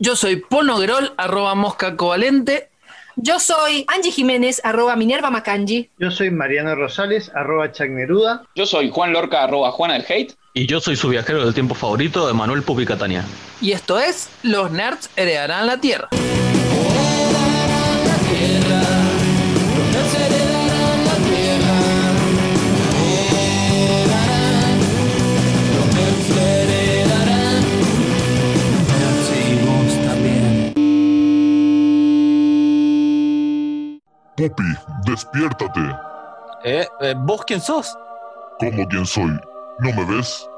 Yo soy Paul Noguerol, arroba mosca covalente. Yo soy Angie Jiménez, arroba Minerva Macangi. Yo soy Mariano Rosales, arroba Chagneruda. Yo soy Juan Lorca, arroba Juana del Hate. Y yo soy su viajero del tiempo favorito, Manuel Pupi Catania. Y esto es Los Nerds Heredarán la Tierra. Pupi, despiértate. ¿Eh? eh ¿Vos quién sos? ¿Cómo quién soy? ¿No me ves?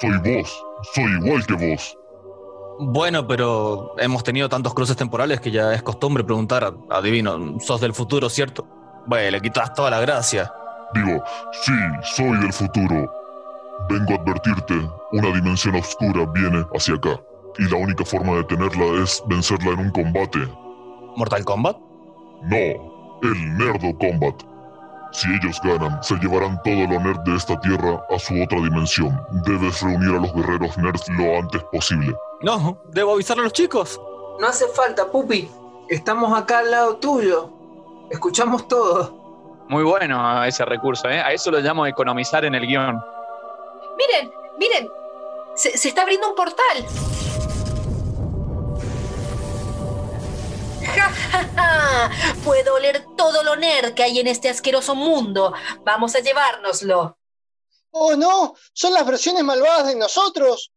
Soy vos. Soy igual que vos. Bueno, pero hemos tenido tantos cruces temporales que ya es costumbre preguntar, adivino, sos del futuro, ¿cierto? Bueno, le quitas toda la gracia. Digo, sí, soy del futuro. Vengo a advertirte, una dimensión oscura viene hacia acá. Y la única forma de detenerla es vencerla en un combate. ¿Mortal Kombat? No, el Nerdo Combat. Si ellos ganan, se llevarán todo lo nerd de esta tierra a su otra dimensión. Debes reunir a los guerreros nerds lo antes posible. No, debo avisar a los chicos. No hace falta, Pupi. Estamos acá al lado tuyo. Escuchamos todo. Muy bueno ese recurso, ¿eh? A eso lo llamo economizar en el guion. Miren, miren. Se, se está abriendo un portal. Puedo oler todo lo nerd que hay en este asqueroso mundo. Vamos a llevárnoslo. ¡Oh, no! ¡Son las versiones malvadas de nosotros!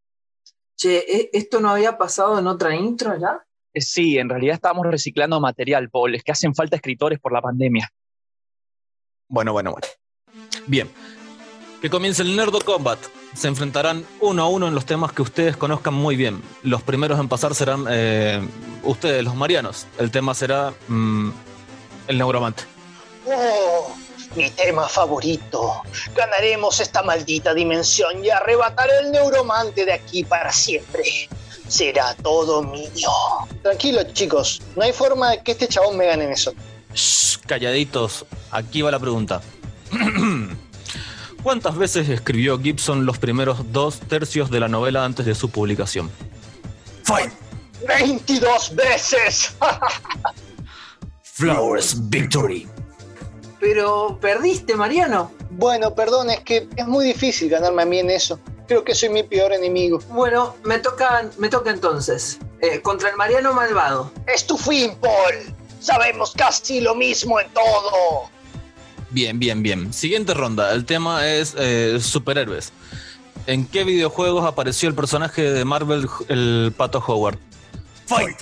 Che, ¿e-, ¿esto no había pasado en otra intro ya? Eh, sí, en realidad estamos reciclando material, Paul. Es que hacen falta escritores por la pandemia. Bueno, bueno, bueno. Bien. Que comience el Nerdo Combat se enfrentarán uno a uno en los temas que ustedes conozcan muy bien. Los primeros en pasar serán eh, ustedes, los marianos. El tema será mm, el neuromante. ¡Oh! Mi tema favorito. Ganaremos esta maldita dimensión y arrebataré el neuromante de aquí para siempre. Será todo mío. Tranquilo, chicos. No hay forma de que este chabón me gane en eso. Shh, calladitos. Aquí va la pregunta. ¿Cuántas veces escribió Gibson los primeros dos tercios de la novela antes de su publicación? ¡Fight! ¡22 veces! Flowers Victory. Pero perdiste, Mariano. Bueno, perdón, es que es muy difícil ganarme a mí en eso. Creo que soy mi peor enemigo. Bueno, me toca, me toca entonces. Eh, contra el Mariano malvado. Es tu fin, Paul. Sabemos casi lo mismo en todo. Bien, bien, bien. Siguiente ronda. El tema es eh, superhéroes. ¿En qué videojuegos apareció el personaje de Marvel, el Pato Howard? Fight.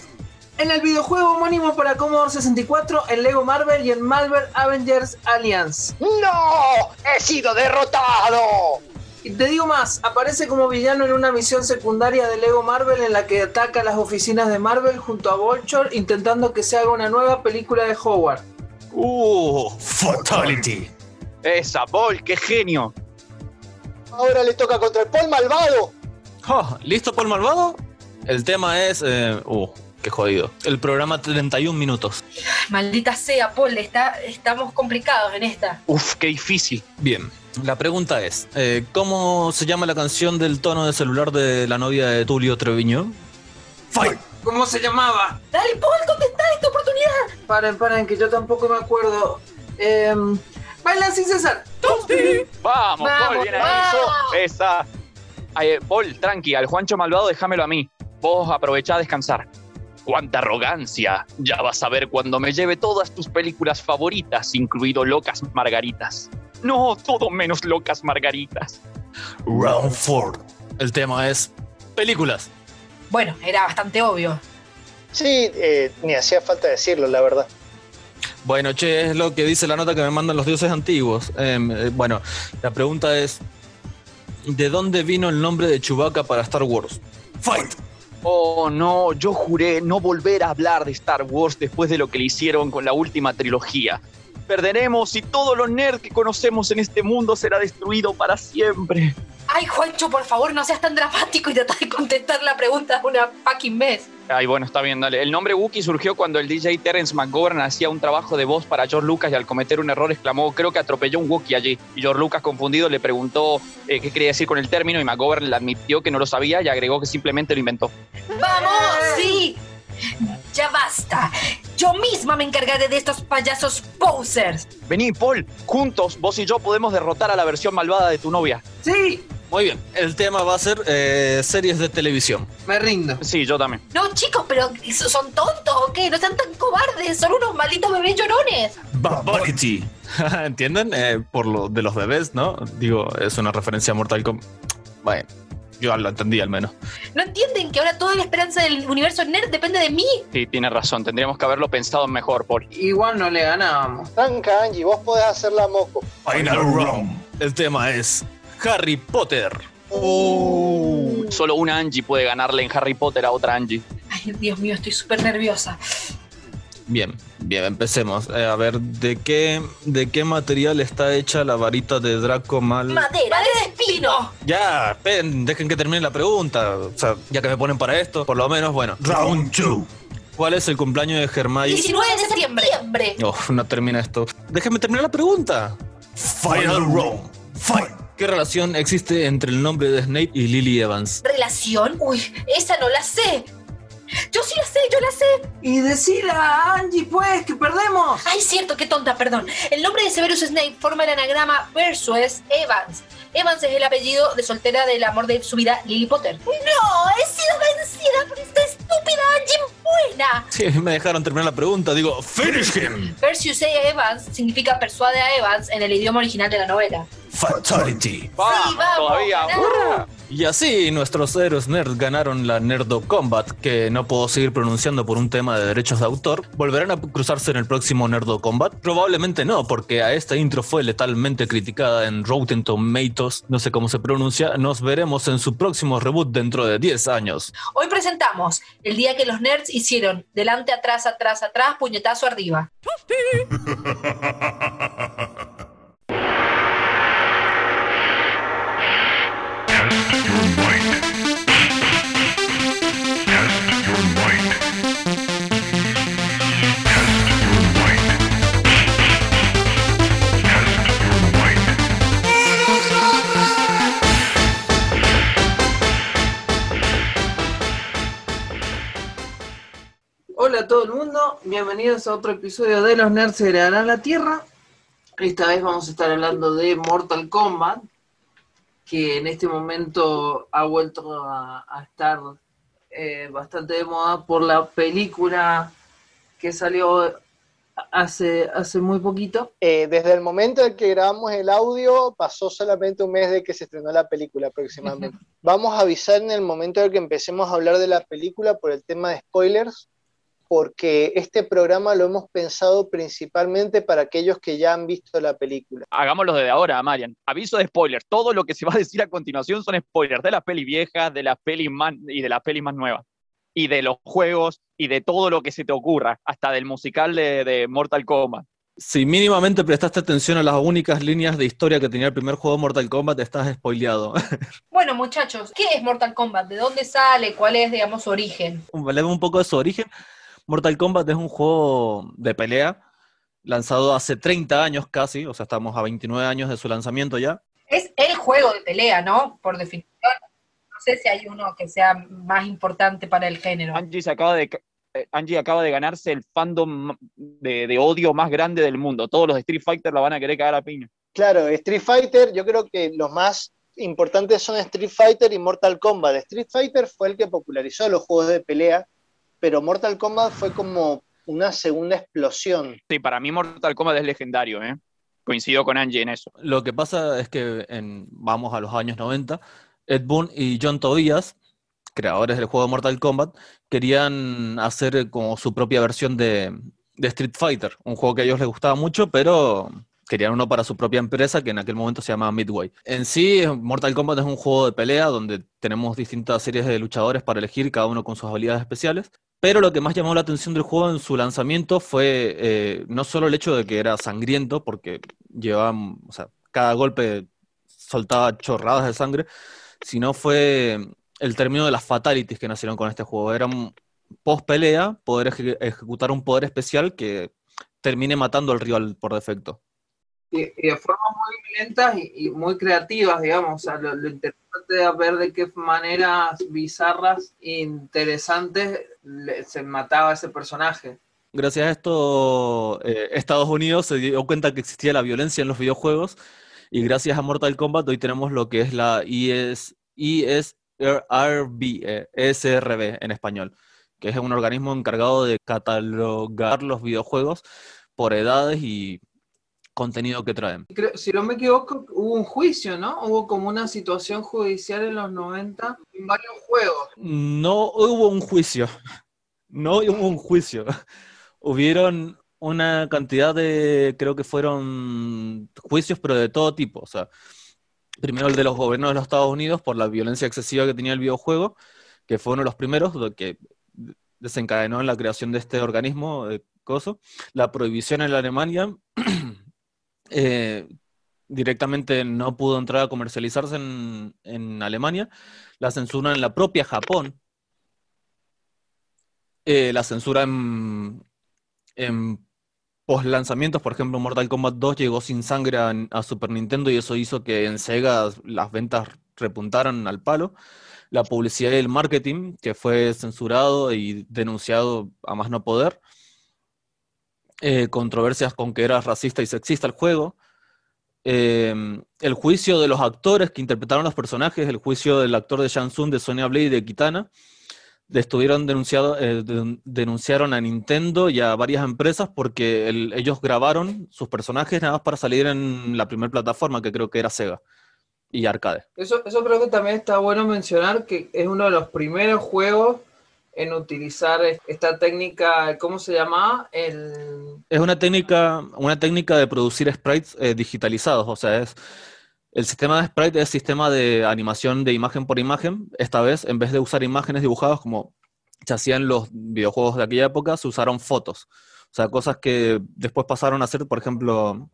En el videojuego homónimo para Commodore 64, en Lego Marvel y en Marvel Avengers Alliance. ¡No! ¡He sido derrotado! Y te digo más, aparece como villano en una misión secundaria de Lego Marvel en la que ataca las oficinas de Marvel junto a Vulture intentando que se haga una nueva película de Howard. ¡Uh! ¡Fatality! Esa, Paul, qué genio. Ahora le toca contra el Paul malvado. Oh, ¿Listo Paul malvado? El tema es. Eh, uh, qué jodido. El programa 31 minutos. Maldita sea, Paul, está, estamos complicados en esta. Uf, qué difícil. Bien, la pregunta es: eh, ¿cómo se llama la canción del tono de celular de la novia de Tulio Treviño? Fight. ¿Cómo se llamaba? Dale, Paul, contestá esta oportunidad. Paren, paren, que yo tampoco me acuerdo. Eh, Baila sin César. Vamos, Paul, bien ahí. Esa. Ay, eh, Paul, tranqui, al Juancho malvado déjamelo a mí. Vos aprovechá a descansar. ¡Cuánta arrogancia! Ya vas a ver cuando me lleve todas tus películas favoritas, incluido Locas Margaritas. No, todo menos Locas Margaritas. Round 4. El tema es películas. Bueno, era bastante obvio. Sí, eh, ni hacía falta decirlo, la verdad. Bueno, che, es lo que dice la nota que me mandan los dioses antiguos. Em, eh, bueno, la pregunta es: ¿de dónde vino el nombre de Chewbacca para Star Wars? ¡Fight! Oh, no, yo juré no volver a hablar de Star Wars después de lo que le hicieron con la última trilogía. Perderemos y todo lo nerd que conocemos en este mundo será destruido para siempre. Ay, Juancho, por favor, no seas tan dramático y trata de contestar la pregunta de una fucking vez. Ay, bueno, está bien, dale. El nombre Wookiee surgió cuando el DJ Terence McGovern hacía un trabajo de voz para George Lucas y al cometer un error exclamó, creo que atropelló un Wookiee allí. Y George Lucas, confundido, le preguntó eh, qué quería decir con el término y McGovern le admitió que no lo sabía y agregó que simplemente lo inventó. ¡Vamos! ¡Sí! Basta. Yo misma me encargaré de estos payasos posers. Vení, Paul, juntos vos y yo podemos derrotar a la versión malvada de tu novia. Sí, Muy bien, el tema va a ser eh, series de televisión. me rindo. Sí, yo también. No, chicos, pero ¿son tontos o qué? No sean tan cobardes. Son unos malditos bebés llorones. Barbarity. ¿Entienden? Eh, por lo de los bebés, ¿no? Digo, es una referencia a Mortal Kombat. Bueno, yo lo entendí al menos. ¿No entienden que ahora toda la esperanza del universo nerd depende de mí? Sí, tienes razón. Tendríamos que haberlo pensado mejor, Paul. Igual no le ganábamos. Tranca, Angie, vos podés hacer la moco. Final round. El tema es Harry Potter. Solo una Angie puede ganarle en Harry Potter a otra Angie. Ay, Dios mío, estoy súper nerviosa. Bien, bien, empecemos. Eh, a ver, ¿de qué, ¿de qué material está hecha la varita de Draco Mal? Madera de espino. Ya, esperen, dejen que termine la pregunta. O sea, ya que me ponen para esto, por lo menos, bueno. Round 2. ¿Cuál es el cumpleaños de Hermione? 19 de septiembre. Uf, no termina esto. Déjenme terminar la pregunta. Final round. Fight. ¿Qué relación existe entre el nombre de Snape y Lily Evans? ¿Relación? Uy, esa no la sé. Yo sí la sé, yo la sé. Y decirle a Angie, pues, que perdemos. Ay, cierto, qué tonta, perdón. El nombre de Severus Snape forma el anagrama versus Evans. Evans es el apellido de soltera del amor de su vida, Lily Potter. ¡No! ¡He sido vencida por esta estúpida Angie buena! Sí, me dejaron terminar la pregunta. Digo, finish him. Perseus Evans significa persuade a Evans en el idioma original de la novela. Fatality. ¡Vamos, vamos, todavía! ganamos. ¡Hurra! Y así nuestros héroes nerd ganaron la Nerdo Combat, que no puedo seguir pronunciando por un tema de derechos de autor. ¿Volverán a cruzarse en el próximo Nerdo Combat? Probablemente no, porque a esta intro fue letalmente criticada en Rotten Tomatoes, no sé cómo se pronuncia. Nos veremos en su próximo reboot dentro de 10 años. Hoy presentamos el día que los nerds hicieron delante, atrás, atrás, atrás, puñetazo arriba. a todo el mundo, bienvenidos a otro episodio de Los Nerds Heredarán la Tierra. Esta vez vamos a estar hablando de Mortal Kombat, que en este momento ha vuelto a, a estar eh, bastante de moda por la película que salió hace, hace muy poquito. Eh, desde el momento en que grabamos el audio, pasó solamente un mes de que se estrenó la película aproximadamente. Vamos a avisar en el momento en que empecemos a hablar de la película por el tema de spoilers, porque este programa lo hemos pensado principalmente para aquellos que ya han visto la película. Hagámoslo desde ahora, Marian. Aviso de spoilers. Todo lo que se va a decir a continuación son spoilers de las pelis viejas, de las pelis más y de las pelis más nuevas. Y de los juegos y de todo lo que se te ocurra, hasta del musical de, de Mortal Kombat. Si mínimamente prestaste atención a las únicas líneas de historia que tenía el primer juego de Mortal Kombat, estás spoileado. Bueno, muchachos, ¿qué es Mortal Kombat? ¿De dónde sale? ¿Cuál es, digamos, su origen? Hablemos un poco de su origen. Mortal Kombat es un juego de pelea lanzado hace 30 años casi, o sea, estamos a 29 años de su lanzamiento ya. Es el juego de pelea, ¿no? Por definición. No sé si hay uno que sea más importante para el género. Angie, se acaba de, eh, Angie acaba de ganarse el fandom de, de odio más grande del mundo. Todos los de Street Fighter la van a querer cagar a piña. Claro, Street Fighter, yo creo que los más importantes son Street Fighter y Mortal Kombat. Street Fighter fue el que popularizó los juegos de pelea, pero Mortal Kombat fue como una segunda explosión. Sí, para mí Mortal Kombat es legendario, ¿eh? Coincido con Angie en eso. Lo que pasa es que en, vamos a los años 90, Ed Boon y John Tobias, creadores del juego de Mortal Kombat, querían hacer como su propia versión de, de Street Fighter, un juego que a ellos les gustaba mucho, pero querían uno para su propia empresa, que en aquel momento se llamaba Midway. En sí, Mortal Kombat es un juego de pelea donde tenemos distintas series de luchadores para elegir, cada uno con sus habilidades especiales. Pero lo que más llamó la atención del juego en su lanzamiento fue eh, no solo el hecho de que era sangriento, porque llevaban, o sea, cada golpe soltaba chorradas de sangre, sino fue el término de las fatalities que nacieron con este juego. Era un post pelea poder eje- ejecutar un poder especial que termine matando al rival por defecto. Y de formas muy violentas y, muy creativas, digamos. O sea, lo, interesante es ver de qué maneras bizarras e interesantes se mataba a ese personaje. Gracias a esto, eh, Estados Unidos se dio cuenta que existía la violencia en los videojuegos y gracias a Mortal Kombat hoy tenemos lo que es la E IS, ISRB, eh, ESRB en español, que es un organismo encargado de catalogar los videojuegos por edades y contenido que traen. Creo- si no me equivoco, hubo un juicio, ¿no? Hubo como una situación judicial en los 90 en varios juegos. No hubo un juicio, no hubo un juicio. Hubieron una cantidad de, creo que fueron juicios, pero de todo tipo. O sea, primero el de los gobiernos de los Estados Unidos por la violencia excesiva que tenía el videojuego, que fue uno de los primeros que desencadenó en la creación de este organismo, eh, coso. La prohibición en la Alemania, eh, directamente no pudo entrar a comercializarse en, Alemania. La censura en la propia Japón. Eh, la censura en, en lanzamientos, por ejemplo, Mortal Kombat 2 llegó sin sangre a, a Super Nintendo y eso hizo que en Sega las ventas repuntaran al palo. La publicidad y el marketing, que fue censurado y denunciado a más no poder. Eh, controversias con que era racista y sexista el juego. Eh, el juicio de los actores que interpretaron los personajes, el juicio del actor de Shang Tsung, de Sonya Blade y de Kitana, estuvieron denunciado, eh, de- denunciaron a Nintendo y a varias empresas porque el- ellos grabaron sus personajes nada más para salir en la primera plataforma, que creo que era Sega y Arcade. Eso, eso creo que también está bueno mencionar que es uno de los primeros juegos en utilizar esta técnica, ¿cómo se llama? El... Es una técnica, una técnica de producir sprites eh, digitalizados, o sea, es el sistema de sprite es sistema de animación de imagen por imagen. Esta vez, en vez de usar imágenes dibujadas como se hacían los videojuegos de aquella época, se usaron fotos. O sea, cosas que después pasaron a ser, por ejemplo,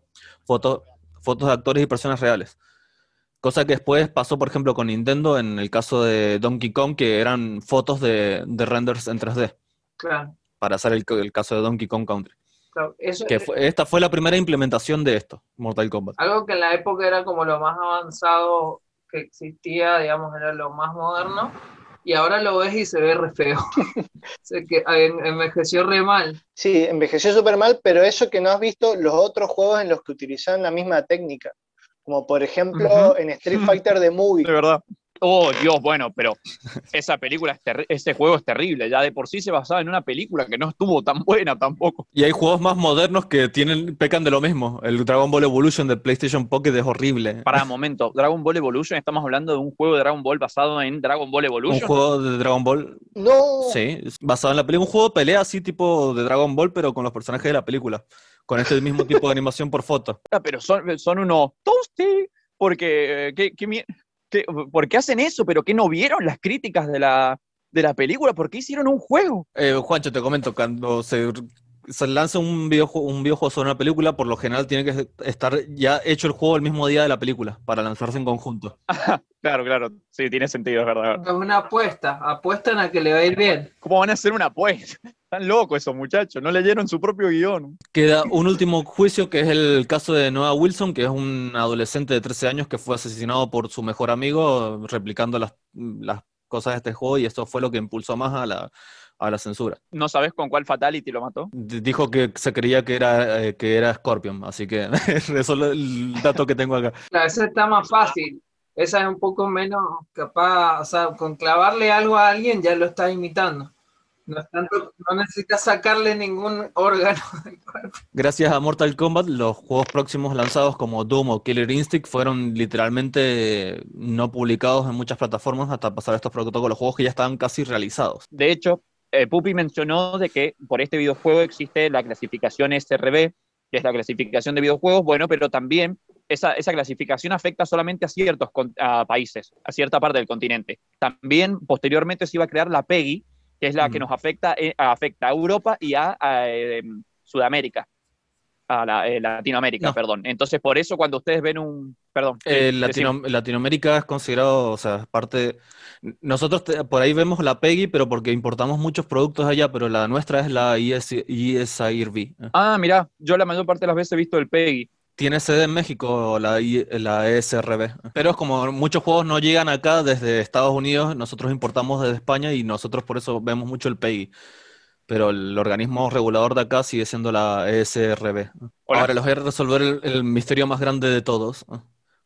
fotos, fotos de actores y personas reales. Cosa que después pasó, por ejemplo, con Nintendo en el caso de Donkey Kong, que eran fotos de, de renders en 3D, Claro, para hacer el, el caso de Donkey Kong Country. claro. Eso Que fue- esta fue la primera implementación de esto, Mortal Kombat. algo que en la época era como lo más avanzado que existía, digamos, era lo más moderno. Y ahora lo ves y se ve re feo. Sé que en- envejeció re mal. Sí, envejeció súper mal, pero eso que no has visto los otros juegos en los que utilizaban la misma técnica. Como por ejemplo en Street Fighter The Movie. De verdad. Oh, Dios, bueno, pero esa película, es ese juego es terrible. Ya de por sí se basaba en una película que no estuvo tan buena tampoco. Y hay juegos más modernos que tienen, pecan de lo mismo. El Dragon Ball Evolution de PlayStation Pocket es horrible. Para un momento, Dragon Ball Evolution, estamos hablando de un juego de Dragon Ball basado en Dragon Ball Un Evolution. juego de Dragon Ball, No, sí, basado en la película. Un juego de pelea así tipo de Dragon Ball, pero con los personajes de la película. Con este mismo tipo de animación por foto. Ah, pero son, son unos toasty, porque eh, ¿qué, qué qué- ¿por qué hacen eso? ¿Pero qué no vieron las críticas de la, de la película? ¿Por qué hicieron un juego? Eh, Juancho, te comento, cuando se, se lanza un videojuego, un videojuego sobre una película, por lo general tiene que estar ya hecho el juego el mismo día de la película, para lanzarse en conjunto. Claro, claro, sí, tiene sentido, es verdad. Es una apuesta. Apuestan a que le va a ir bien. ¿Cómo van a hacer una apuesta? Están locos esos muchachos, no leyeron su propio guion. Queda un último juicio que es el caso de Noah Wilson, que es un adolescente de 13 años que fue asesinado por su mejor amigo replicando las, las cosas de este juego y esto fue lo que impulsó más a la, a la censura. ¿No sabes con cuál Fatality lo mató? D- Dijo que se creía que era, eh, que era Scorpion, así que eso es el dato que tengo acá. Esa está más fácil. Esa es un poco menos capaz, o sea, con clavarle algo a alguien ya lo estás imitando. No, es tanto, no necesitas sacarle ningún órgano del cuerpo. Gracias a Mortal Kombat, los juegos próximos lanzados como Doom o Killer Instinct fueron literalmente no publicados en muchas plataformas hasta pasar estos protocolos, juegos que ya estaban casi realizados. De hecho, eh, Pupi mencionó de que por este videojuego existe la clasificación SRB, que es la clasificación de videojuegos, bueno, pero también esa, esa clasificación afecta solamente a ciertos con- a países, a cierta parte del continente. También posteriormente se iba a crear la PEGI, que es la que Mm. nos afecta, eh, afecta a Europa y a, a, eh, Sudamérica, a la- eh, Latinoamérica, No. perdón. Entonces, por eso cuando ustedes ven un... Perdón. Latino-. Latinoamérica es considerado, o sea, es parte. Nosotros te- por ahí vemos la PEGI, pero porque importamos muchos productos allá, pero la nuestra es la IS, ISIRV. Ah, mirá, yo la mayor parte de las veces he visto el PEGI. Tiene sede en México la, I- la ESRB, pero es como muchos juegos no llegan acá desde Estados Unidos, nosotros importamos desde España y nosotros por eso vemos mucho el PEGI. Pero el organismo regulador de acá sigue siendo la ESRB. Hola. Ahora les voy a resolver el, el misterio más grande de todos.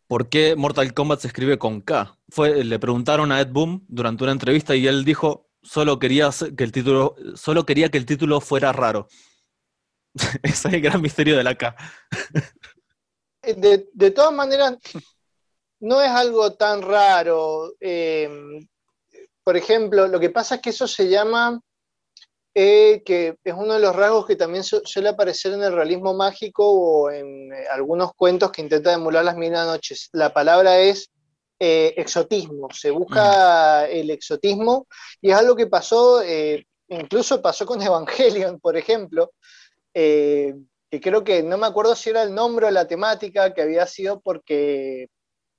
¿Por qué Mortal Kombat se escribe con K? Fue, le preguntaron a Ed Boon durante una entrevista y él dijo, solo quería que el título, solo quería que el título fuera raro. Ese es el gran misterio de la K. De, de todas maneras, no es algo tan raro. Eh, por ejemplo, lo que pasa es que eso se llama, eh, que es uno de los rasgos que también su- suele aparecer en el realismo mágico o en eh, algunos cuentos que intentan emular las mil noches. La palabra es exotismo, se busca el exotismo y es algo que pasó, incluso pasó con Evangelion, por ejemplo. Que creo que no me acuerdo si era el nombre o la temática que había sido porque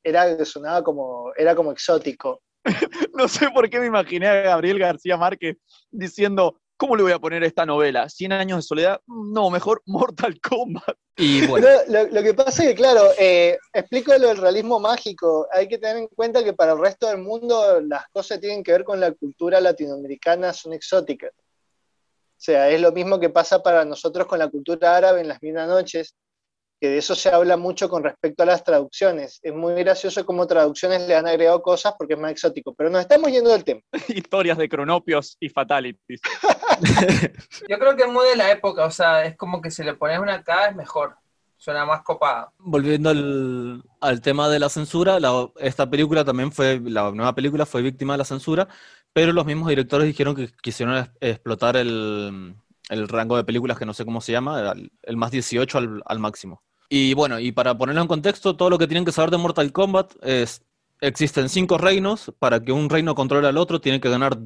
era sonaba como era como exótico. No sé por qué me imaginé a Gabriel García Márquez diciendo, ¿cómo le voy a poner a esta novela? ¿100 años de soledad? No, mejor Mortal Kombat. Y bueno, No, lo, lo que pasa es que, claro, eh, explico lo del realismo mágico. Hay que tener en cuenta que para el resto del mundo las cosas que tienen que ver con la cultura latinoamericana son exóticas. O sea, es lo mismo que pasa para nosotros con la cultura árabe en las mil noches, que de eso se habla mucho con respecto a las traducciones. Es muy gracioso cómo traducciones le han agregado cosas porque es más exótico. Pero nos estamos yendo del tema. Historias de cronopios y fatalities. Yo creo que es muy de la época, o sea, es como que si le pones una K es mejor. Suena más copada. volviendo al, al tema de la censura, la- esta película también fue, la nueva película fue víctima de la censura, pero los mismos directores dijeron que quisieron explotar el, el rango de películas que no sé cómo se llama, el, el más 18 al, al máximo. Y bueno, y para ponerlo en contexto, todo lo que tienen que saber de Mortal Kombat es, existen cinco reinos, para que un reino controle al otro tiene que ganar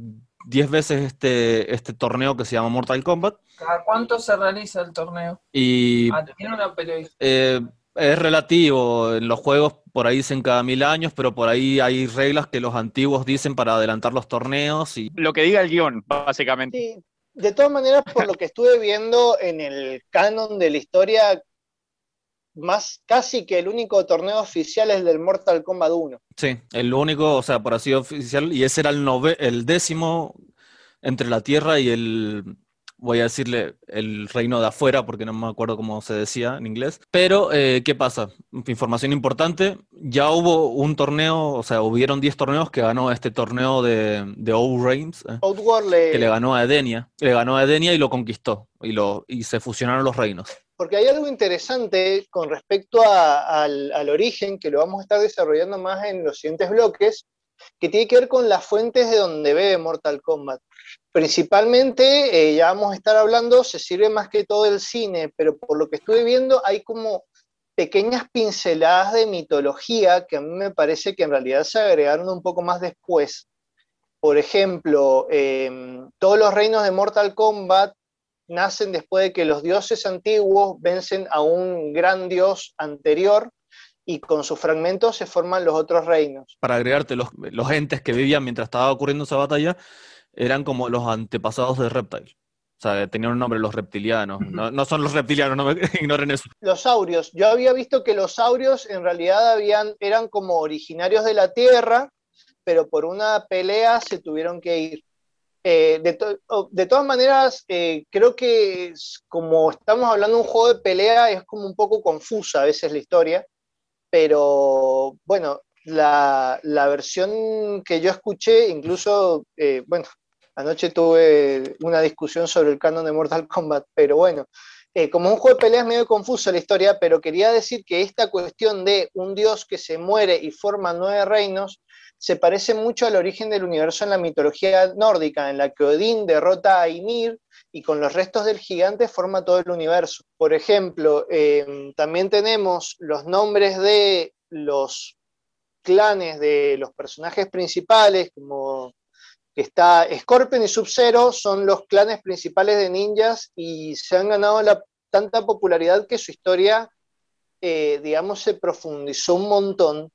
10 veces este, este torneo que se llama Mortal Kombat. ¿Cada cuánto se realiza el torneo? Y Ah, tiene una periodista. eh, es relativo, en los juegos por ahí dicen cada mil años, pero por ahí hay reglas que los antiguos dicen para adelantar los torneos y Lo que diga el guion, básicamente. Sí, de todas maneras, por lo que estuve viendo en el canon de la historia, más casi que el único torneo oficial es del Mortal Kombat 1. sí, el único, o sea, por así oficial, y ese era el, nove- el décimo entre la Tierra y el, voy a decirle, el reino de afuera, porque no me acuerdo cómo se decía en inglés. Pero, eh, ¿qué pasa? Información importante, ya hubo un torneo, o sea, hubieron 10 torneos que ganó este torneo de, de O-Reims. eh. Que le ganó a Edenia. Le ganó a Edenia y lo conquistó. Y, lo, y se fusionaron los reinos. Porque hay algo interesante con respecto a- al, al origen, que lo vamos a estar desarrollando más en los siguientes bloques, que tiene que ver con las fuentes de donde bebe Mortal Kombat. Principalmente, eh, ya vamos a estar hablando, se sirve más que todo el cine, pero por lo que estuve viendo hay como pequeñas pinceladas de mitología que a mí me parece que en realidad se agregaron un poco más después. Por ejemplo, eh, todos los reinos de Mortal Kombat nacen después de que los dioses antiguos vencen a un gran dios anterior y con sus fragmentos se forman los otros reinos. Para agregarte, los, los entes que vivían mientras estaba ocurriendo esa batalla eran como los antepasados de Reptile. O sea, tenían un nombre, los reptilianos. No, no son los reptilianos, no me ignoren eso. Los saurios, yo había visto que los saurios en realidad habían, eran como originarios de la Tierra, pero por una pelea se tuvieron que ir. Eh, de, to- de todas maneras, eh, creo que es- como estamos hablando de un juego de pelea, es como un poco confusa a veces la historia, pero bueno, la, la versión que yo escuché, incluso, eh, bueno, anoche tuve una discusión sobre el canon de Mortal Kombat, pero bueno, eh, como un juego de pelea es medio confuso la historia, pero quería decir que esta cuestión de un dios que se muere y forma nueve reinos se parece mucho al origen del universo en la mitología nórdica, en la que Odín derrota a Ymir y con los restos del gigante forma todo el universo. Por ejemplo, eh, también tenemos los nombres de los clanes de los personajes principales, como está Scorpion y Sub-Zero, son los clanes principales de ninjas y se han ganado la, tanta popularidad que su historia, eh, digamos, se profundizó un montón.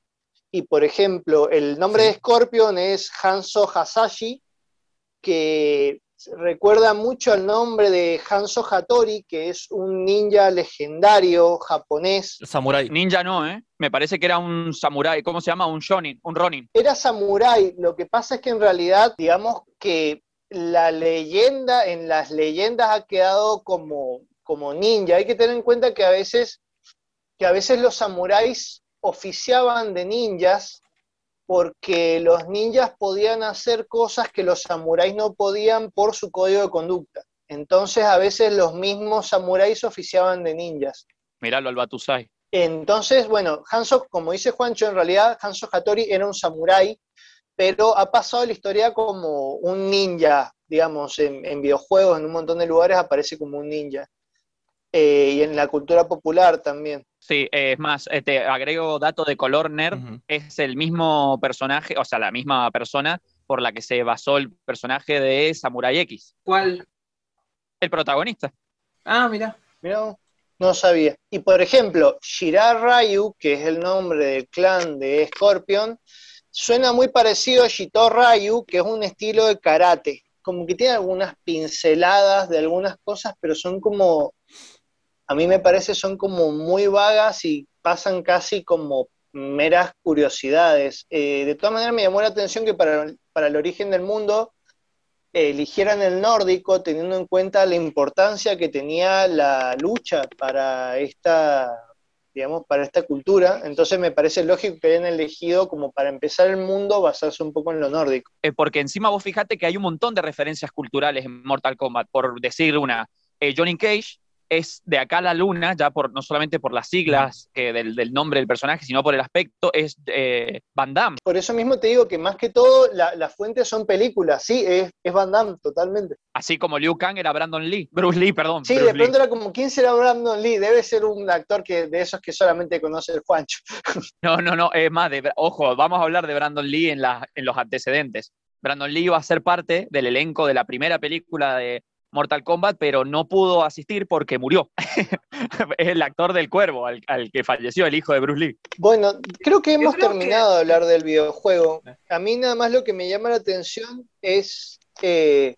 Y por ejemplo, el nombre Sí. de Scorpion es Hanzo Hasashi, que recuerda mucho al nombre de Hanzo Hattori, que es un ninja legendario japonés. Samurai. Ninja no, ¿eh? Me parece que era un samurái. ¿Cómo se llama? Un shonin, un ronin. Era samurái, lo que pasa es que en realidad, digamos que la leyenda, en las leyendas ha quedado como, como ninja. Hay que tener en cuenta que a veces, que a veces los samuráis oficiaban de ninjas porque los ninjas podían hacer cosas que los samuráis no podían por su código de conducta. Entonces a veces los mismos samuráis oficiaban de ninjas. Míralo al Batusai. Entonces, bueno, Hanzo, como dice Juancho, en realidad Hanzo Hattori era un samurái, pero ha pasado la historia como un ninja, digamos, en, videojuegos, en un montón de lugares aparece como un ninja. Eh, y en la cultura popular también. Sí, eh, es más, eh, te agrego dato de color nerd, es el mismo personaje, o sea, la misma persona por la que se basó el personaje de Samurai X. ¿Cuál? El protagonista. Ah, mira. Mira, no sabía. Y por ejemplo, Shirar Ryu, que es el nombre del clan de Scorpion, suena muy parecido a Shito Ryu, que es un estilo de karate. Como que tiene algunas pinceladas de algunas cosas, pero son como a mí me parece son como muy vagas y pasan casi como meras curiosidades. Eh, de todas maneras me llamó la atención que para, el origen del mundo eligieran el nórdico teniendo en cuenta la importancia que tenía la lucha para esta, digamos, para esta cultura. Entonces me parece lógico que hayan elegido como para empezar el mundo basarse un poco en lo nórdico. Eh, porque encima vos fijate que hay un montón de referencias culturales en Mortal Kombat, por decir una. Eh, Johnny Cage es de acá a la luna, ya por no solamente por las siglas que del, nombre del personaje, sino por el aspecto, es eh, Van Damme. Por eso mismo te digo que más que todo las fuentes son películas, sí, es, es, Van Damme, totalmente. Así como Liu Kang era Brandon Lee, Bruce Lee, perdón. Sí, de pronto era como, ¿quién será Brandon Lee? Debe ser un actor que de esos que solamente conoce el Juancho. No, no, no, es más, de, ojo, vamos a hablar de Brandon Lee en, la, en los antecedentes. Brandon Lee iba a ser parte del elenco de la primera película de Mortal Kombat, pero no pudo asistir porque murió. es el actor del cuervo al, que falleció, el hijo de Bruce Lee. Bueno, creo que hemos terminado de hablar del videojuego. A mí nada más lo que me llama la atención es, eh,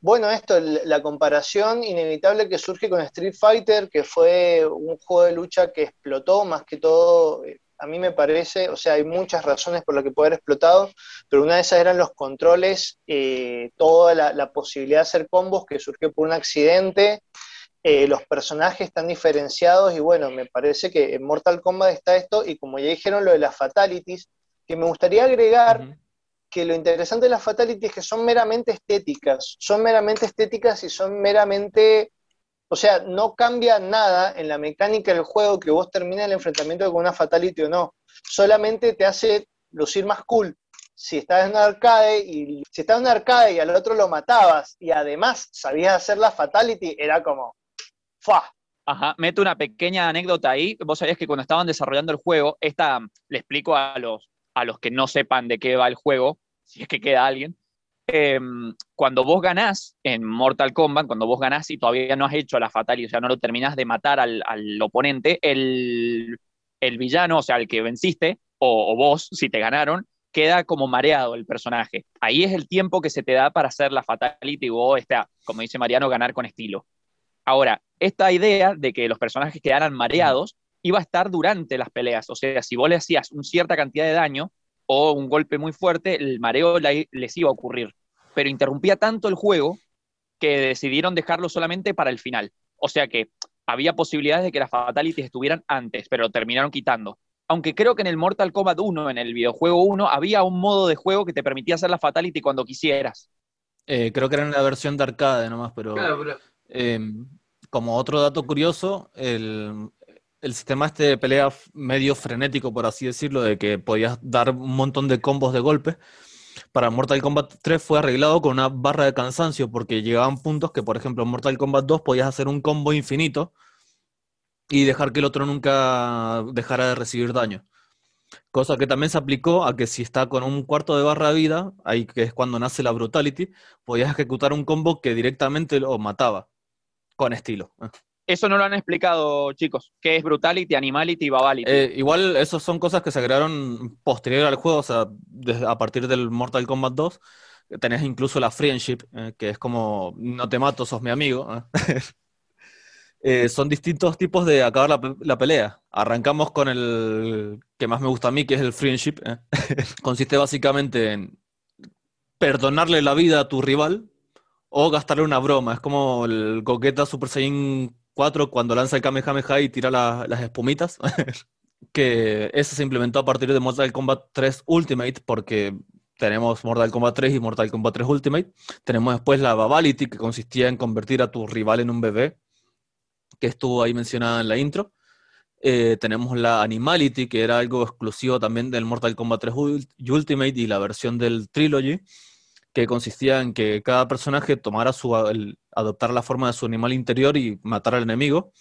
bueno, esto, la comparación inevitable que surge con Street Fighter, que fue un juego de lucha que explotó más que todo eh, a mí me parece, o sea, hay muchas razones por las que puede haber explotado, pero una de esas eran los controles, eh, toda la, posibilidad de hacer combos que surgió por un accidente, eh, los personajes están diferenciados y bueno, me parece que en Mortal Kombat está esto y como ya dijeron lo de las fatalities, que me gustaría agregar que lo interesante de las fatalities es que son meramente estéticas, son meramente estéticas y son meramente o sea, no cambia nada en la mecánica del juego que vos termines el enfrentamiento con una fatality o no. Solamente te hace lucir más cool. Si estás en un arcade y si estás en un arcade y al otro lo matabas y además sabías hacer la fatality, era como ¡fa! Ajá, meto una pequeña anécdota ahí. Vos sabías que cuando estaban desarrollando el juego, esta le explico a los, a los que no sepan de qué va el juego, si es que queda alguien. Em, cuando vos ganás en Mortal Kombat, cuando vos ganás y todavía no has hecho la fatality, o sea, no lo terminás de matar al, oponente, el, villano, o sea, el que venciste, o, vos, si te ganaron, queda como mareado el personaje. Ahí es el tiempo que se te da para hacer la fatality y vos, está, como dice Mariano, ganar con estilo. Ahora, esta idea de que los personajes quedaran mareados iba a estar durante las peleas, o sea, si vos le hacías una cierta cantidad de daño, o un golpe muy fuerte, el mareo les iba a ocurrir. Pero interrumpía tanto el juego que decidieron dejarlo solamente para el final. O sea que había posibilidades de que las fatalities estuvieran antes, pero lo terminaron quitando. Aunque creo que en el Mortal Kombat 1, en el videojuego 1, había un modo de juego que te permitía hacer la fatality cuando quisieras. Eh, creo que era en la versión de arcade nomás, pero, em, como otro dato curioso, el, el sistema este de pelea medio frenético, por así decirlo, de que podías dar un montón de combos de golpe, para Mortal Kombat 3 fue arreglado con una barra de cansancio, porque llegaban puntos que, por ejemplo, en Mortal Kombat 2 podías hacer un combo infinito y dejar que el otro nunca dejara de recibir daño. Cosa que también se aplicó a que si está con un cuarto de barra de vida, ahí que es cuando nace la brutality, podías ejecutar un combo que directamente lo mataba, con estilo. Eso no lo han explicado, chicos. ¿Qué es Brutality, Animality y Babality? Eh, igual, esas son cosas que se agregaron posterior al juego, o sea, a partir del Mortal Kombat 2. tenés incluso la friendship, eh, que es como no te mato, sos mi amigo. ¿eh? Eh, son distintos tipos de acabar la, la pelea. Arrancamos con el que más me gusta a mí, que es el friendship. ¿eh? Consiste básicamente en perdonarle la vida a tu rival o gastarle una broma. Es como el Gogeta Super Saiyan 4 cuando lanza el Kamehameha y tira la- las espumitas. que ese se implementó a partir de Mortal Kombat 3 Ultimate porque tenemos Mortal Kombat 3 y Mortal Kombat 3 Ultimate. Tenemos después la Babality, que consistía en convertir a tu rival en un bebé, que estuvo ahí mencionada en la intro. Eh, tenemos la Animality, que era algo exclusivo también del Mortal Kombat 3 Ul- Ultimate y la versión del Trilogy, que consistía en que cada personaje tomara su, adoptar la forma de su animal interior y matar al enemigo.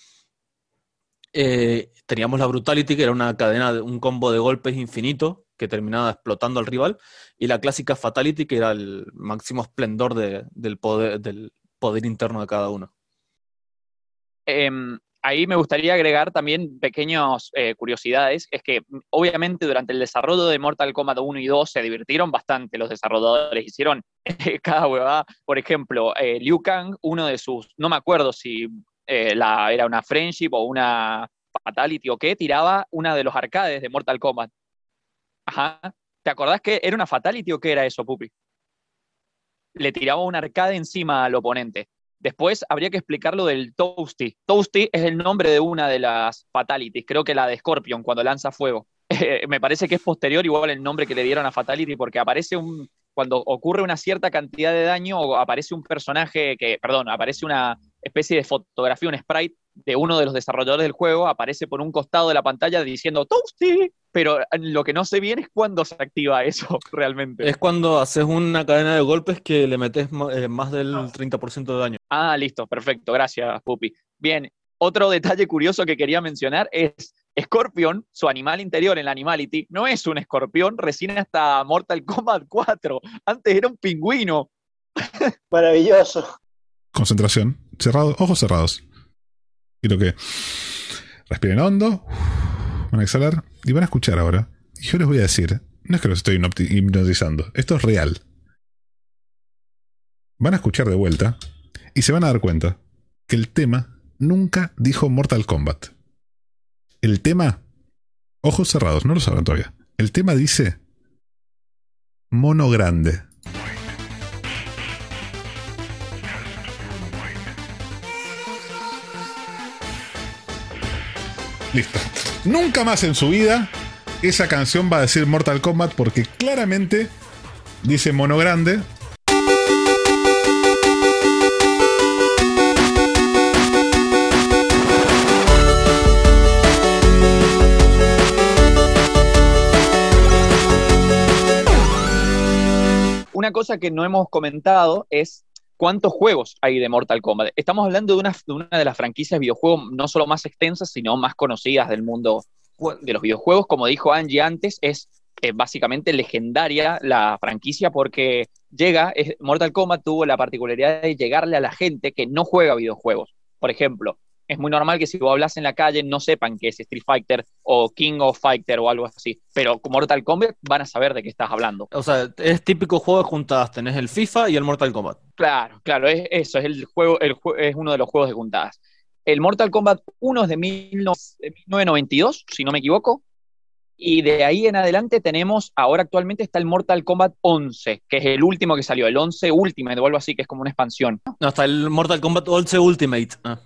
Eh, teníamos la Brutality, que era una cadena, de, un combo de golpes infinito que terminaba explotando al rival, y la clásica Fatality, que era el máximo esplendor de- del, poder, del poder interno de cada uno. Em, ahí me gustaría agregar también pequeñas curiosidades. Es que mm, obviamente durante el desarrollo de Mortal Kombat 1 y 2 se divirtieron bastante los desarrolladores. Hicieron cada huevada. Por ejemplo, eh, Liu Kang, uno de sus, no me acuerdo si eh, la, era una friendship o una fatality o qué, tiraba una de los arcades de Mortal Kombat. Ajá. ¿Te acordás que era una fatality o qué era eso, Pupi? Le tiraba un arcade encima al oponente. Después habría que explicar lo del Toasty. Toasty es el nombre de una de las fatalities, creo que la de Scorpion, cuando lanza fuego. me parece que es posterior igual el nombre que le dieron a Fatality, porque aparece un. Cuando ocurre una cierta cantidad de daño, aparece un personaje que, perdón, aparece una especie de fotografía, un sprite de uno de los desarrolladores del juego, aparece por un costado de la pantalla diciendo Toasty, pero lo que no sé bien es cuándo se activa eso realmente. Es cuando haces una cadena de golpes que le metes eh, más del 30% de daño. Ah, listo, perfecto, gracias, Pupi. Bien, otro detalle curioso que quería mencionar es Scorpion, su animal interior en la Animality, no es un escorpión recién hasta Mortal Kombat 4. Antes era un pingüino. Maravilloso. Concentración. Cerrado, ojos cerrados. Quiero que respiren hondo. Van a exhalar y van a escuchar ahora. Y yo les voy a decir, no es que los estoy hipnoti- hipnotizando, esto es real. Van a escuchar de vuelta y se van a dar cuenta que el tema nunca dijo Mortal Kombat. El tema, ojos cerrados, no lo saben todavía. El tema dice mono grande. Listo. Nunca más en su vida esa canción va a decir Mortal Kombat porque claramente dice mono grande. Una cosa que no hemos comentado es cuántos juegos hay de Mortal Kombat. Estamos hablando de una, de las franquicias de videojuegos no solo más extensas, sino más conocidas del mundo de los videojuegos. Como dijo Angie antes, es eh, básicamente legendaria la franquicia porque llega, Mortal Kombat tuvo la particularidad de llegarle a la gente que no juega videojuegos. Por ejemplo, es muy normal que si vos hablas en la calle no sepan qué es Street Fighter o King of Fighter o algo así, pero con Mortal Kombat van a saber de qué estás hablando. O sea, es típico juego de juntadas. Tenés el FIFA y el Mortal Kombat. Claro, claro, es eso, es el juego, el es uno de los juegos de juntadas. El Mortal Kombat 1 es de 19 de 1992, si no me equivoco, y de ahí en adelante tenemos, ahora actualmente está el Mortal Kombat 11, que es el último que salió, el 11 Ultimate o algo así, que es como una expansión. No, está el Mortal Kombat 11 Ultimate. ah,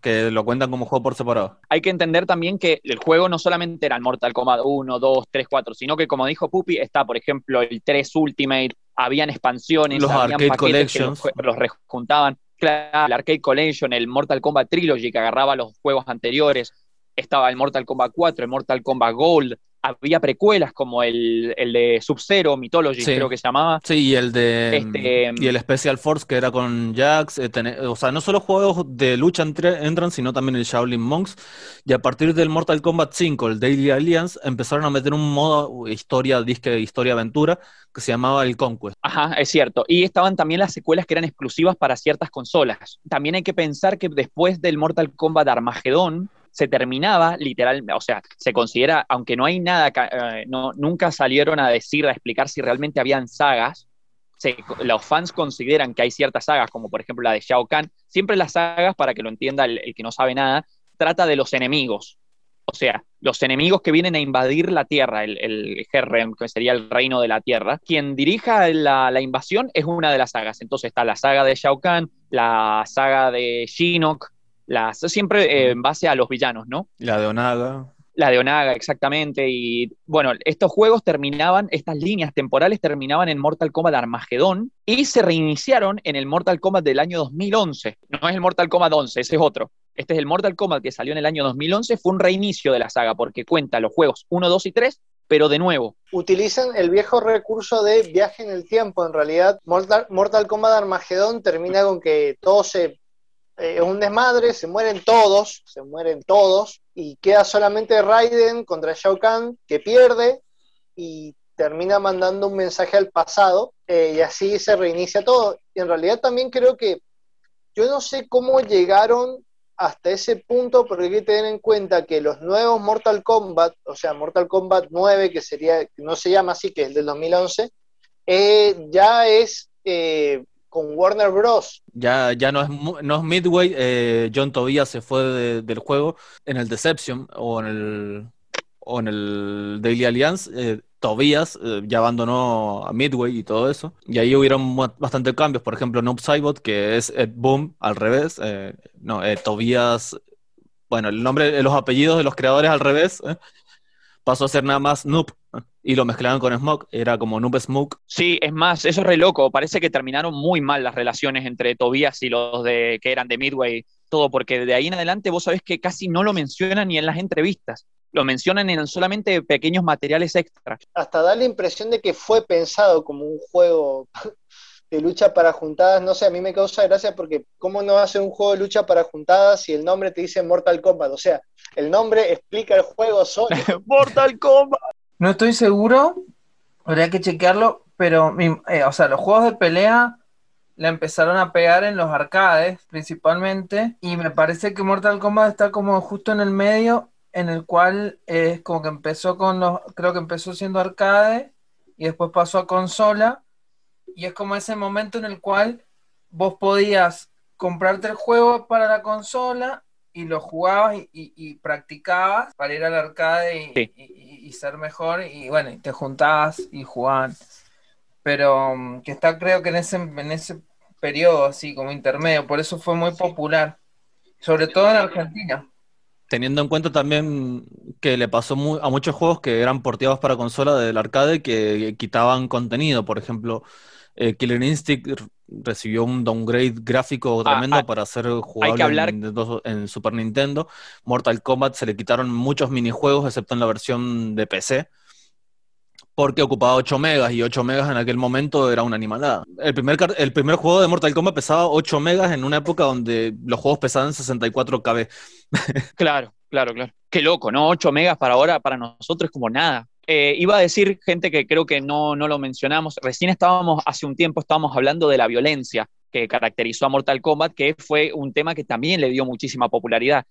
que lo cuentan como juego por separado. Hay que entender también que el juego no solamente era el Mortal Kombat 1, 2, 3, 4, sino que como dijo Pupi, está por ejemplo el 3 Ultimate, habían expansiones, Los habían Arcade paquetes que Collections. los, los rejuntaban. Claro, el Arcade Collection, el Mortal Kombat Trilogy que agarraba los juegos anteriores, estaba el Mortal Kombat 4, el Mortal Kombat Gold, había precuelas como el, el de Sub-Zero, Mythology Sí. creo que se llamaba. Sí, y el de Este, y el Special Force que era con Jax, eh, o sea, no solo juegos de lucha entre- entran, sino también el Shaolin Monks. Y a partir del Mortal Kombat 5, el Daily Alliance, empezaron a meter un modo historia, disque historia aventura, que se llamaba el Conquest. Ajá, es cierto. Y estaban también las secuelas que eran exclusivas para ciertas consolas. También hay que pensar que después del Mortal Kombat Armagedón se terminaba literalmente, o sea, se considera, aunque no hay nada, eh, no, nunca salieron a decir, a explicar si realmente habían sagas, los fans consideran que hay ciertas sagas, como por ejemplo la de Shao Kahn, siempre las sagas, para que lo entienda el, el que no sabe nada, trata de los enemigos. O sea, los enemigos que vienen a invadir la Tierra, el, el Herrem, que sería el reino de la Tierra. Quien dirija la, la invasión es una de las sagas. Entonces está la saga de Shao Kahn, la saga de Shinnok, las, siempre eh, en base a los villanos, ¿no? La de Onaga. La de Onaga, exactamente. Y bueno, estos juegos terminaban, estas líneas temporales terminaban en Mortal Kombat Armagedón y se reiniciaron en el Mortal Kombat del año 2011. No es el Mortal Kombat 11, ese es otro. Este es el Mortal Kombat que salió en el año 2011. Fue un reinicio de la saga porque cuenta los juegos 1, 2 y 3, pero de nuevo. Utilizan el viejo recurso de viaje en el tiempo. En realidad, Mortal, Mortal Kombat Armagedón termina con que todo se es un desmadre, se mueren todos, se mueren todos, y queda solamente Raiden contra Shao Kahn, que pierde y termina mandando un mensaje al pasado, eh, y así se reinicia todo. Y en realidad también creo que yo no sé cómo llegaron hasta ese punto, porque hay que tener en cuenta que los nuevos Mortal Kombat, o sea, Mortal Kombat 9, que sería, no se llama así, que es el del 2011, eh, ya es eh, con Warner Bros. Ya, ya no es, no es Midway, eh, John Tobias se fue de- del juego en el Deception o en el, Daily Alliance. eh, Tobias eh, ya abandonó a Midway y todo eso. Y ahí hubieron bastante cambios. Por ejemplo, Noob Saibot, que es Ed Boom al revés. no, Tobias, bueno, el nombre, los apellidos de los creadores al revés. Pasó a ser nada más Noob. y lo mezclaron con Smoke. Era como Noob Smoke. Sí, es más, eso es re loco. Parece que terminaron muy mal las relaciones entre Tobias y los de que eran de Midway, todo, porque de ahí en adelante vos sabés que casi no lo mencionan ni en las entrevistas. Lo mencionan en solamente pequeños materiales extra. Hasta da la impresión de que fue pensado como un juego de lucha para juntadas. No sé, a mí me causa gracia porque ¿cómo no hace un juego de lucha para juntadas si el nombre te dice Mortal Kombat? O sea, el nombre explica el juego solo. Mortal Kombat. No estoy seguro, habría que chequearlo, pero mi- eh, o sea, los juegos de pelea la empezaron a pegar en los arcades principalmente y me parece que Mortal Kombat está como justo en el medio en el cual es como que empezó con los, creo que empezó siendo arcade y después pasó a consola y es como ese momento en el cual vos podías comprarte el juego para la consola y lo jugabas y, y- y practicabas para ir al arcade y, Sí. y- y- y ser mejor y bueno, y te juntabas y jugaban. Pero mm, que está creo que en ese, en ese periodo así como intermedio, por eso fue muy popular, sobre todo en Argentina. Teniendo en cuenta también que le pasó a muchos juegos que eran porteados para consola del arcade que quitaban contenido. Por ejemplo, eh, Killer Instinct recibió un downgrade gráfico Ah, tremendo ah, para ser jugable hablar- en, Super Nintendo. Mortal Kombat se le quitaron muchos minijuegos, excepto en la versión de PC, porque ocupaba 8 megas y 8 megas en aquel momento era una animalada. El primer, el primer juego de Mortal Kombat pesaba 8 megas en una época donde los juegos pesaban 64 KB. Claro, claro, claro. Qué loco, ¿no? 8 megas para ahora, para nosotros es como nada. Eh, iba a decir, gente, que creo que no, no lo mencionamos. Recién estábamos, hace un tiempo estábamos hablando de la violencia que caracterizó a Mortal Kombat, que fue un tema que también le dio muchísima popularidad.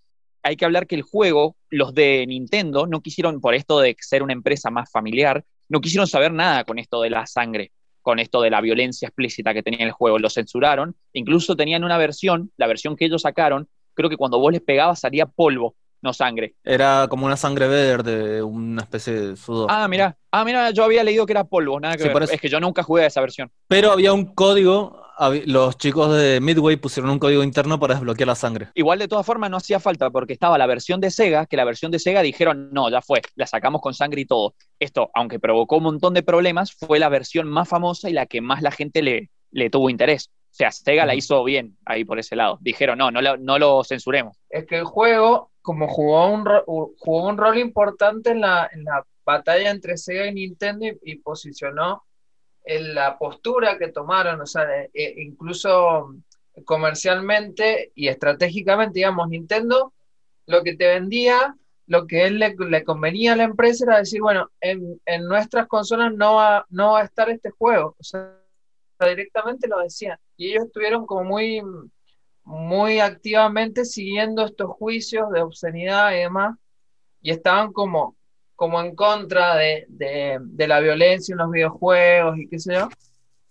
Hay que hablar que el juego, los de Nintendo, no quisieron, por esto de ser una empresa más familiar, no quisieron saber nada con esto de la sangre, con esto de la violencia explícita que tenía el juego. Lo censuraron. Incluso tenían una versión, la versión que ellos sacaron, creo que cuando vos les pegabas salía polvo, no sangre. Era como una sangre verde, una especie de sudor. Ah, mira, ah, mira, yo había leído que era polvo, nada que Sí, ver. Es que yo nunca jugué a esa versión. Pero había un código, los chicos de Midway pusieron un código interno para desbloquear la sangre. Igual de todas formas no hacía falta porque estaba la versión de Sega, que la versión de Sega dijeron, no, ya fue, la sacamos con sangre y todo. Esto, aunque provocó un montón de problemas, fue la versión más famosa y la que más la gente le, le tuvo interés. O sea, Sega la hizo bien ahí por ese lado. Dijeron, no, no lo, no lo censuremos. Es que el juego, como jugó un, jugó un rol importante en la, en la batalla entre Sega y Nintendo y, posicionó en la postura que tomaron, o sea, eh, eh, incluso comercialmente y estratégicamente, digamos, Nintendo, lo que te vendía, lo que él le, le convenía a la empresa era decir, bueno, en, en nuestras consolas no va, no va a estar este juego, o sea, directamente lo decían. Y ellos estuvieron como muy muy activamente siguiendo estos juicios de obscenidad y demás, y estaban como, como en contra de, de- la violencia en los videojuegos y qué sé yo.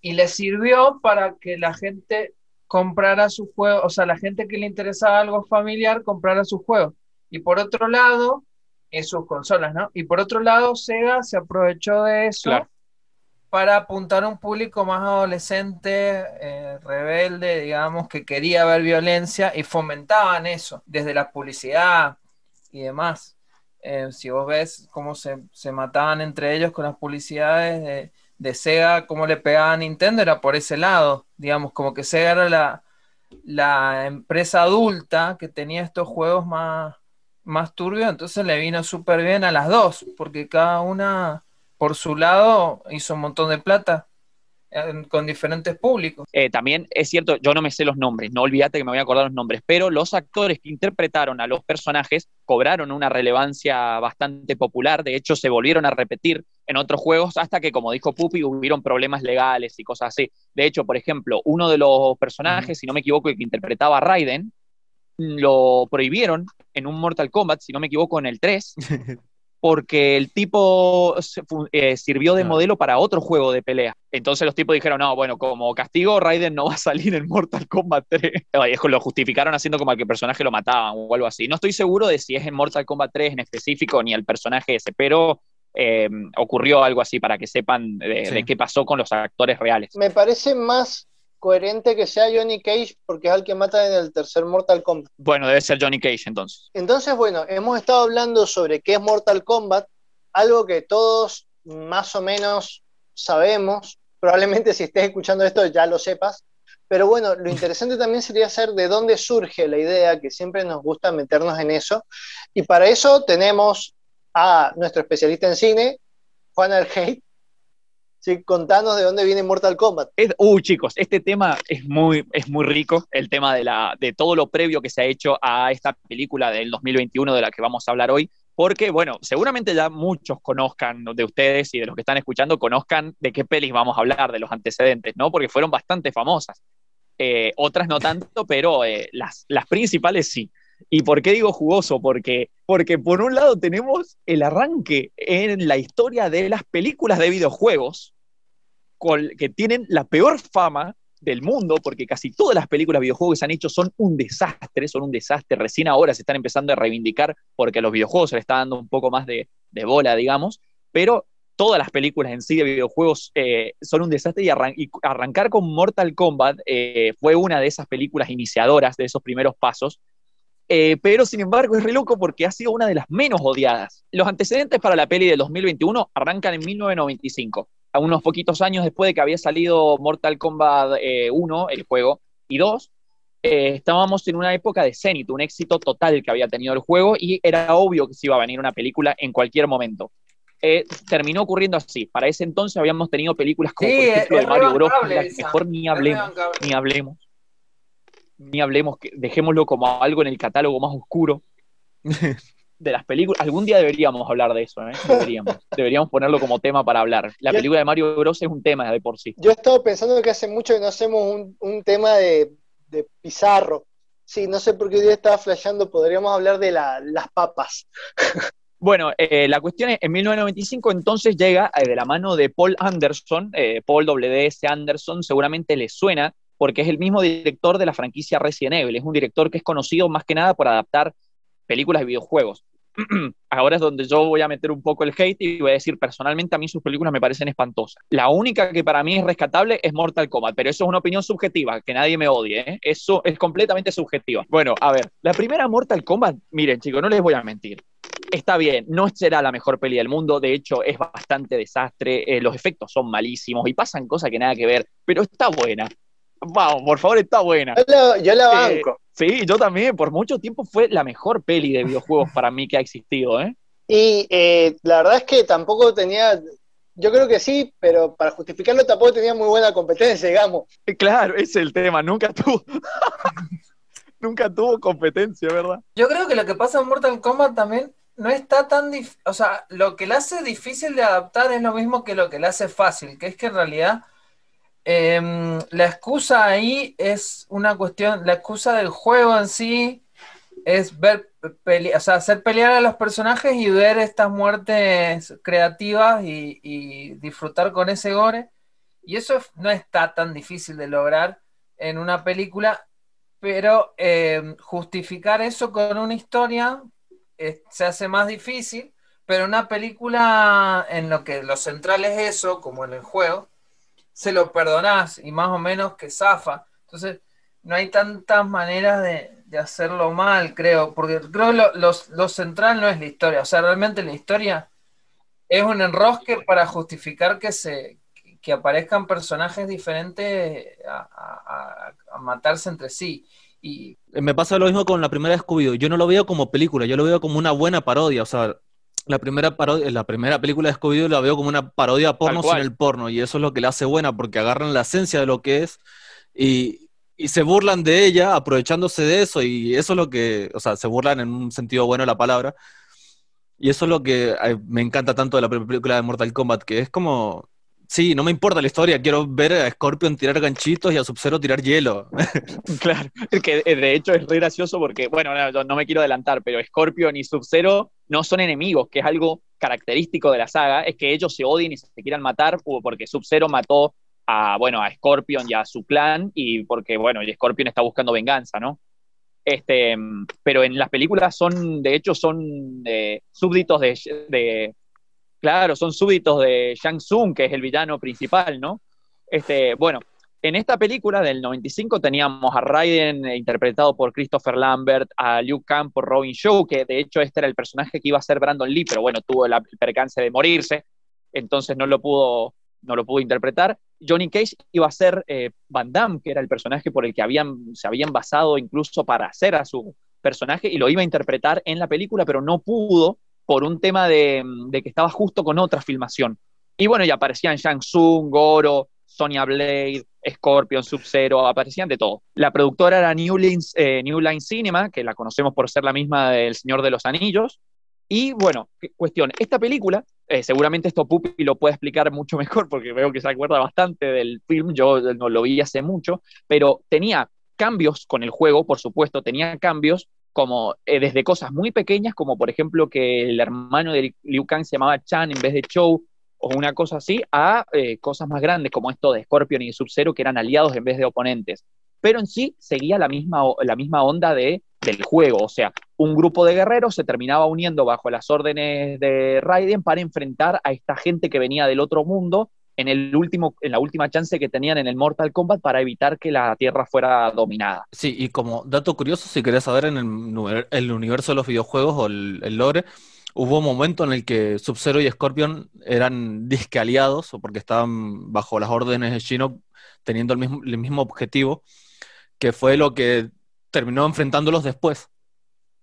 y le sirvió para que la gente comprara su juego, o sea, la gente que le interesaba algo familiar comprara su juego. Y por otro lado, en sus consolas, ¿no? Y por otro lado, Sega se aprovechó de eso. Para apuntar a un público más adolescente, eh, rebelde, digamos, que quería ver violencia y fomentaban eso desde la publicidad y demás. Eh, si vos ves cómo se, se mataban entre ellos con las publicidades de, Sega, cómo le pegaban a Nintendo, era por ese lado, digamos, como que Sega era la, la empresa adulta que tenía estos juegos más, más turbios, entonces le vino súper bien a las dos, porque cada una por su lado hizo un montón de plata con diferentes públicos. Eh, también es cierto, yo no me sé los nombres, no olvídate que me voy a acordar los nombres, pero los actores que interpretaron a los personajes cobraron una relevancia bastante popular, de hecho se volvieron a repetir en otros juegos hasta que, como dijo Pupi, hubieron problemas legales y cosas así. De hecho, por ejemplo, uno de los personajes, si no me equivoco, el que interpretaba a Raiden, lo prohibieron en un Mortal Kombat, si no me equivoco, en el 3, porque el tipo eh, sirvió de modelo para otro juego de pelea. Entonces los tipos dijeron, no, bueno, como castigo, Raiden no va a salir en Mortal Kombat 3. Ay, es que Lo justificaron haciendo como al que el personaje lo mataban o algo así. No estoy seguro de si es en Mortal Kombat 3 en específico ni el personaje ese, pero eh, ocurrió algo así para que sepan de, Sí. de qué pasó con los actores reales. Me parece más coherente que sea Johnny Cage porque es al que mata en el tercer Mortal Kombat. Bueno, debe ser Johnny Cage entonces. Entonces, bueno, hemos estado hablando sobre qué es Mortal Kombat, algo que todos más o menos sabemos, probablemente si estés escuchando esto ya lo sepas, pero bueno, lo interesante también sería saber de dónde surge la idea, que siempre nos gusta meternos en eso, y para eso tenemos a nuestro especialista en cine, Juan Alhate, sí, contanos de dónde viene Mortal Kombat. Es- uy, chicos, este tema es muy, es muy rico, el tema de, la, de todo lo previo que se ha hecho a esta película del 2021 de la que vamos a hablar hoy, porque, bueno, seguramente ya muchos conozcan de ustedes y de los que están escuchando, conozcan de qué pelis vamos a hablar, de los antecedentes, ¿no? Porque fueron bastante famosas. Eh, otras no tanto, pero eh, las, las principales sí. ¿Y por qué digo jugoso? Porque, porque por un lado tenemos el arranque en la historia de las películas de videojuegos, que tienen la peor fama del mundo, porque casi todas las películas de videojuegos que se han hecho son un desastre, son un desastre. Recién ahora se están empezando a reivindicar porque a los videojuegos se les está dando un poco más de, de bola, digamos, pero todas las películas en sí de videojuegos eh, son un desastre y arrancar con Mortal Kombat eh, fue una de esas películas iniciadoras de esos primeros pasos. Eh, pero sin embargo es re loco porque ha sido una de las menos odiadas. Los antecedentes para la peli del 2021 arrancan en 1995, a unos poquitos años después de que había salido Mortal Kombat eh, 1, el juego, y 2. eh, estábamos en una época de Zenith, un éxito total que había tenido el juego y era obvio que se iba a venir una película en cualquier momento. Eh, terminó ocurriendo así. Para ese entonces habíamos tenido películas como, Sí, por ejemplo, de Mario Bros. la- esa. Mejor ni hablemos ni hablemos. Ni hablemos, que dejémoslo como algo en el catálogo más oscuro de las películas. Algún día deberíamos hablar de eso, ¿eh? Deberíamos. Deberíamos ponerlo como tema para hablar. La Yo- película de Mario Bros. es un tema de por sí. Yo he estado pensando que hace mucho que no hacemos un, un tema de, de Pizarro. Sí, no sé por qué hoy día estaba flasheando, podríamos hablar de la- las papas. Bueno, eh, la cuestión es, en 1995 entonces llega eh, de la mano de Paul Anderson, eh, Paul W.S. Anderson, seguramente le suena, porque es el mismo director de la franquicia Resident Evil, es un director que es conocido más que nada por adaptar películas de videojuegos. Ahora es donde yo voy a meter un poco el hate y voy a decir, personalmente a mí sus películas me parecen espantosas. La única que para mí es rescatable es Mortal Kombat, pero eso es una opinión subjetiva, que nadie me odie, ¿eh? eso es completamente subjetiva. Bueno, a ver, la primera Mortal Kombat, miren chicos, no les voy a mentir, está bien, no será la mejor peli del mundo, de hecho es bastante desastre, eh, los efectos son malísimos y pasan cosas que nada que ver, pero está buena. Vamos, por favor, está buena. Yo la, yo la Eh, banco. sí, yo también, por mucho tiempo fue la mejor peli de videojuegos para mí que ha existido, ¿eh? Y eh, la verdad es que tampoco tenía, yo creo que sí, pero para justificarlo tampoco tenía muy buena competencia, digamos. Eh, Claro, ese es el tema, nunca tuvo, nunca tuvo competencia, ¿verdad? Yo creo que lo que pasa en Mortal Kombat también no está tan difícil, o sea, lo que le hace difícil de adaptar es lo mismo que lo que le hace fácil, que es que en realidad em, la excusa ahí es una cuestión, la excusa del juego en sí es ver, o sea, hacer pelear a los personajes y ver estas muertes creativas y, disfrutar con ese gore. Y eso no está tan difícil de lograr en una película, pero eh, justificar eso con una historia eh, se hace más difícil, pero una película en lo que lo central es eso, como en el juego, se lo perdonás y más o menos que zafa. Entonces, no hay tantas maneras de, hacerlo mal, creo, porque creo lo, lo, central no es la historia, o sea, realmente la historia es un enrosque para justificar que se que aparezcan personajes diferentes a, matarse entre sí. Y... Me pasa lo mismo con la primera de Scooby-Doo. Yo no lo veo como película, yo lo veo como una buena parodia. O sea, la primera, la primera película de Scooby-Doo la veo como una parodia porno sin el porno. Y eso es lo que la hace buena, porque agarran la esencia de lo que es y, y se burlan de ella aprovechándose de eso. Y eso es lo que, o sea, se burlan en un sentido bueno de la palabra. Y eso es lo que me encanta tanto de la película de Mortal Kombat, que es como Sí, no me importa la historia, quiero ver a Scorpion tirar ganchitos y a Sub-Zero tirar hielo. claro, que eh, de hecho es re gracioso porque, bueno, no, no me quiero adelantar, pero Scorpion y Sub-Zero no son enemigos, que es algo característico de la saga, es que ellos se odien y se quieran matar porque Sub-Zero mató a, bueno, a Scorpion y a su clan y porque, bueno, Scorpion está buscando venganza, ¿no? Este, pero en las películas son, de hecho, son eh, súbditos de Claro, son súbditos de Shang Tsung, que es el villano principal, ¿no? Este, bueno, en esta película del 95 teníamos a Raiden eh, interpretado por Christopher Lambert, a Liu Kang por Robin Shaw, que de hecho este era el personaje que iba a ser Brandon Lee, pero bueno, tuvo el percance de morirse, entonces no lo pudo, no lo pudo interpretar. Johnny Cage iba a ser eh, Van Damme, que era el personaje por el que habían, se habían basado incluso para hacer a su personaje, y lo iba a interpretar en la película, pero no pudo por un tema de, que estaba justo con otra filmación. Y bueno, y aparecían Shang Tsung, Goro, Sonya Blade, Scorpion, Sub-Zero, aparecían de todo. La productora era New Line, eh, New Line Cinema, que la conocemos por ser la misma del Señor de los Anillos. Y bueno, cuestión, esta película, eh, seguramente esto Pupi lo puede explicar mucho mejor porque veo que se acuerda bastante del film, yo no lo vi hace mucho, pero tenía cambios con el juego, por supuesto, tenía cambios como eh, desde cosas muy pequeñas, como por ejemplo que el hermano de Liu Kang se llamaba Chan en vez de Chou, o una cosa así, a eh, cosas más grandes como esto de Scorpion y Sub-Zero, que eran aliados en vez de oponentes. Pero en sí seguía la misma, la misma onda de, del juego, o sea, un grupo de guerreros se terminaba uniendo bajo las órdenes de Raiden para enfrentar a esta gente que venía del otro mundo en, el último, en la última chance que tenían en el Mortal Kombat para evitar que la Tierra fuera dominada. Sí, y como dato curioso, si querés saber en el, el universo de los videojuegos o el, lore, hubo un momento en el que Sub-Zero y Scorpion eran disque aliados, o porque estaban bajo las órdenes de Shinnok teniendo el mismo, el mismo objetivo, que fue lo que terminó enfrentándolos después.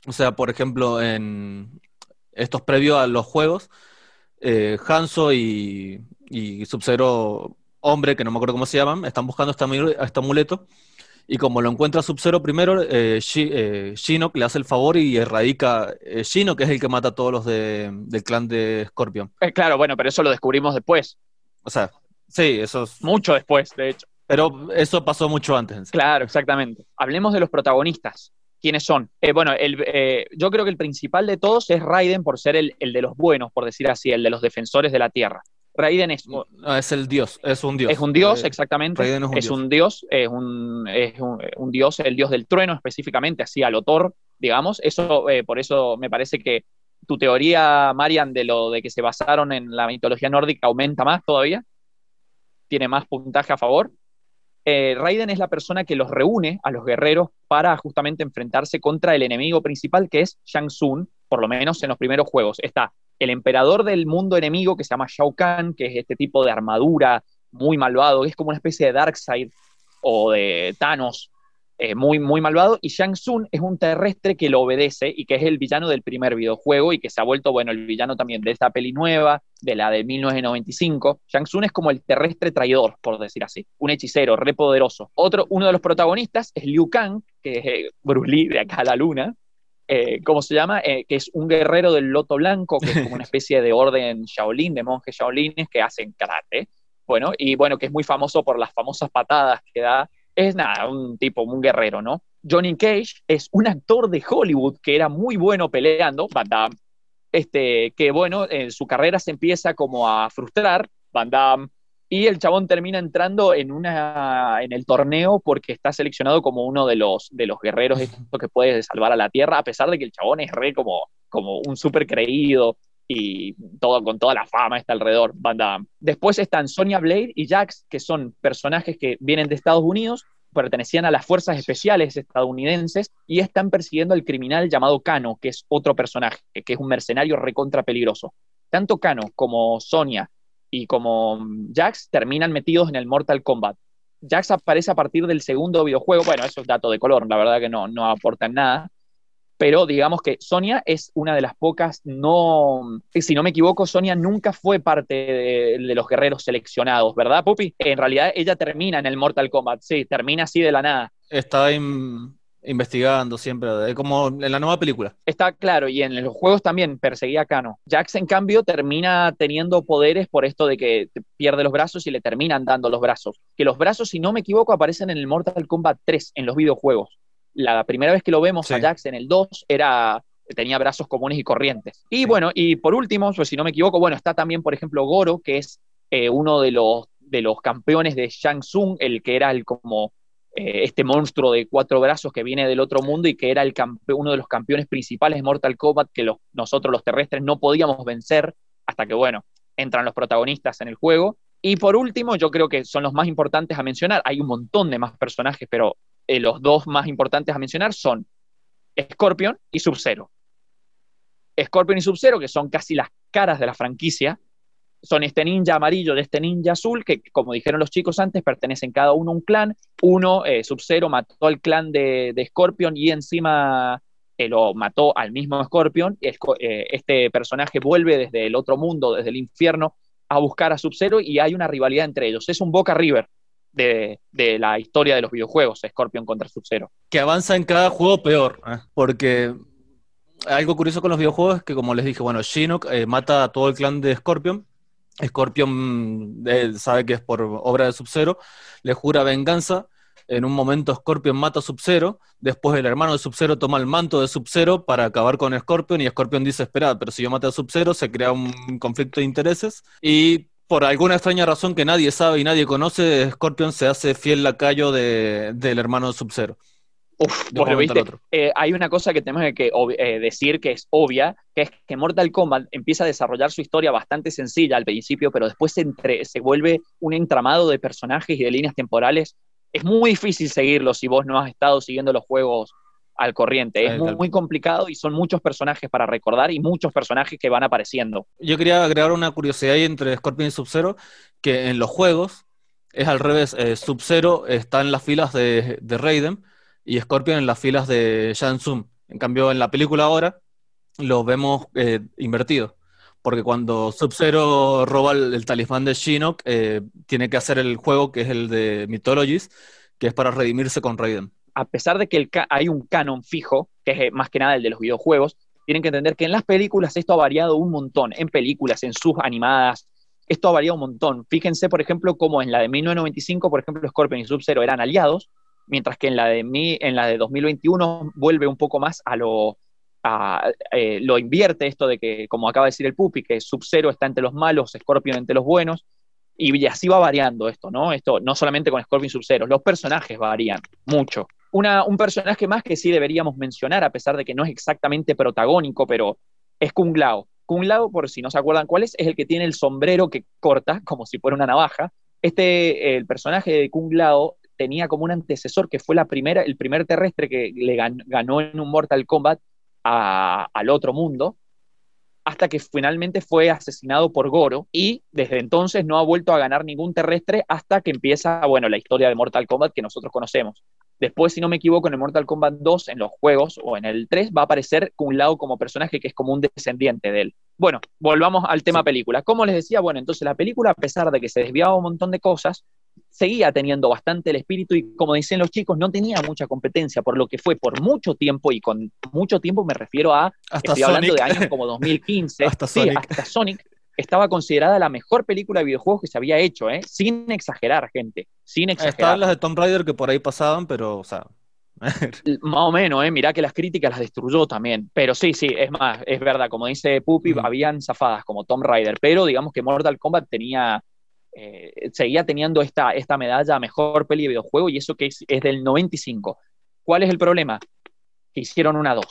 O sea, por ejemplo, en estos previos a los juegos, eh, Hanzo y, y Sub-Zero hombre, que no me acuerdo cómo se llaman, están buscando este, este amuleto. Y como lo encuentra Sub-Zero primero, eh, eh, Shinnok le hace el favor y erradica eh, Shinnok, que es el que mata a todos los del clan de Scorpion. Eh, claro, bueno, pero eso lo descubrimos después. O sea, sí, eso es... Mucho después, de hecho. Pero eso pasó mucho antes. Claro, exactamente. Hablemos de los protagonistas. ¿Quiénes son? bueno, el, yo creo que el principal de todos es Raiden por ser el, el de los buenos, por decir así, el de los defensores de la Tierra. Raiden es, es el dios, es un dios. Es un dios, eh, exactamente. es, un, dios. es, un, es un, dios, el dios del trueno específicamente, así al Thor, digamos. Eso, eh, por eso me parece que tu teoría, Marian, de lo de que se basaron en la mitología nórdica aumenta más todavía. Tiene más puntaje a favor. Eh, Raiden es la persona que los reúne a los guerreros para justamente enfrentarse contra el enemigo principal que es Shang Tsung, por lo menos en los primeros juegos. Está el emperador del mundo enemigo que se llama Shao Kahn, que es este tipo de armadura muy malvado, que es como una especie de Darkseid o de Thanos, eh, muy, muy malvado, y Shang Tsung es un terrestre que lo obedece y que es el villano del primer videojuego y que se ha vuelto, bueno, el villano también de esta peli nueva, de la de 1995. Shang Tsung es como el terrestre traidor, por decir así, un hechicero, re poderoso. Otro, uno de los protagonistas es Liu Kang, que es eh, Bruce Lee de acá a la luna, eh, ¿cómo se llama? Eh, que es un guerrero del loto blanco, que es como una especie de orden Shaolin, de monjes Shaolines que hacen karate. Bueno, y bueno, que es muy famoso por las famosas patadas que da. Es nada, un tipo, un guerrero, ¿no? Johnny Cage es un actor de Hollywood que era muy bueno peleando, Van Damme, este, que bueno, en su carrera se empieza como a frustrar, Van Damme, y el chabón termina entrando en una en el torneo porque está seleccionado como uno de los de los guerreros que puede salvar a la Tierra, a pesar de que el chabón es re como, como un súper creído y todo con toda la fama está alrededor, Van Damme. Después están Sonya Blade y Jax, que son personajes que vienen de Estados Unidos, pertenecían a las fuerzas especiales estadounidenses y están persiguiendo al criminal llamado Kano, que es otro personaje, que es un mercenario recontra peligroso. Tanto Kano como Sonya y como Jax terminan metidos en el Mortal Kombat. Jax aparece a partir del segundo videojuego, bueno, eso es dato de color, la verdad que no, no aportan nada, pero digamos que Sonia es una de las pocas, no, si no me equivoco, Sonia nunca fue parte de, de, los guerreros seleccionados, ¿verdad, Pupi? En realidad ella termina en el Mortal Kombat, sí, termina así de la nada. Está in, investigando siempre, como en la nueva película. Está claro, y en los juegos también perseguía a Kano. Jax, en cambio, termina teniendo poderes por esto de que pierde los brazos y le terminan dando los brazos. Que los brazos, si no me equivoco, aparecen en el Mortal Kombat 3, en los videojuegos. La primera vez que lo vemos sí. a Jax en el 2 era tenía brazos comunes y corrientes. Y sí. bueno, y por último, pues si no me equivoco, bueno, está también, por ejemplo, Goro, que es eh, uno de los, de los campeones de Shang Tsung, el que era el como eh, este monstruo de cuatro brazos que viene del otro mundo y que era el uno de los campeones principales de Mortal Kombat que nosotros los terrestres no podíamos vencer hasta que, bueno, entran los protagonistas en el juego. Y por último, yo creo que son los más importantes a mencionar. Hay un montón de más personajes, pero eh, los dos más importantes a mencionar son Scorpion y Sub-Zero. Scorpion y Sub-Zero, que son casi las caras de la franquicia, son este ninja amarillo de este ninja azul, que como dijeron los chicos antes, pertenecen cada uno a un clan. Uno, eh, Sub-Zero, mató al clan de, de, Scorpion y encima eh, lo mató al mismo Scorpion. Eh, este personaje vuelve desde el otro mundo, desde el infierno, a buscar a Sub-Zero y hay una rivalidad entre ellos. Es un Boca River. De, de la historia de los videojuegos, Scorpion contra Sub-Zero. Que avanza en cada juego peor, ¿eh? porque algo curioso con los videojuegos es que, como les dije, bueno, Shinnok eh, mata a todo el clan de Scorpion, Scorpion eh, sabe que es por obra de Sub-Zero, le jura venganza. En un momento Scorpion mata a Sub-Zero, después el hermano de Sub-Zero toma el manto de Sub-Zero para acabar con Scorpion y Scorpion dice, espera, pero si yo maté a Sub-Zero se crea un conflicto de intereses y por alguna extraña razón que nadie sabe y nadie conoce, Scorpion se hace fiel lacayo de, del hermano de Sub-Zero. Uf, viste. Eh, hay una cosa que tenemos que eh, decir que es obvia, que es que Mortal Kombat empieza a desarrollar su historia bastante sencilla al principio, pero después se, entre, se vuelve un entramado de personajes y de líneas temporales. Es muy difícil seguirlo si vos no has estado siguiendo los juegos al corriente. Es muy, muy, complicado y son muchos personajes para recordar y muchos personajes que van apareciendo. Yo quería agregar una curiosidad ahí entre Scorpion y Sub-Zero, que en los juegos es al revés. Eh, Sub-Zero está en las filas de, de Raiden y Scorpion en las filas de Shang. En cambio, en la película ahora lo vemos eh, invertido. Porque cuando Sub-Zero roba el, talismán de Shinnok, eh, tiene que hacer el juego que es el de Mythologies, que es para redimirse con Raiden. A pesar de que hay un canon fijo, que es eh, más que nada el de los videojuegos, tienen que entender que en las películas esto ha variado un montón. En películas, en sus animadas, esto ha variado un montón. Fíjense, por ejemplo, como en la de 1995, por ejemplo, Scorpion y Sub-Zero eran aliados, mientras que en la de, mi, en la de 2021 vuelve un poco más a lo, eh, lo invierte esto de que, como acaba de decir el Pupi, que Sub-Zero está entre los malos, Scorpion entre los buenos, y así va variando esto, ¿no? Esto no solamente con Scorpion Sub-Zero, los personajes varían mucho. Una, un personaje más que sí deberíamos mencionar, a pesar de que no es exactamente protagónico, pero es Kung Lao. Kung Lao, por si no se acuerdan cuál es, es el que tiene el sombrero que corta, como si fuera una navaja. Este, el personaje de Kung Lao tenía como un antecesor que fue la primera, el primer terrestre que le ganó, en un Mortal Kombat a, al otro mundo, hasta que finalmente fue asesinado por Goro y desde entonces no ha vuelto a ganar ningún terrestre hasta que empieza, bueno, la historia de Mortal Kombat que nosotros conocemos. Después, si no me equivoco, en el Mortal Kombat 2, en los juegos, o en el 3, va a aparecer Kung Lao como personaje que es como un descendiente de él. Bueno, volvamos al tema sí. película. Como les decía, bueno, entonces la película, a pesar de que se desviaba un montón de cosas, seguía teniendo bastante el espíritu y como dicen los chicos, no tenía mucha competencia, por lo que fue por mucho tiempo, y con mucho tiempo me refiero a, hasta estoy Sonic. hablando de años como 2015, hasta, sí, Sonic. hasta Sonic, estaba considerada la mejor película de videojuegos que se había hecho, ¿eh? sin exagerar, gente, sin exagerar. Estaban las de Tomb Raider que por ahí pasaban, pero, o sea... más o menos, ¿eh? mirá que las críticas las destruyó también. Pero sí, sí, es más, es verdad, como dice mm. habían zafadas como Tomb Raider, pero digamos que Mortal Kombat tenía eh, seguía teniendo esta, esta medalla mejor peli de videojuego y eso que es, es del 95. ¿Cuál es el problema? Que hicieron una 2.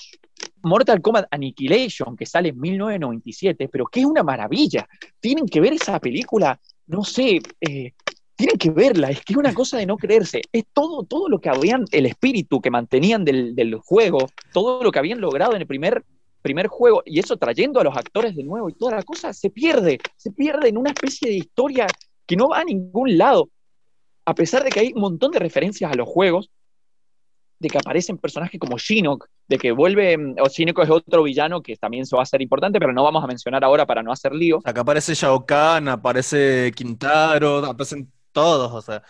Mortal Kombat Annihilation, que sale en 1997, pero que es una maravilla. Tienen que ver esa película, no sé, eh, tienen que verla, es que es una cosa de no creerse. Es todo, todo lo que habían, el espíritu que mantenían del, del juego, todo lo que habían logrado en el primer, primer juego, y eso trayendo a los actores de nuevo y toda la cosa, se pierde, se pierde en una especie de historia que no va a ningún lado. A pesar de que hay un montón de referencias a los juegos, de que aparecen personajes como Shinnok, de que vuelve, mm, o Shinnok es otro villano que también se va a ser importante, pero no vamos a mencionar ahora para no hacer lío. Acá aparece Shao Kahn, aparece Quintaro, aparecen todos, o sea,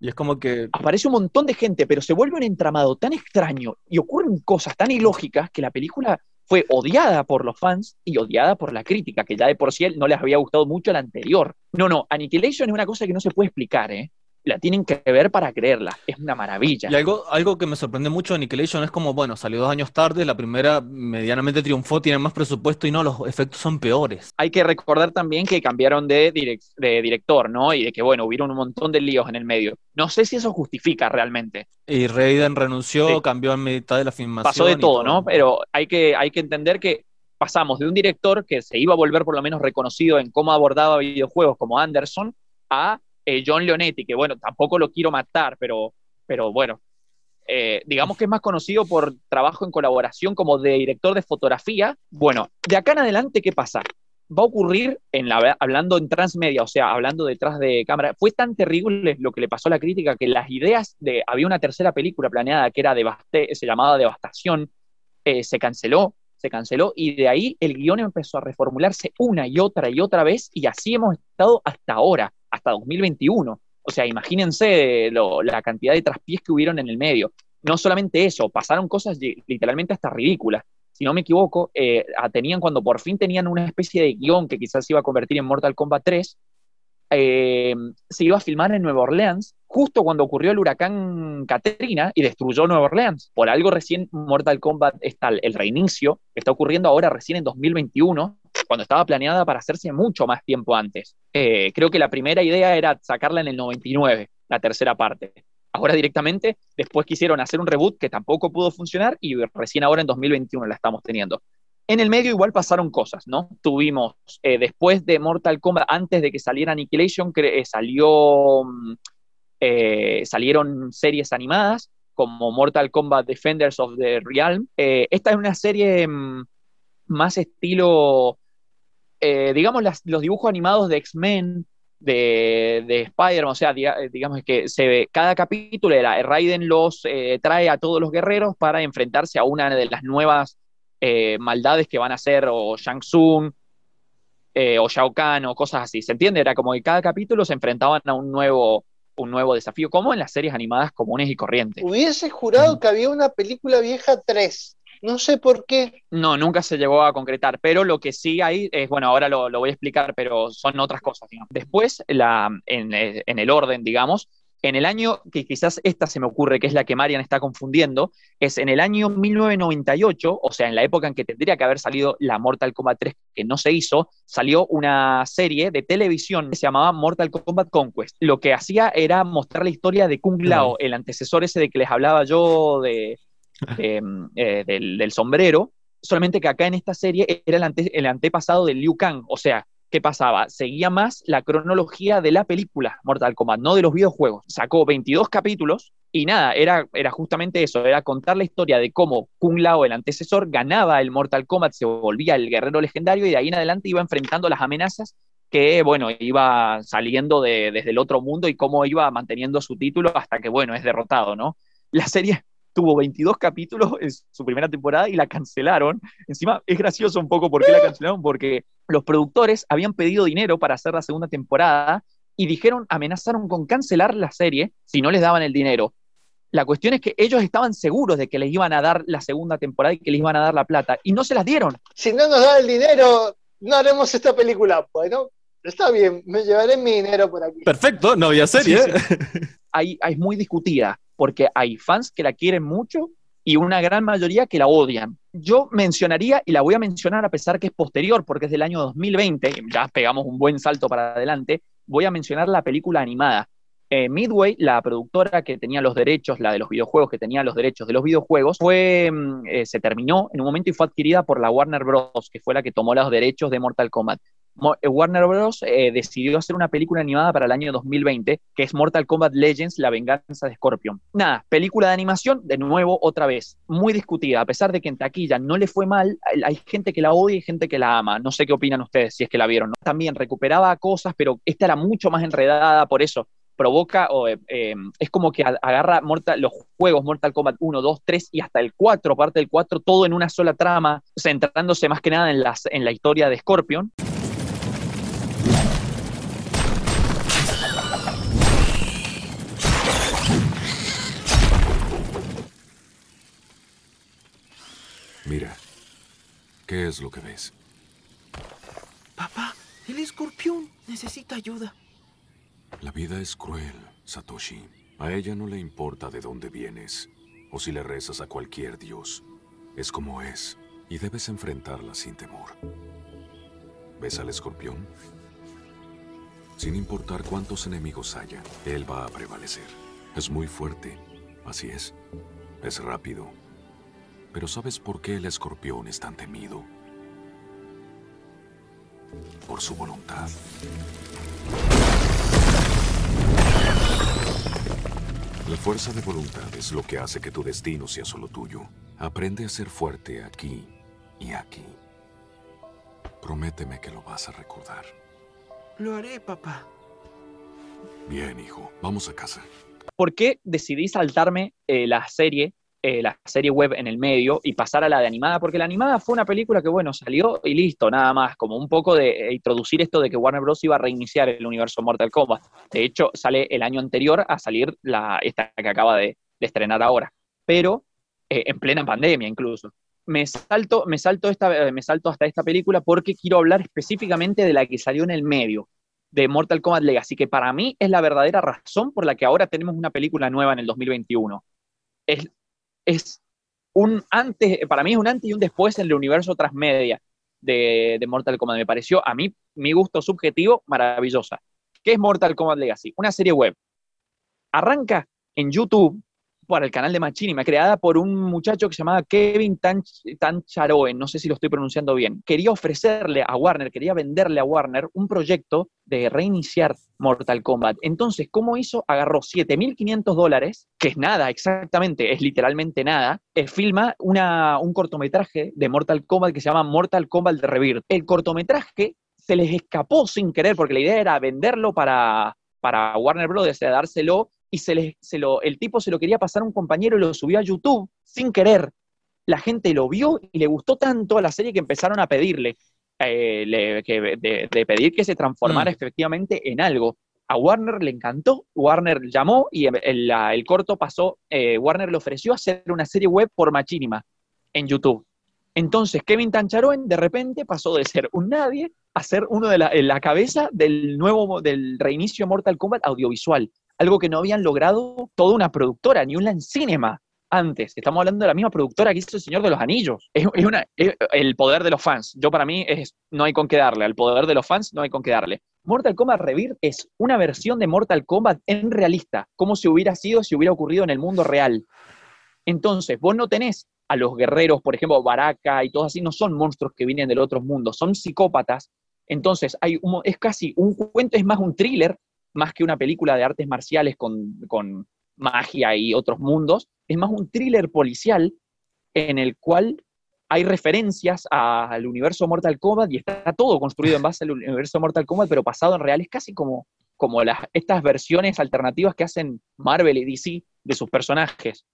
y es como que... Aparece un montón de gente, pero se vuelve un entramado tan extraño y ocurren cosas tan ilógicas que la película fue odiada por los fans y odiada por la crítica, que ya de por sí no les había gustado mucho la anterior. No, no, Annihilation es una cosa que no se puede explicar, ¿eh? La tienen que ver para creerla. Es una maravilla. Y algo, algo que me sorprende mucho de Annihilation es como, bueno, salió dos años tarde, la primera medianamente triunfó, tiene más presupuesto y no, los efectos son peores. Hay que recordar también que cambiaron de, de director, ¿no? Y de que, bueno, hubieron un montón de líos en el medio. No sé si eso justifica realmente. Y Raiden renunció, cambió en mitad de la filmación. Pasó de todo, ¿no? Pero hay que, hay que entender que pasamos de un director que se iba a volver por lo menos reconocido en cómo abordaba videojuegos como Anderson a eh, John Leonetti, que bueno, tampoco lo quiero matar, pero, pero bueno, eh, digamos que es más conocido por trabajo en colaboración como de director de fotografía. Bueno, de acá en adelante, ¿qué pasa? Va a ocurrir, en la, hablando en transmedia, o sea, hablando detrás de cámara, fue tan terrible lo que le pasó a la crítica que las ideas de, había una tercera película planeada que era Devaste, se llamaba Devastación, eh, se canceló, se canceló y de ahí el guion empezó a reformularse una y otra y otra vez y así hemos estado hasta ahora hasta 2021. O sea, imagínense la cantidad de traspiés que hubieron en el medio. No solamente eso, pasaron cosas literalmente hasta ridículas. Si no me equivoco, eh, tenían cuando por fin tenían una especie de guion que quizás se iba a convertir en Mortal Kombat 3, eh, se iba a filmar en Nueva Orleans justo cuando ocurrió el huracán Katrina y destruyó Nueva Orleans. Por algo recién Mortal Kombat está el reinicio, está ocurriendo ahora recién en 2021, cuando estaba planeada para hacerse mucho más tiempo antes. Eh, creo que la primera idea era sacarla en el 99, la tercera parte. Ahora directamente, después quisieron hacer un reboot que tampoco pudo funcionar y recién ahora en 2021 la estamos teniendo. En el medio igual pasaron cosas, ¿no? Tuvimos, eh, después de Mortal Kombat, antes de que saliera Annihilation, eh, salió, mm, salieron series animadas como Mortal Kombat Defenders of the Realm. esta es una serie mm, más estilo eh, digamos, los dibujos animados de X-Men, de, de Spider-Man, o sea, eh, digamos que se ve, cada capítulo era Raiden los eh, trae a todos los guerreros para enfrentarse a una de las nuevas maldades que van a ser o Shang Tsung o Shao Kahn o cosas así, ¿se entiende? Era como que cada capítulo se enfrentaban a un nuevo, un nuevo desafío, como en las series animadas comunes y corrientes. Hubiese jurado que había una película vieja 3. No sé por qué. No, nunca se llegó a concretar, pero lo que sí hay es, bueno, ahora lo, voy a explicar, pero son otras cosas. Después, la, en, en, el orden, digamos, en el año que quizás esta se me ocurre, que es la que Marian está confundiendo, es en el año 1998, o sea, en la época en que tendría que haber salido la Mortal Kombat 3, que no se hizo, salió una serie de televisión que se llamaba Mortal Kombat Conquest. Lo que hacía era mostrar la historia de Kung Lao, el antecesor ese de que les hablaba yo de, Em, eh, del, sombrero, solamente que acá en esta serie era el, antepasado de Liu Kang, o sea, ¿qué pasaba? Seguía más la cronología de la película Mortal Kombat, no de los videojuegos. Sacó 22 capítulos y nada, era, era justamente eso, era contar la historia de cómo Kung Lao, el antecesor, ganaba el Mortal Kombat, se volvía el guerrero legendario y de ahí en adelante iba enfrentando las amenazas que, bueno, iba saliendo de, desde el otro mundo y cómo iba manteniendo su título hasta que, bueno, es derrotado, ¿no? La serie tuvo 22 capítulos en su primera temporada y la cancelaron. Encima es gracioso un poco por qué la cancelaron, porque los productores habían pedido dinero para hacer la segunda temporada y dijeron, amenazaron con cancelar la serie si no les daban el dinero. La cuestión es que ellos estaban seguros de que les iban a dar la segunda temporada y que les iban a dar la plata y no se las dieron. Si no nos da el dinero, no haremos esta película. Bueno, está bien, me llevaré mi dinero por aquí. Perfecto, no había serie. Ahí, es muy discutida porque hay fans que la quieren mucho y una gran mayoría que la odian. Yo mencionaría, y la voy a mencionar a pesar que es posterior, porque es del año 2020, ya pegamos un buen salto para adelante, voy a mencionar la película animada. Eh, Midway, la productora que tenía los derechos, la de los videojuegos, que tenía los derechos de los videojuegos, fue, mm, eh, se terminó en un momento y fue adquirida por la Warner Bros., que fue la que tomó los derechos de Mortal Kombat. Eh, Warner Bros. eh, decidió hacer una película animada para el año 2020, que es Mortal Kombat Legends, La venganza de Scorpion. Nada, película de animación, de nuevo, otra vez, muy discutida, a pesar de que en taquilla no le fue mal, hay- gente que la odia y gente que la ama. No sé qué opinan ustedes, si es que la vieron. ¿no? También recuperaba cosas, pero esta era mucho más enredada, por eso provoca, o, eh, eh, es como que agarra Mortal- los juegos Mortal Kombat 1, 2, 3 y hasta el 4, parte del 4, todo en una sola trama, centrándose más que nada en, las, en la historia de Scorpion. Mira, ¿qué es lo que ves? Papá, el escorpión necesita ayuda. La vida es cruel, Satoshi. A ella no le importa de dónde vienes o si le rezas a cualquier dios. Es como es y debes enfrentarla sin temor. ¿Ves al escorpión? Sin importar cuántos enemigos haya, él va a prevalecer. Es muy fuerte, así es. Es rápido. Pero ¿sabes por qué el escorpión es tan temido? Por su voluntad. La fuerza de voluntad es lo que hace que tu destino sea solo tuyo. Aprende a ser fuerte aquí y aquí. Prométeme que lo vas a recordar. Lo haré, papá. Bien, hijo. Vamos a casa. ¿Por qué decidí saltarme eh, la serie, eh, la serie web en el medio y pasar a la de animada? Porque la animada fue una película que, bueno, salió y listo, nada más, como un poco de eh, introducir esto de que Warner Bros. iba a reiniciar el universo Mortal Kombat. De hecho, sale el año anterior a salir la, esta que acaba de, estrenar ahora, pero eh, en plena pandemia incluso. Me salto, me, salto esta, me salto hasta esta película porque quiero hablar específicamente de la que salió en el medio, de Mortal Kombat Legacy, que para mí es la verdadera razón por la que ahora tenemos una película nueva en el 2021. Es, es un antes, para mí es un antes y un después en el universo transmedia de, de Mortal Kombat. Me pareció, a mí, mi gusto subjetivo, maravillosa. ¿Qué es Mortal Kombat Legacy? Una serie web. Arranca en YouTube por el canal de Machinima, creada por un muchacho que se llamaba Kevin Tanch- Tancharoen, no sé si lo estoy pronunciando bien. Quería ofrecerle a Warner, quería venderle a Warner un proyecto de reiniciar Mortal Kombat. Entonces, ¿cómo hizo? Agarró 7.500 dólares, que es nada, exactamente, es literalmente nada, eh, filma un cortometraje de Mortal Kombat que se llama Mortal Kombat Rebirth. El cortometraje se les escapó sin querer, porque la idea era venderlo para, para Warner Bros., dárselo, y se les, se lo, el tipo se lo quería pasar a un compañero y lo subió a YouTube sin querer. La gente lo vio y le gustó tanto a la serie que empezaron a pedirle, eh, le- que, de, de pedir que se transformara Mm. efectivamente en algo. A Warner le encantó, Warner llamó y el, corto pasó, eh, Warner le ofreció hacer una serie web por Machinima en YouTube. Entonces Kevin Tancharoen de repente pasó de ser un nadie a ser uno de la, la cabeza del nuevo, del reinicio Mortal Kombat audiovisual, algo que no habían logrado toda una productora, ni en cinema antes. Estamos hablando de la misma productora que hizo El Señor de los Anillos. Es, una, el poder de los fans. Yo para mí es, no hay con qué darle. Al poder de los fans no hay con qué darle. Mortal Kombat Rebirth es una versión de Mortal Kombat en realista, como si hubiera sido si hubiera ocurrido en el mundo real. Entonces, vos no tenés a los guerreros, por ejemplo, Baraka y todos así, no son monstruos que vienen del otro mundo, son psicópatas. Entonces, hay un- es casi un cuento, es más un thriller, más que una película de artes marciales con, con magia y otros mundos, es más un thriller policial en el cual hay referencias al universo Mortal Kombat y está todo construido en base al universo Mortal Kombat, pero pasado en real. Es casi como, como las, estas versiones alternativas que hacen Marvel y DC de sus personajes.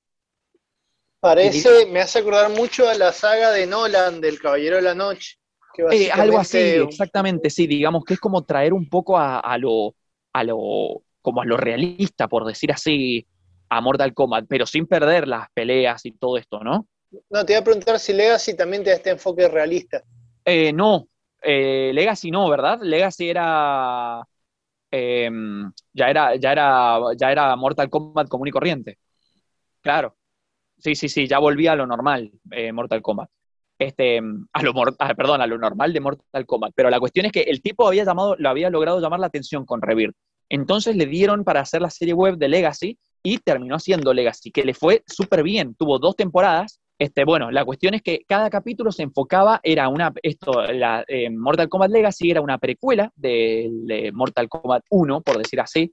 Parece, me hace acordar mucho a la saga de Nolan del Caballero de la Noche. que Eh, algo así, exactamente, sí, digamos que es como traer un poco a, a lo, a lo, como a lo realista, por decir así, a Mortal Kombat, pero sin perder las peleas y todo esto, ¿no? No, te iba a preguntar si Legacy también te da este enfoque realista. Eh, no, eh, Legacy no, ¿verdad? Legacy era, em, ya era, ya era, ya era Mortal Kombat común y corriente. Claro. Sí, sí, sí, ya volvía a lo normal, eh, Mortal Kombat. Este, a lo, ah, perdón, normal de Mortal Kombat. Pero la cuestión es que el tipo había llamado, lo había logrado llamar la atención con Rebirth. Entonces le dieron para hacer la serie web de Legacy y terminó haciendo Legacy, que le fue súper bien. Tuvo dos temporadas. Este, bueno, la cuestión es que cada capítulo se enfocaba, era una, esto, la eh, Mortal Kombat Legacy era una precuela de, Mortal Kombat 1, por decir así,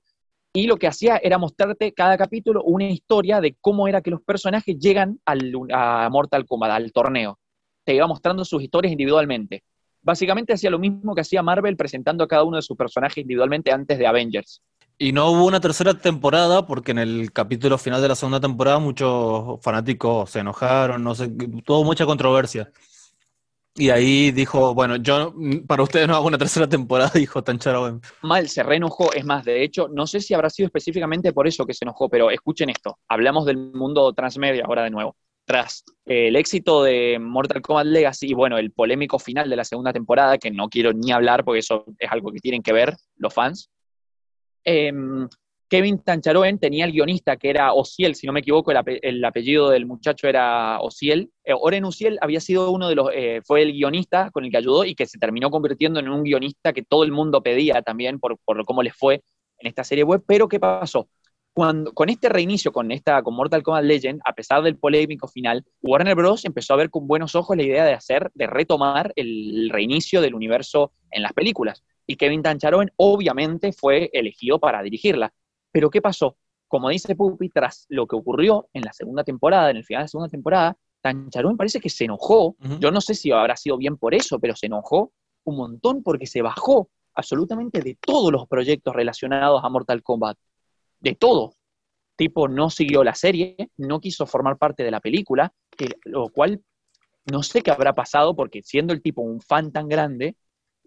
y lo que hacía era mostrarte cada capítulo una historia de cómo era que los personajes llegan a Mortal Kombat, al torneo. Te iba mostrando sus historias individualmente. Básicamente hacía lo mismo que hacía Marvel presentando a cada uno de sus personajes individualmente antes de Avengers. Y no hubo una tercera temporada porque en el capítulo final de la segunda temporada muchos fanáticos se enojaron, no sé, tuvo mucha controversia. Y ahí dijo, bueno, yo para ustedes no hago una tercera temporada, dijo Tancharo. Mal se reenojó, es más, de hecho, no sé si habrá sido específicamente por eso que se enojó, pero escuchen esto, hablamos del mundo transmedia ahora de nuevo. Tras el éxito de Mortal Kombat Legacy y bueno, el polémico final de la segunda temporada, que no quiero ni hablar porque eso es algo que tienen que ver los fans, em, Kevin Tancharoen tenía el guionista que era Ociel, si no me equivoco, el, ape- el apellido del muchacho era Ociel. Eh, Oren Ociel había sido uno de los, eh, fue el guionista con el que ayudó y que se terminó convirtiendo en un guionista que todo el mundo pedía también por, por cómo les fue en esta serie web. Pero ¿qué pasó? Cuando, con este reinicio, con, esta, con Mortal Kombat Legend, a pesar del polémico final, Warner Bros. empezó a ver con buenos ojos la idea de hacer, de retomar el reinicio del universo en las películas. Y Kevin Tancharoen obviamente fue elegido para dirigirla. Pero ¿qué pasó? Como dice Pupi, tras lo que ocurrió en la segunda temporada, en el final de la segunda temporada, Tancharoen parece que se enojó. Yo no sé si habrá sido bien por eso, pero se enojó un montón porque se bajó absolutamente de todos los proyectos relacionados a Mortal Kombat. De todo. Tipo, no siguió la serie, no quiso formar parte de la película, lo cual no sé qué habrá pasado porque siendo el tipo un fan tan grande,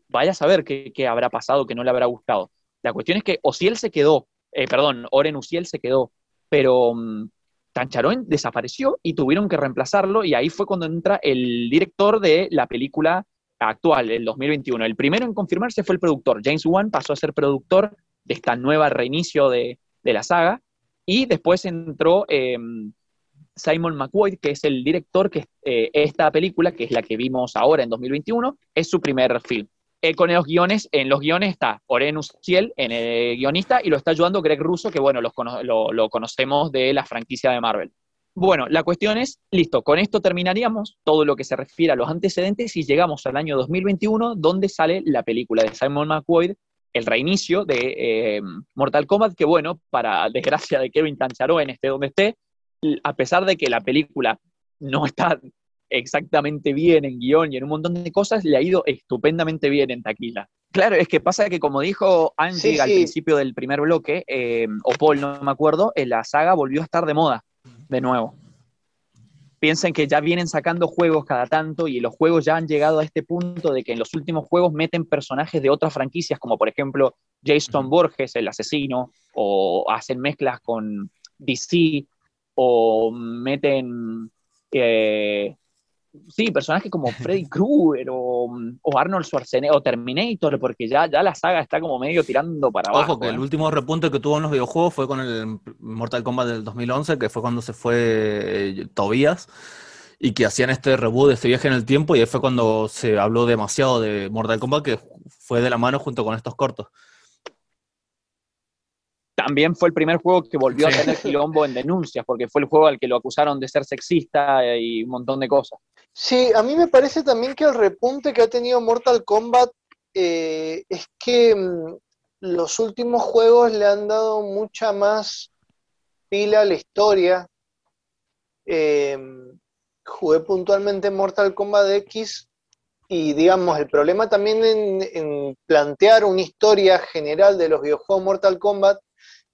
vaya a saber qué, qué habrá pasado, que no le habrá gustado. La cuestión es que Ociel se quedó, eh, perdón, Oren Uciel se quedó, pero mm, Tancharoen desapareció y tuvieron que reemplazarlo y ahí fue cuando entra el director de la película actual, el 2021. El primero en confirmarse fue el productor. James Wan pasó a ser productor de esta nueva reinicio de, de la saga y después entró eh, Simon McQuaid, que es el director que eh, esta película, que es la que vimos ahora en 2021, es su primer film. Eh, con los guiones, en los guiones está Oren Uciel, en el guionista, y lo está ayudando Greg Russo, que bueno, los cono- lo, lo conocemos de la franquicia de Marvel. Bueno, la cuestión es, listo, con esto terminaríamos todo lo que se refiere a los antecedentes y llegamos al año 2021, donde sale la película de Simon McQuaid, el reinicio de eh, Mortal Kombat, que bueno, para desgracia de Kevin Tancharoen, esté donde esté, a pesar de que la película no está exactamente bien en guion y en un montón de cosas, le ha ido estupendamente bien en taquilla. Claro, es que pasa que como dijo Angie Sí, al sí. principio del primer bloque, eh, o Paul, no me acuerdo, eh, la saga volvió a estar de moda de nuevo. Piensen que ya vienen sacando juegos cada tanto y los juegos ya han llegado a este punto de que en los últimos juegos meten personajes de otras franquicias, como por ejemplo Jason Borges, el asesino, o hacen mezclas con DC, o meten eh, sí, personajes como Freddy Krueger o, o Arnold Schwarzenegger o Terminator, porque ya, ya la saga está como medio tirando para abajo. Ojo, que el ¿eh? último repunte que tuvo en los videojuegos fue con el Mortal Kombat del 2011, que fue cuando se fue eh, Tobías, y que hacían este reboot, este viaje en el tiempo, y ahí fue cuando se habló demasiado de Mortal Kombat, que fue de la mano junto con estos cortos. También fue el primer juego que volvió Sí. a tener quilombo en denuncias, porque fue el juego al que lo acusaron de ser sexista y un montón de cosas. Sí, a mí me parece también que el repunte que ha tenido Mortal Kombat eh, es que mm, los últimos juegos le han dado mucha más pila a la historia. Eh, jugué puntualmente Mortal Kombat X y digamos, el problema también en, en plantear una historia general de los videojuegos Mortal Kombat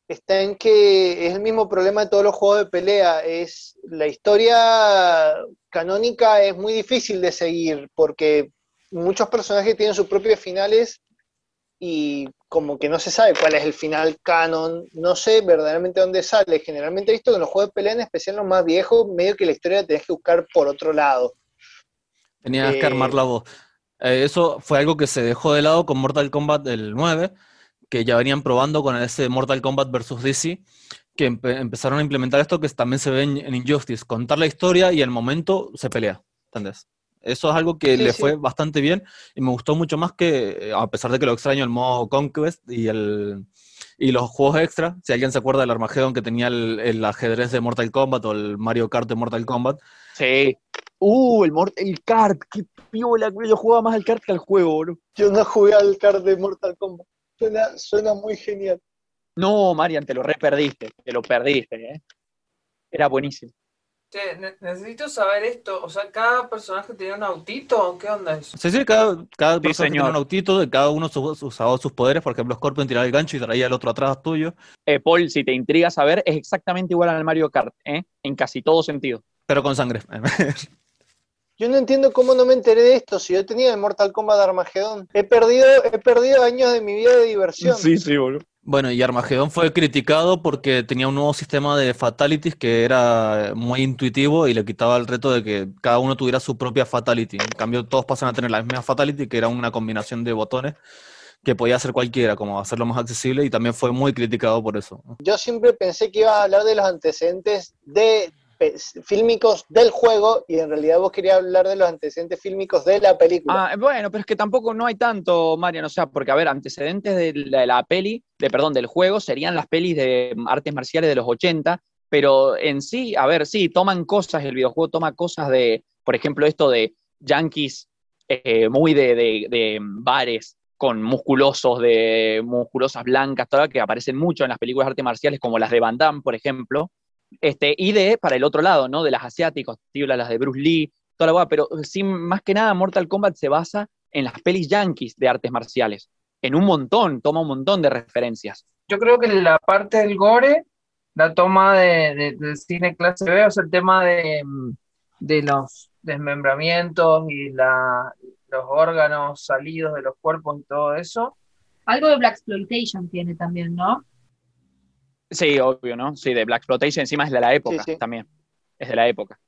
está en que es el mismo problema de todos los juegos de pelea, es la historia canónica es muy difícil de seguir porque muchos personajes tienen sus propios finales y como que no se sabe cuál es el final canon, no sé verdaderamente dónde sale. Generalmente he visto que en los juegos de pelea, en especial los más viejos, medio que la historia la tenés que buscar por otro lado. Tenías Eh, que armar la voz. Eh, eso fue algo que se dejó de lado con Mortal Kombat el 9, que ya venían probando con ese Mortal Kombat versus DC, que empe- empezaron a implementar esto que también se ve en, en Injustice, contar la historia y el momento se pelea, ¿entendés? Eso es algo que Sí, le sí. fue bastante bien y me gustó mucho más que, eh, a pesar de que lo extraño, el modo Conquest y, el, y los juegos extra. Si alguien se acuerda del Armageddon que tenía el, el ajedrez de Mortal Kombat o el Mario Kart de Mortal Kombat, Sí. Uh, el, Mort- el kart, qué piola, yo jugaba más al kart que al juego, bro. Yo no jugué al card de Mortal Kombat. Suena, suena muy genial. No, Marian, te lo re perdiste, te lo perdiste, ¿eh? Era buenísimo. Che, ne- necesito saber esto. O sea, ¿cada personaje tenía un autito? ¿Qué onda eso? Sí, sí, cada, cada Sí, personaje tenía un autito, de cada uno su- usaba sus poderes, por ejemplo, Scorpion tiraba el gancho y traía el otro atrás tuyo, Eh, Paul, si te intriga saber, es exactamente igual al Mario Kart, ¿eh? En casi todo sentido. pero con sangre. Yo no entiendo cómo no me enteré de esto. Si yo tenía el Mortal Kombat Armageddon, he perdido, he perdido años de mi vida de diversión. sí, boludo. Bueno, y Armageddon fue criticado porque tenía un nuevo sistema de fatalities que era muy intuitivo y le quitaba el reto de que cada uno tuviera su propia fatality. En cambio, todos pasan a tener la misma fatality, que era una combinación de botones que podía hacer cualquiera, como hacerlo más accesible, y también fue muy criticado por eso. Yo siempre pensé que ibas a hablar de los antecedentes de fílmicos del juego y en realidad vos querías hablar de los antecedentes fílmicos de la película. Ah, bueno, pero es que tampoco no hay tanto, Marian, o sea, porque, a ver, antecedentes de la, peli, de, perdón, del juego, serían las pelis de artes marciales de los 80, pero en sí, a ver, sí, toman cosas, el videojuego toma cosas de, por ejemplo, esto de yankees eh, muy de, de- bares con musculosos, de musculosas blancas, todas que aparecen mucho en las películas de artes marciales, como las de Van Damme, por ejemplo, este, y de, para el otro lado, ¿no? De las asiáticos, tío, las de Bruce Lee, toda la pero sí, más que nada Mortal Kombat se basa en las pelis yankees de artes marciales, en un montón, toma un montón de referencias. Yo creo que la parte del gore, la toma de, de- del cine clase B, o sea, el tema de, de los desmembramientos y la, los órganos salidos de los cuerpos y todo eso. Algo de Black Exploitation tiene también, ¿no? Sí, obvio, ¿no? Sí, de Black Exploitation encima es de la época Sí, sí. también, es de la época.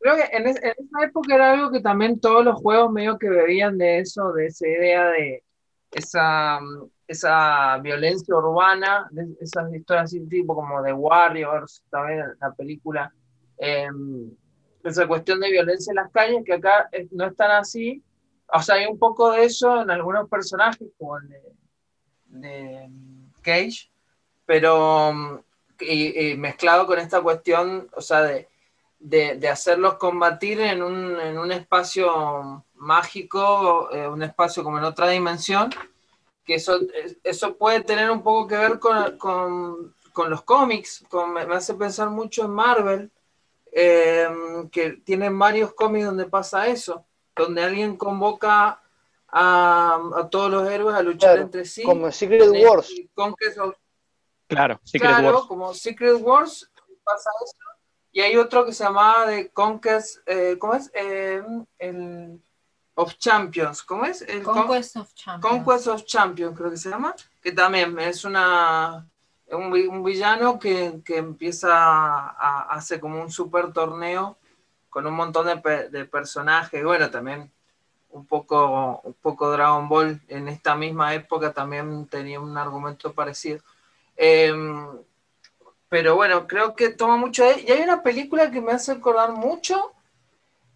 Creo que en, es- en esa época era algo que también todos los juegos medio que bebían de eso, de esa idea de esa, esa violencia urbana, de esas historias así tipo como de Warriors, también la película, eh, esa cuestión de violencia en las calles, que acá no es tan así. O sea, hay un poco de eso en algunos personajes, como el de, de Cage, pero mm, y- y mezclado con esta cuestión, o sea, de de, de hacerlos combatir en un, en un espacio mágico, eh, un espacio como en otra dimensión, que eso, es- eso puede tener un poco que ver con, con- con los cómics, con- me, hace pensar mucho en Marvel, eh, que tienen varios cómics donde pasa eso, donde alguien convoca a, a todos los héroes a luchar Claro, entre sí. como Secret Wars. Conquest of Claro, Secret claro, Wars. como Secret Wars pasa eso. Y hay otro que se llamaba de Conquest, eh, ¿cómo es? Eh, el of Champions, ¿cómo es? El Con- Conquest of Champions. Conquest of Champions, creo que se llama, que también es una un, vi- un villano que, que empieza a, a- hace como un super torneo con un montón de, pe- de personajes, bueno, también un poco, un poco Dragon Ball en esta misma época también tenía un argumento parecido. Em, pero bueno, creo que toma mucho de... Y hay una película que me hace acordar mucho,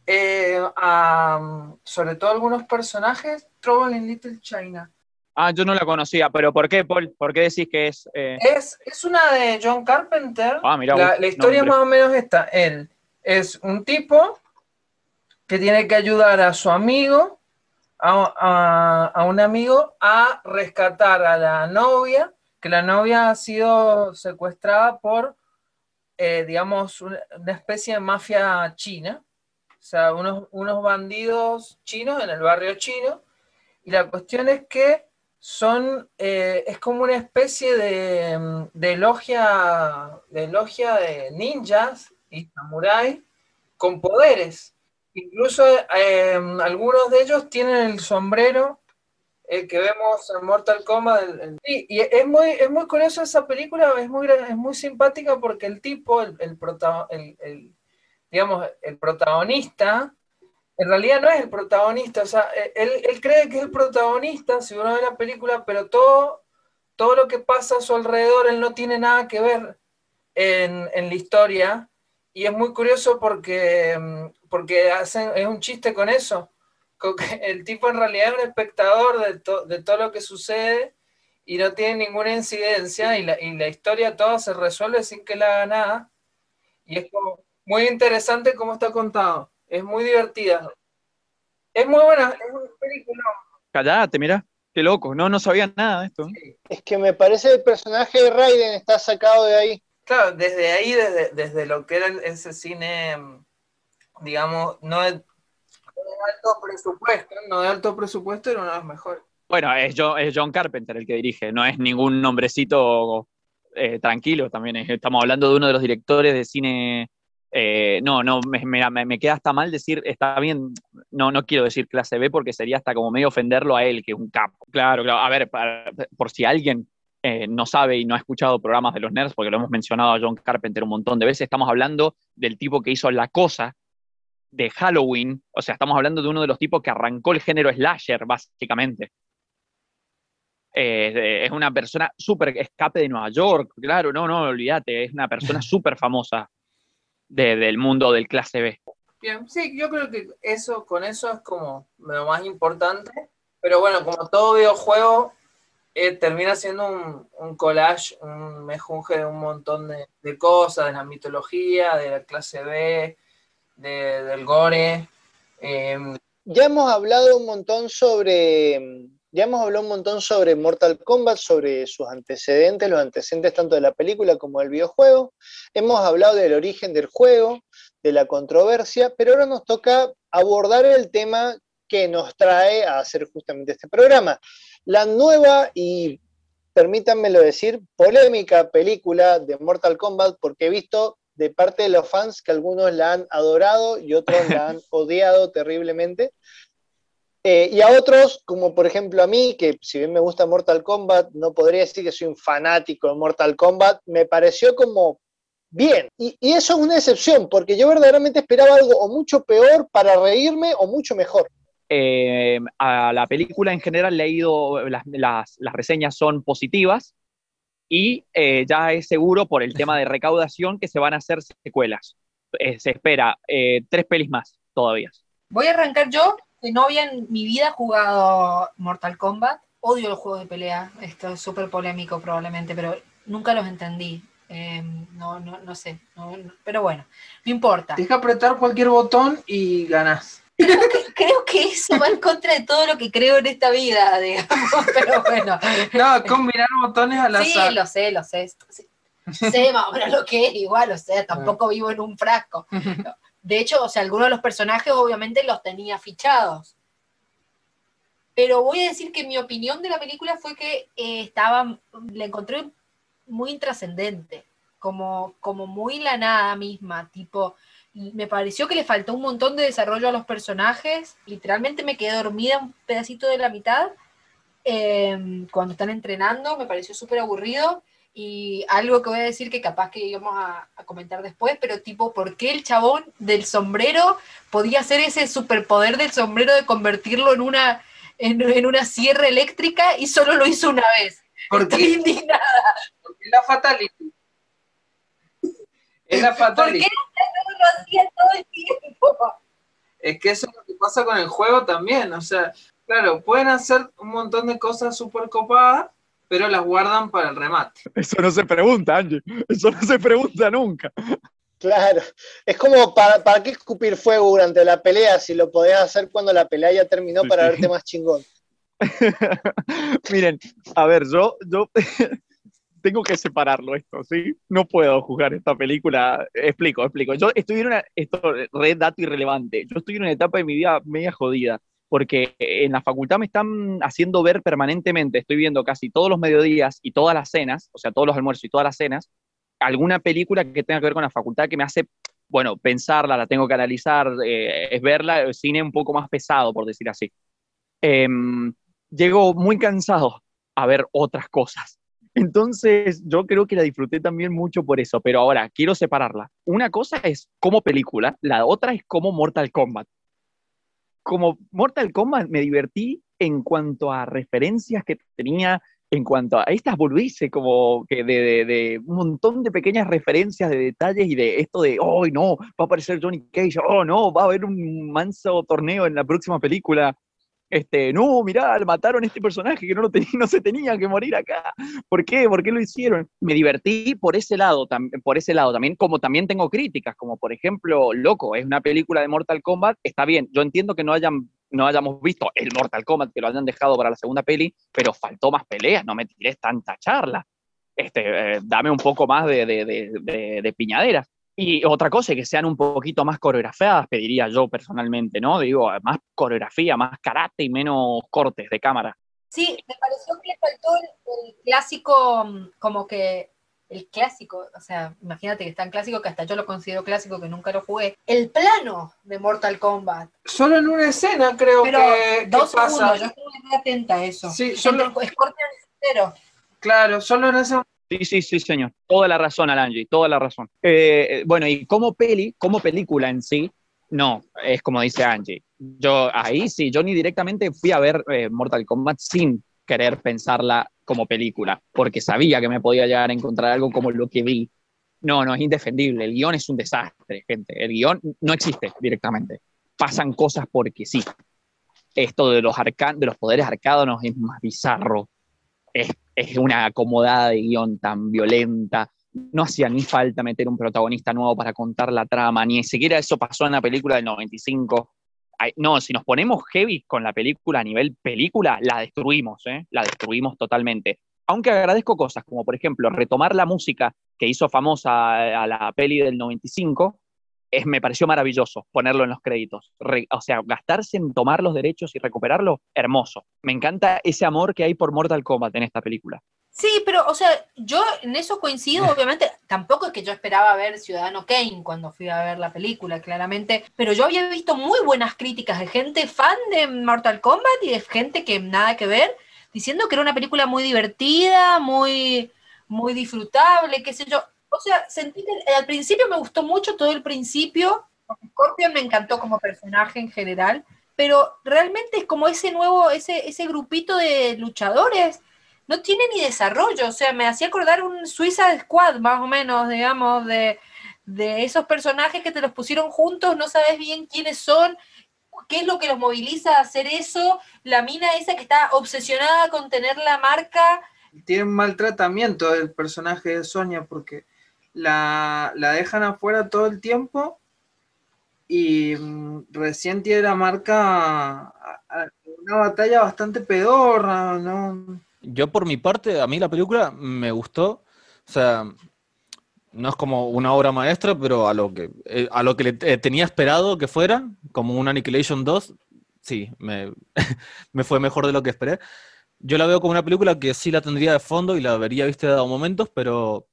eh, a, sobre todo algunos personajes, Trouble in Little China. Ah, yo no la conocía, pero ¿por qué, Paul? ¿Por qué decís que es...? eh, Es, es una de John Carpenter. Ah, mirá la, la historia es más o menos esta. Él es un tipo que tiene que ayudar a su amigo, a, a- a un amigo, a rescatar a la novia, que la novia ha sido secuestrada por, eh, digamos, una, especie de mafia china. O sea, unos, unos bandidos chinos en el barrio chino. Y la cuestión es que son, eh, es como una especie de, de logia, de logia de ninjas y samuráis con poderes. Incluso eh, algunos de ellos tienen el sombrero eh, que vemos en Mortal Kombat. el- el- y es muy, es muy curioso esa película, es muy, es muy simpática porque el tipo, el, el el- el- digamos, el protagonista, en realidad no es el protagonista, o sea, eh, él, él cree que es el protagonista, si uno ve la película, pero todo, todo lo que pasa a su alrededor, él no tiene nada que ver en, en la historia. Y es muy curioso porque, mm, porque hacen, es un chiste con eso. Con que el tipo en realidad es un espectador de, to- de todo lo que sucede y no tiene ninguna incidencia y la, y la historia toda se resuelve sin que le haga nada. Y es como muy interesante cómo está contado. Es muy divertida. Es muy buena, es una película. Callate, mirá. Qué loco. No, no sabía nada de esto. Es que me parece el personaje de Raiden está sacado de ahí. Claro, desde ahí, desde, desde lo que era ese cine, digamos, no alto presupuesto, no de alto presupuesto, era uno de los mejores. Bueno, es John, es John Carpenter el que dirige, no es ningún nombrecito eh, tranquilo también. es- estamos hablando de uno de los directores de cine. eh, no, no, me, me- me queda hasta mal decir, está bien, no, no quiero decir clase B porque sería hasta como medio ofenderlo a él, que es un capo. Claro, claro. A ver, para- por si alguien eh, no sabe y no ha escuchado programas de los nerds, porque lo hemos mencionado a John Carpenter un montón de veces, estamos hablando del tipo que hizo La Cosa de Halloween, o sea, estamos hablando de uno de los tipos que arrancó el género slasher, básicamente. Eh, es una persona súper escape de Nueva York, claro, no, no, olvídate, es una persona súper famosa de- del mundo del clase B. Bien, sí, yo creo que eso, con eso es como lo más importante, pero bueno, como todo videojuego, eh, termina siendo un, un collage, un mejunje de un montón de, de cosas, de la mitología, de la clase B, de- del gore. em, Ya hemos hablado un montón sobre. Ya hemos hablado un montón sobre Mortal Kombat, sobre sus antecedentes, los antecedentes tanto de la película como del videojuego. Hemos hablado del origen del juego, de la controversia, pero ahora nos toca abordar el tema que nos trae a hacer justamente este programa. La nueva y, permítanmelo decir, polémica película de Mortal Kombat, porque he visto de parte de los fans que algunos la han adorado y otros la han odiado terriblemente. Eh, y a otros, como por ejemplo a mí, que si bien me gusta Mortal Kombat, no podría decir que soy un fanático de Mortal Kombat, me pareció como bien. Y, y eso es una excepción, porque yo verdaderamente esperaba algo o mucho peor para reírme o mucho mejor. Eh, a la película en general le he ido, las, las- las reseñas son positivas y eh, ya es seguro por el tema de recaudación que se van a hacer secuelas. Eh, se espera eh, tres pelis más todavía. Voy a arrancar yo, que no había en mi vida jugado Mortal Kombat. Odio los juegos de pelea. Esto es súper polémico probablemente, pero nunca los entendí. Eh, no, no, no sé. no- no- pero bueno, no importa. Deja apretar cualquier botón y ganás. Creo que eso va en contra de todo lo que creo en esta vida, digamos. Pero bueno. No, combinar botones al Sí, azar. lo sé, lo sé. Sí. Sé más o menos lo que es, igual, o sea, tampoco vivo en un frasco. De hecho, o sea, algunos de los personajes obviamente los tenía fichados. Pero voy a decir que mi opinión de la película fue que eh, estaba, la encontré muy intrascendente, como, como muy la nada misma, tipo, me pareció que le faltó un montón de desarrollo a los personajes, literalmente me quedé dormida un pedacito de la mitad eh, cuando están entrenando, me pareció súper aburrido. Y algo que voy a decir que capaz que íbamos a, a comentar después, pero tipo, ¿por qué el chabón del sombrero podía hacer ese superpoder del sombrero de convertirlo en una, en, en una sierra eléctrica y solo lo hizo una vez? Estoy indignada. Porque es la fatality. Es la ¿Por qué fatality. Lo hacía todo el tiempo? Es que eso es lo que pasa con el juego también. O sea, claro, pueden hacer un montón de cosas súper copadas, pero las guardan para el remate. Eso no se pregunta, Angie. Eso no se pregunta nunca. Claro, es como para, para qué escupir fuego durante la pelea si lo podés hacer cuando la pelea ya terminó Sí, para sí. verte más chingón. Miren, a ver, yo, yo tengo que separarlo esto, ¿sí? No puedo juzgar esta película. Explico, explico. Yo estoy en una, esto, red dato irrelevante. Yo estoy en una etapa de mi vida media jodida, porque en la facultad me están haciendo ver permanentemente, estoy viendo casi todos los mediodías y todas las cenas, o sea, todos los almuerzos y todas las cenas, alguna película que tenga que ver con la facultad que me hace, bueno, pensarla, la tengo que analizar, eh, es verla, el cine un poco más pesado, por decir así. Em, llego muy cansado a ver otras cosas. Entonces, yo creo que la disfruté también mucho por eso, pero ahora quiero separarla. Una cosa es como película, la otra es como Mortal Kombat. Como Mortal Kombat me divertí en cuanto a referencias que tenía, en cuanto a estas boludices, como que de, de- de un montón de pequeñas referencias, de detalles y de esto de, oh, no, va a aparecer Johnny Cage, oh, no, va a haber un manso torneo en la próxima película. Este, no, mirá, mataron a este personaje que no, lo tenía, no se tenía que morir acá. ¿Por qué? ¿Por qué lo hicieron? Me divertí por ese lado, por ese lado también, como también tengo críticas, como por ejemplo, Loco, es una película de Mortal Kombat, está bien, yo entiendo que no hayan hayamos visto el Mortal Kombat, que lo hayan dejado para la segunda peli, pero faltó más peleas, no me tires tanta charla. Este, eh, dame un poco más de, de- de piñaderas. Y otra cosa, que sean un poquito más coreografiadas, pediría yo personalmente, ¿no? Digo, más coreografía, más karate y menos cortes de cámara. Sí, me pareció que le faltó el, el clásico, mm, como que el clásico, o sea, imagínate que es tan clásico que hasta yo lo considero clásico que nunca lo jugué. El plano de Mortal Kombat. Solo en una escena creo Pero que, que dos pasa. segundos, yo estuve muy atenta a eso. Sí, solo- Scorpion y Sub-Zero. Claro, solo en ese Sí, sí, sí, señor. Toda la razón, Alangi, toda la razón. Eh, eh, bueno, y como peli, como película en sí, no, es como dice Angie. Yo ahí sí, yo ni directamente fui a ver eh, Mortal Kombat sin querer pensarla como película, porque sabía que me podía llegar a encontrar algo como lo que vi. No, no, es indefendible. El guion es un desastre, gente. El guion no existe directamente. Pasan cosas porque sí. Esto de los, arca- de los poderes arcanos es más bizarro. Es, es una acomodada de guion tan violenta. No hacía ni falta meter un protagonista nuevo para contar la trama, ni siquiera eso pasó en la película del 95. Ay, no, si nos ponemos heavy con la película a nivel película, la destruimos, ¿eh? La destruimos totalmente. Aunque agradezco cosas, como por ejemplo retomar la música que hizo famosa a la peli del 95, es, me pareció maravilloso ponerlo en los créditos. Re- o sea, gastarse en tomar los derechos y recuperarlo, hermoso. Me encanta ese amor que hay por Mortal Kombat en esta película. Sí, pero, o sea, yo en eso coincido, obviamente, tampoco es que yo esperaba ver Ciudadano Kane cuando fui a ver la película, claramente, pero yo había visto muy buenas críticas de gente fan de Mortal Kombat y de gente que nada que ver, diciendo que era una película muy divertida, muy, muy disfrutable, qué sé yo. O sea, sentí que al principio me gustó mucho todo el principio, porque Scorpion me encantó como personaje en general, pero realmente es como ese nuevo, ese, ese grupito de luchadores no tiene ni desarrollo, o sea, me hacía acordar un Suiza Squad, más o menos, digamos, de, de esos personajes que te los pusieron juntos, no sabes bien quiénes son, qué es lo que los moviliza a hacer eso, la mina esa que está obsesionada con tener la marca, tiene maltratamiento del personaje de Sonia porque la, la dejan afuera todo el tiempo y mm, recién tiene la marca una batalla bastante pedorra, ¿no? Yo por mi parte, a mí la película me gustó. O sea, no es como una obra maestra, pero a lo que, eh, a lo que le eh, tenía esperado que fuera, como un Annihilation 2, sí, me, me fue mejor de lo que esperé. Yo la veo como una película que sí la tendría de fondo y la vería, viste, dado momentos, pero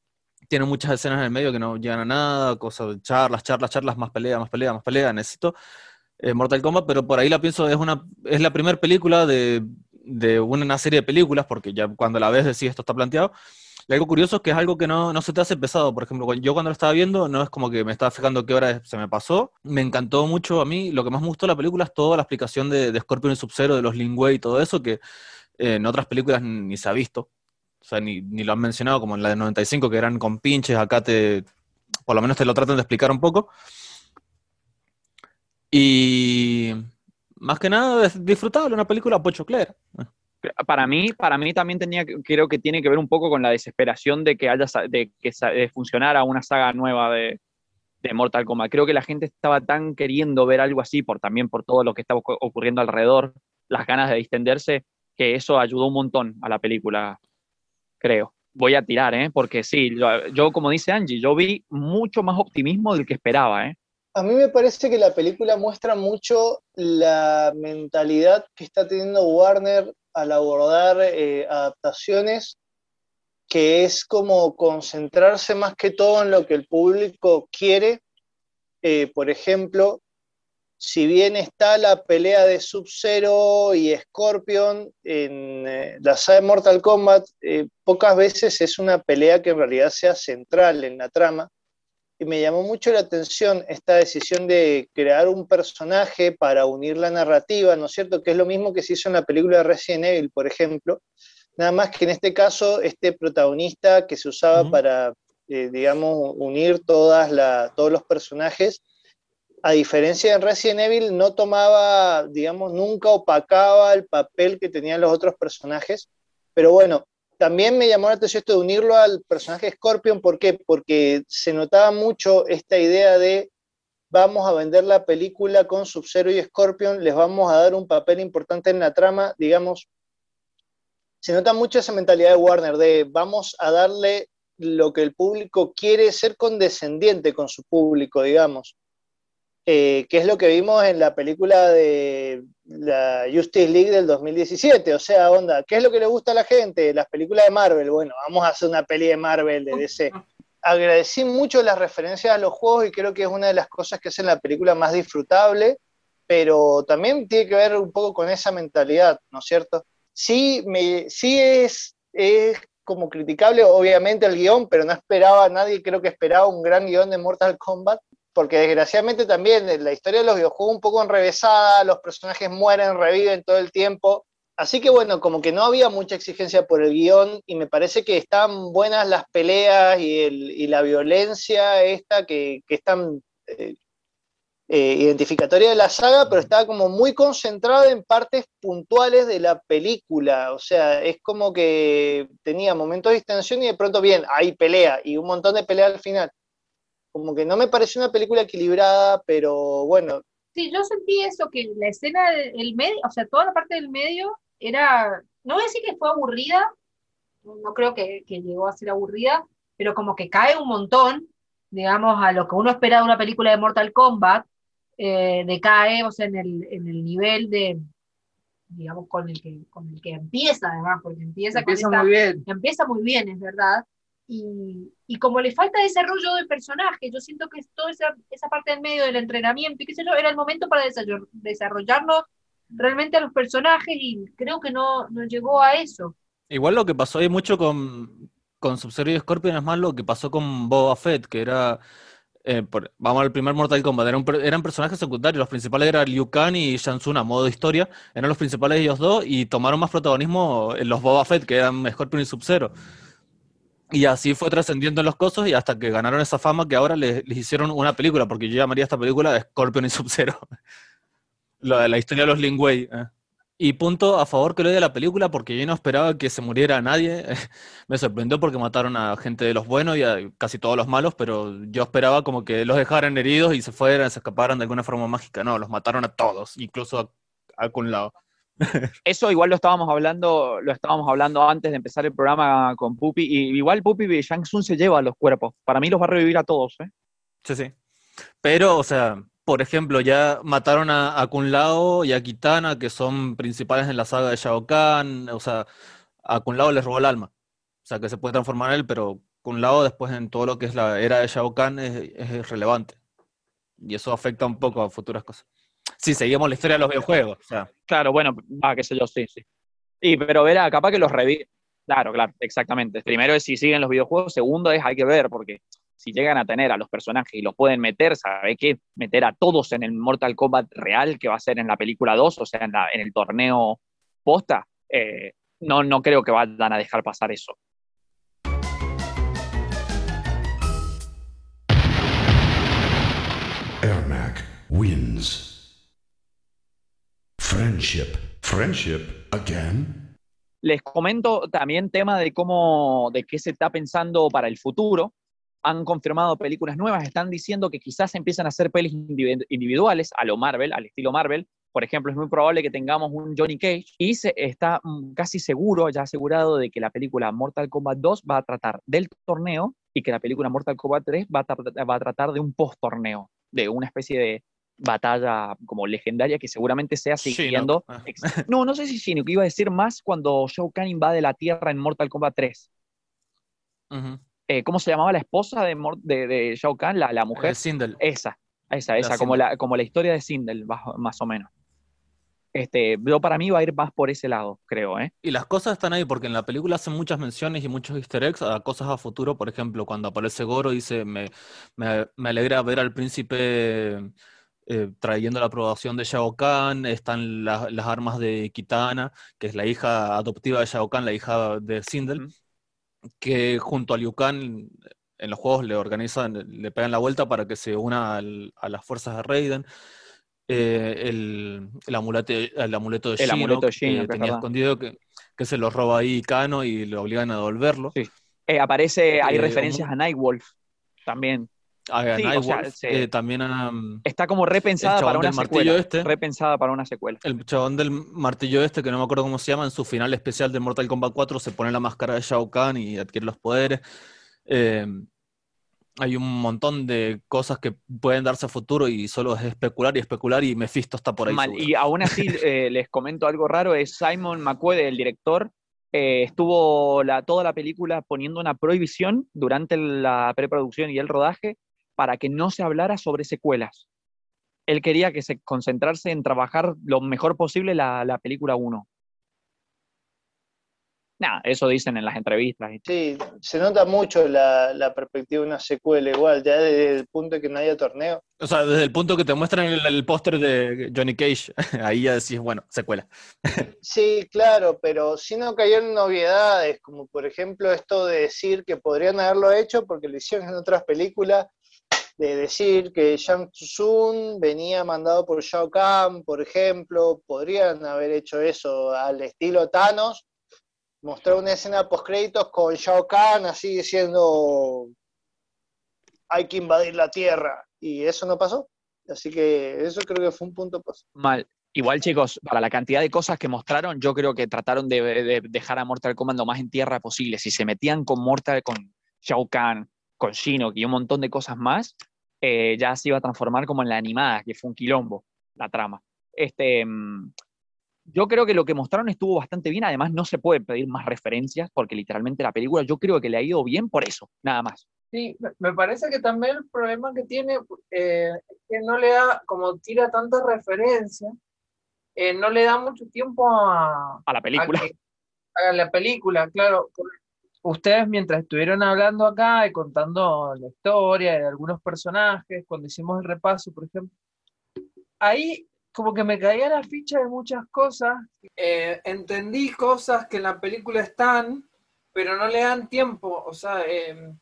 tiene muchas escenas en el medio que no llegan a nada, cosas de charlas, charlas, charlas, más pelea, más pelea, más pelea. Necesito eh, Mortal Kombat, pero por ahí la pienso, es una, es la primera película de, de una serie de películas, porque ya cuando la ves decís esto está planteado. Y algo curioso es que es algo que no, no se te hace pesado. Por ejemplo, yo cuando lo estaba viendo, no es como que me estaba fijando qué hora se me pasó. Me encantó mucho a mí. Lo que más me gustó de la película es toda la explicación de, de Scorpion y Sub-Zero, de los Lingüe y todo eso, que eh, en otras películas ni se ha visto. O sea, ni, ni lo han mencionado, como en la de 95, que eran con pinches. Acá te, por lo menos te lo tratan de explicar un poco. Y más que nada es disfrutable, una película pochoclera. Para mí, para mí también tenía, creo que tiene que ver un poco con la desesperación de que haya de que funcionara una saga nueva de, de Mortal Kombat. Creo que la gente estaba tan queriendo ver algo así, por también por todo lo que estaba ocu- ocurriendo alrededor, las ganas de distenderse, que eso ayudó un montón a la película, creo. Voy a tirar, ¿eh? Porque sí, yo, como dice Angie, yo vi mucho más optimismo del que esperaba, ¿eh? A mí me parece que la película muestra mucho la mentalidad que está teniendo Warner al abordar eh, adaptaciones, que es como concentrarse más que todo en lo que el público quiere. Eh, por ejemplo, si bien está la pelea de Sub-Zero y Scorpion en eh, la saga de Mortal Kombat, eh, pocas veces es una pelea que en realidad sea central en la trama. Y me llamó mucho la atención esta decisión de crear un personaje para unir la narrativa, ¿no es cierto? Que es lo mismo que se hizo en la película de Resident Evil, por ejemplo, Nada más que en este caso, este protagonista que se usaba para, eh, digamos, unir todas la- todos los personajes, a diferencia de Resident Evil, no tomaba, digamos, nunca opacaba el papel que tenían los otros personajes. Pero bueno, también me llamó la atención esto de unirlo al personaje Scorpion. ¿Por qué? Porque se notaba mucho esta idea de vamos a vender la película con Sub-Zero y Scorpion, les vamos a dar un papel importante en la trama, digamos. Se nota mucho esa mentalidad de Warner de vamos a darle lo que el público quiere, ser condescendiente con su público, digamos. Eh, que es lo que vimos en la película de la Justice League del 2017. O sea, onda, ¿qué es lo que le gusta a la gente? Las películas de Marvel. Bueno, vamos a hacer una peli de Marvel, de DC. Agradecí mucho las referencias a los juegos y creo que es una de las cosas que hacen la película más disfrutable, pero también tiene que ver un poco con esa mentalidad, ¿no es cierto? Sí, me, sí es, es como criticable, obviamente, el guion, pero no esperaba, nadie creo que esperaba un gran guion de Mortal Kombat, porque desgraciadamente también la historia de los videojuegos un poco enrevesada, los personajes mueren, reviven todo el tiempo. Así que bueno, como que no había mucha exigencia por el guion y me parece que están buenas las peleas y, la violencia esta que, que es tan eh, eh, identificatoria de la saga, pero estaba como muy concentrada en partes puntuales de la película. O sea, es como que tenía momentos de distensión y de pronto, bien, hay pelea y un montón de pelea al final como que no me pareció una película equilibrada, pero bueno. Sí, yo sentí eso, que la escena del medio, o sea, toda la parte del medio era, no voy a decir que fue aburrida, no creo que, que llegó a ser aburrida, pero como que cae un montón, digamos, a lo que uno espera de una película de Mortal Kombat, eh, decae, o sea, en el, en el nivel de, digamos, con el que, con el que empieza, además, porque empieza, Empieza con esta- muy bien. empieza muy bien, es verdad. Y, como le falta desarrollo de personaje, yo siento que toda esa, parte del medio del entrenamiento y qué sé yo, era el momento para desarroll- desarrollarnos realmente a los personajes y creo que no, no llegó a eso. Igual lo que pasó ahí mucho con, con Sub-Zero y Scorpion es más lo que pasó con Boba Fett, que era, eh, vamos al primer Mortal Kombat, eran, per- eran personajes secundarios, los principales eran Liu Kang y Shang a modo de historia, eran los principales ellos dos y tomaron más protagonismo en los Boba Fett, que eran Scorpion y Sub-Zero. Y así fue trascendiendo en los cosos y hasta que ganaron esa fama que ahora les, hicieron una película, porque yo llamaría esta película de Scorpion y Sub-Zero. La, historia de los Lin Wei. eh. Y punto a favor que le doy a la película porque yo no esperaba que se muriera nadie. Me sorprendió porque mataron a gente de los buenos y casi todos los malos, pero yo esperaba como que los dejaran heridos y se fueran, se escaparan de alguna forma mágica. No, los mataron a todos, incluso a, a algún lado. Eso igual lo estábamos hablando, lo estábamos hablando antes de empezar el programa con Pupi, y igual Pupi y Shang Tsung se lleva los cuerpos. Para mí los va a revivir a todos, ¿eh? Sí, sí. Pero, o sea, por ejemplo, ya mataron a, a Kun Lao y a Kitana, que son principales en la saga de Shao Kahn. O sea, a Kun Lao les robó el alma. O sea, que se puede transformar en él, pero Kun Lao después en todo lo que es la era de Shao Kahn es, es irrelevante. Y eso afecta un poco a futuras cosas. Si seguimos la historia de los videojuegos. O sea, Claro, bueno, va, qué sé yo, sí, sí. Y pero verá, capaz que los revive. Claro, claro, exactamente. Primero es si siguen los videojuegos, segundo es hay que ver, porque si llegan a tener a los personajes y los pueden meter, ¿sabe qué? Meter a todos en el Mortal Kombat real que va a ser en la película 2, o sea, en, la- en el torneo posta, eh, no, no creo que vayan a dejar pasar eso. Ermac wins. Friendship. Friendship again? Les comento también tema de cómo, de qué se está pensando para el futuro. Han confirmado películas nuevas, están diciendo que quizás empiezan a hacer pelis individu- individuales a lo Marvel, al estilo Marvel. Por ejemplo, es muy probable que tengamos un Johnny Cage y se está mm, casi seguro, ya asegurado, de que la película Mortal Kombat 2 va a tratar del torneo y que la película Mortal Kombat 3 va a, tra- va a tratar de un post-torneo, de una especie de batalla como legendaria que seguramente sea siguiendo Ah. No, no sé si Shinnok iba a decir más cuando Shao Kahn invade la Tierra en Mortal Kombat 3. ujú. Eh, ¿Cómo se llamaba la esposa de, de, de Shao Kahn, la, la mujer? Eh, Sindel. Esa, esa, La esa, como Sindel. la, como la historia de Sindel, más o menos. Este, yo para mí va a ir más por ese lado, creo, ¿eh? Y las cosas están ahí porque en la película hacen muchas menciones y muchos easter eggs a cosas a futuro. Por ejemplo, cuando aparece Goro dice, me, me, me alegra ver al príncipe eh, trayendo la aprobación de Shao Kahn, están la- las armas de Kitana, que es la hija adoptiva de Shao Kahn, la hija de Sindel, que junto a Liu Kang en los juegos le organizan, le pegan la vuelta para que se una al- a las fuerzas de Raiden. Eh, el, el amuleto, el amuleto de El amuleto de que Shinnok, es tenía escondido, que, que se lo roba ahí Kano y lo obligan a devolverlo. Eh, aparece, hay Eh, referencias un- a Nightwolf también. A Sí, o sea, Nightwolf, se- eh, también a, Está como repensada para una secuela. este. Repensada para una secuela. El chabón del martillo este, que no me acuerdo cómo se llama, en su final especial de Mortal Kombat 4 se pone la máscara de Shao Kahn y adquiere los poderes. Eh, hay un montón de cosas que pueden darse a futuro y solo es especular y especular y Mephisto está por ahí. Y aún así eh, les comento algo raro, es Simon McQuaid, el director, eh, estuvo la, toda la película poniendo una prohibición durante la preproducción y el rodaje para que no se hablara sobre secuelas. Él quería que se concentrarse en trabajar lo mejor posible la, la película 1. Nada, eso dicen en las entrevistas. Sí, se nota mucho la, la perspectiva de una secuela igual, ya desde el punto de que no haya torneo. O sea, desde el punto que te muestran el, el póster de Johnny Cage, ahí ya decís, bueno, secuela. Sí, claro, pero si no cayeron novedades, como por ejemplo esto de decir que podrían haberlo hecho porque lo hicieron en otras películas, de decir que Shang Tsung venía mandado por Shao Kahn, por ejemplo, podrían haber hecho eso al estilo Thanos, mostrar una escena post créditos con Shao Kahn así diciendo hay que invadir la Tierra, y eso no pasó. Así que eso creo que fue un punto positivo. Mal. Igual, chicos, para la cantidad de cosas que mostraron, yo creo que trataron de, de dejar a Mortal Kombat lo más en tierra posible. Si se metían con Mortal, con Shao Kahn, con Shinnok y un montón de cosas más, eh, ya se iba a transformar como en la animada, que fue un quilombo, la trama. Este, mm, yo creo que lo que mostraron estuvo bastante bien. Además, no se puede pedir más referencias, porque literalmente la película yo creo que le ha ido bien por eso, nada más. Sí, me- parece que también el problema que tiene eh, es que no le da, como tira tantas referencias, eh, no le da mucho tiempo a, A la película. a que la película, claro. Ustedes mientras estuvieron hablando acá y contando la historia de algunos personajes, cuando hicimos el repaso, por ejemplo, ahí como que me caía la ficha de muchas cosas. Eh, entendí cosas que en la película están, pero no le dan tiempo. O sea, eh,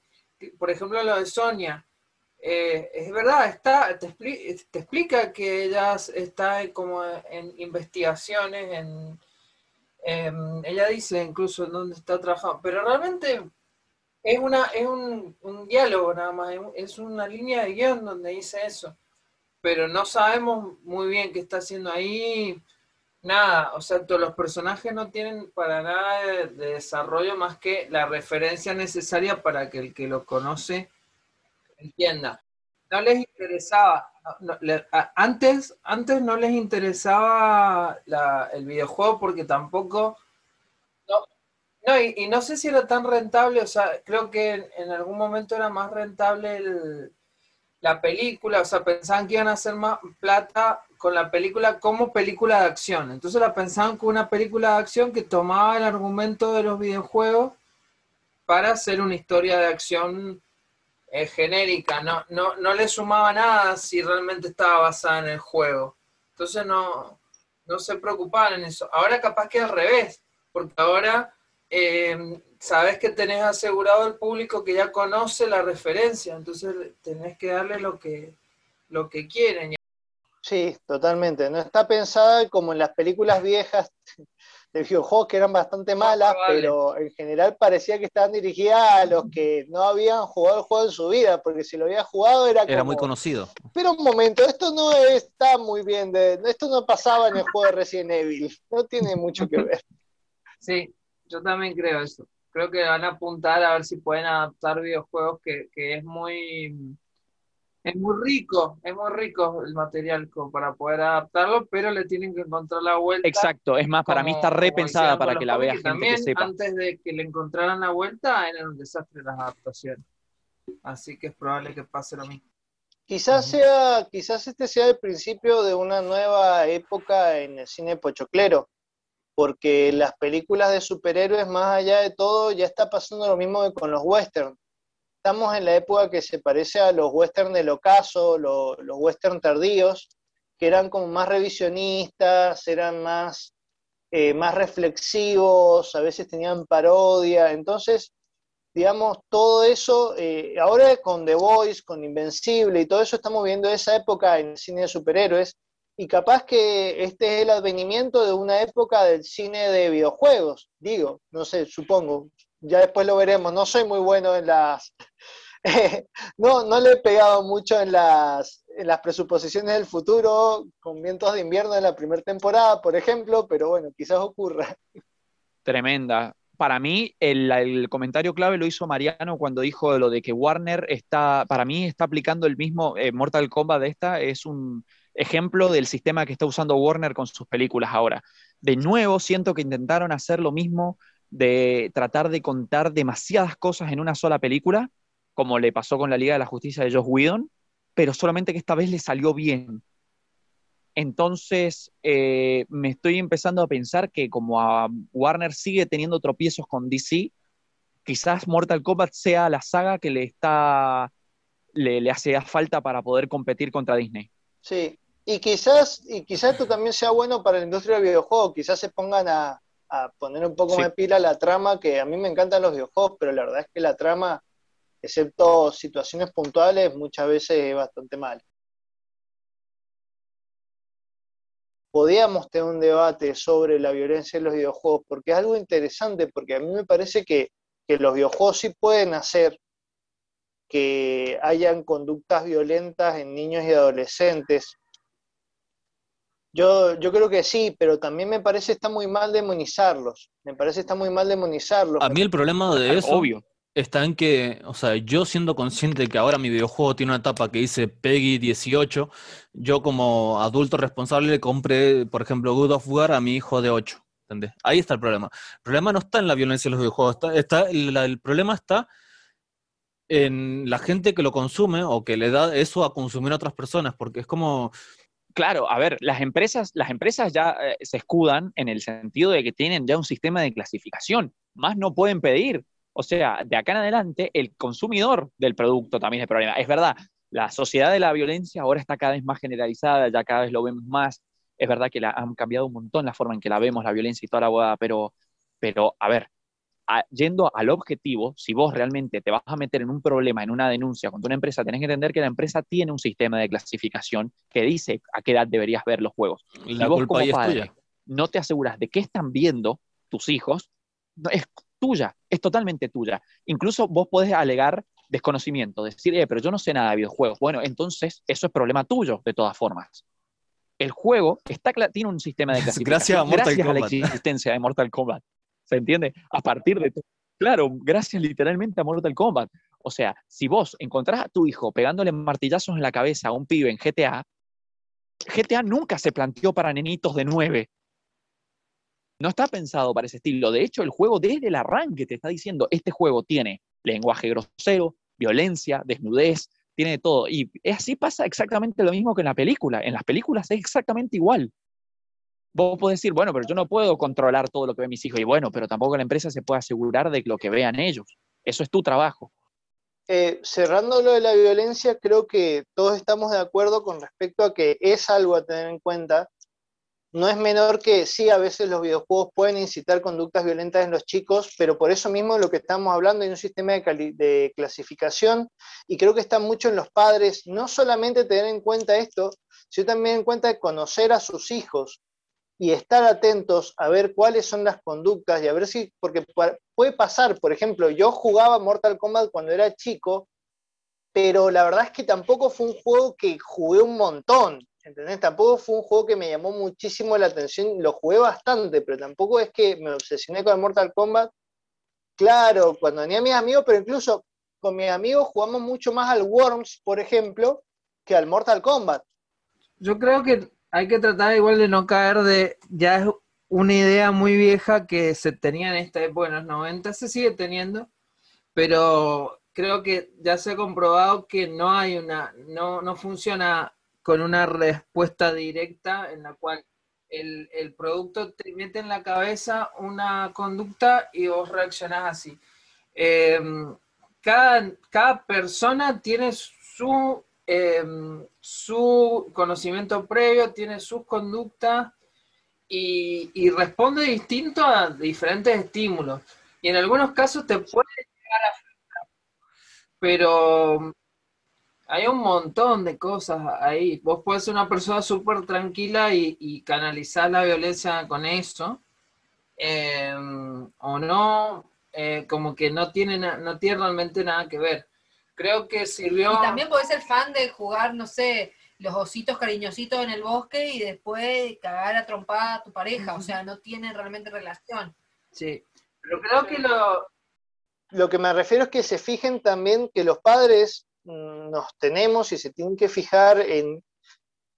por ejemplo, lo de Sonia. Eh, es verdad, está, te, expli- te explica que ella está como en investigaciones, en, em, ella dice incluso en dónde está trabajando, pero realmente es, una, es un, un diálogo nada más, es un- es una línea de guion donde dice eso, pero no sabemos muy bien qué está haciendo ahí, nada, o sea, todos los personajes no tienen para nada de desarrollo más que la referencia necesaria para que el que lo conoce entienda. No les interesaba, antes, antes no les interesaba la- el videojuego porque tampoco, no, y no sé si era tan rentable, o sea, creo que en, en algún momento era más rentable el- la película, o sea, pensaban que iban a hacer más plata con la película como película de acción. Entonces la pensaban como una película de acción que tomaba el argumento de los videojuegos para hacer una historia de acción eh, genérica, no, no, no le sumaba nada si realmente estaba basada en el juego. Entonces no, no se preocupaban en eso. Ahora capaz que al revés, porque ahora eh, sabes que tenés asegurado el público que ya conoce la referencia, entonces tenés que darle lo que, lo que quieren. Sí, totalmente. No está pensada como en las películas viejas de videojuegos que eran bastante malas, pero en general parecía que estaban dirigidas a los que no habían jugado el juego en su vida, porque si lo había jugado era como... Era muy conocido. Pero un momento, esto no está muy bien, de... esto no pasaba en el juego de Resident Evil, no tiene mucho que ver. Sí, yo también creo eso. Creo que van a apuntar a ver si pueden adaptar videojuegos que, que es muy es muy rico, es muy rico el material como para poder adaptarlo, pero le tienen que encontrar la vuelta. Exacto, es más, para mí está repensada para que la vea gente también, que sepa. Antes de que le encontraran la vuelta, eran un desastre las adaptaciones. Así que es probable que pase lo mismo. Quizás sea, quizás este sea el principio de una nueva época en el cine pochoclero, porque las películas de superhéroes, más allá de todo, ya está pasando lo mismo que con los westerns. Estamos en la época que se parece a los westerns del ocaso, lo- los westerns tardíos, que eran como más revisionistas, eran más, eh, más reflexivos, a veces tenían parodia, entonces, digamos, todo eso, eh, ahora con The Voice, con Invencible y todo eso estamos viendo esa época en el cine de superhéroes, y capaz que este es el advenimiento de una época del cine de videojuegos, digo, no sé, supongo, ya después lo veremos, no soy muy bueno en las... no, no le he pegado mucho en las, en las presuposiciones del futuro, con vientos de invierno en la primera temporada, por ejemplo, pero bueno, quizás ocurra. Tremenda. Para mí, el, el comentario clave lo hizo Mariano cuando dijo lo de que Warner está, para mí, está aplicando el mismo eh, Mortal Kombat de esta, es un ejemplo del sistema que está usando Warner con sus películas ahora. De nuevo, siento que intentaron hacer lo mismo de tratar de contar demasiadas cosas en una sola película, como le pasó con la Liga de la Justicia de Josh Whedon, pero solamente que esta vez le salió bien. Entonces, eh, me estoy empezando a pensar que como a Warner sigue teniendo tropiezos con DC, quizás Mortal Kombat sea la saga que le está le, le hace falta para poder competir contra Disney. Sí, y quizás, y quizás esto también sea bueno para la industria del videojuego, quizás se pongan a, a poner un poco Sí. más de pila la trama, que a mí me encantan los videojuegos, pero la verdad es que la trama, excepto situaciones puntuales, muchas veces es bastante mal. Podíamos tener un debate sobre la violencia en los videojuegos, porque es algo interesante, porque a mí me parece que, que los videojuegos sí pueden hacer que hayan conductas violentas en niños y adolescentes. Yo, yo creo que sí, pero también me parece está muy mal demonizarlos. Me parece está muy mal demonizarlos. A mí el problema de eso obvio. está en que, o sea, yo siendo consciente de que ahora mi videojuego tiene una etapa que dice Peggy 18, yo como adulto responsable le compré, por ejemplo, God of War a mi hijo de 8. ¿entendés? Ahí está el problema. El problema no está en la violencia de los videojuegos, está, está- la- el problema está en la gente que lo consume o que le da eso a consumir a otras personas, porque es como, Claro, a ver, las empresas, las empresas ya eh, se escudan en el sentido de que tienen ya un sistema de clasificación, más no pueden pedir. O sea, de acá en adelante, el consumidor del producto también es el problema. Es verdad, la sociedad de la violencia ahora está cada vez más generalizada, ya cada vez lo vemos más. Es verdad que han cambiado un montón la forma en que la vemos, la violencia y toda la boda, pero, pero a ver, a- yendo al objetivo, si vos realmente te vas a meter en un problema, en una denuncia contra una empresa, tenés que entender que la empresa tiene un sistema de clasificación que dice a qué edad deberías ver los juegos. la si vos culpa como ahí es padre tuya. no te aseguras de qué están viendo tus hijos, es tuya, es totalmente tuya. Incluso vos podés alegar desconocimiento, decir, eh, pero yo no sé nada de videojuegos. Bueno, entonces eso es problema tuyo, de todas formas. El juego está, tiene un sistema de Gracias clasificación a gracias a la existencia de Mortal Kombat. ¿Se entiende? A partir de... Claro, gracias literalmente a Mortal Kombat. O sea, si vos encontrás a tu hijo pegándole martillazos en la cabeza a un pibe en GTA, GTA nunca se planteó para nenitos de 9. No está pensado para ese estilo. De hecho, el juego desde el arranque te está diciendo, este juego tiene lenguaje grosero, violencia, desnudez, tiene de todo. Y así pasa exactamente lo mismo que en la película. En las películas es exactamente igual. Vos podés decir, bueno, pero yo no puedo controlar todo lo que ven mis hijos. Y bueno, pero tampoco la empresa se puede asegurar de lo que vean ellos. Eso es tu trabajo. Eh, cerrando lo de la violencia, creo que todos estamos de acuerdo con respecto a que es algo a tener en cuenta. No es menor que sí, a veces los videojuegos pueden incitar conductas violentas en los chicos, pero por eso mismo lo que estamos hablando hay un sistema de, de clasificación y creo que está mucho en los padres, no solamente tener en cuenta esto, sino también en cuenta de conocer a sus hijos y estar atentos a ver cuáles son las conductas y a ver si, porque puede pasar, por ejemplo, yo jugaba Mortal Kombat cuando era chico, pero la verdad es que tampoco fue un juego que jugué un montón, ¿entendés? Tampoco fue un juego que me llamó muchísimo la atención, lo jugué bastante, pero tampoco es que me obsesioné con el Mortal Kombat. Claro, cuando tenía mis amigos, pero incluso con mis amigos jugamos mucho más al Worms, por ejemplo, que al Mortal Kombat. Yo creo que hay que tratar igual de no caer de, ya es una idea muy vieja que se tenía en esta época, en los 90, se sigue teniendo, pero creo que ya se ha comprobado que no hay una, no, no funciona con una respuesta directa en la cual el, el producto te mete en la cabeza una conducta y vos reaccionás así. Eh, cada, cada persona tiene su eh, su conocimiento previo, tiene sus conductas y, y responde distinto a diferentes estímulos. Y en algunos casos te puede llegar a afectar. Pero hay un montón de cosas ahí. Vos puedes ser una persona súper tranquila y, canalizar la violencia con eso. eh, o no, eh, como que no tiene, no tiene realmente nada que ver. Creo que sirvió. Y también podés ser fan de jugar, no sé, los ositos cariñositos en el bosque y después cagar a trompada a tu pareja. O sea, no tiene realmente relación. Sí, pero creo que lo, Lo que me refiero es que se fijen también que los padres mm, nos tenemos y se tienen que fijar en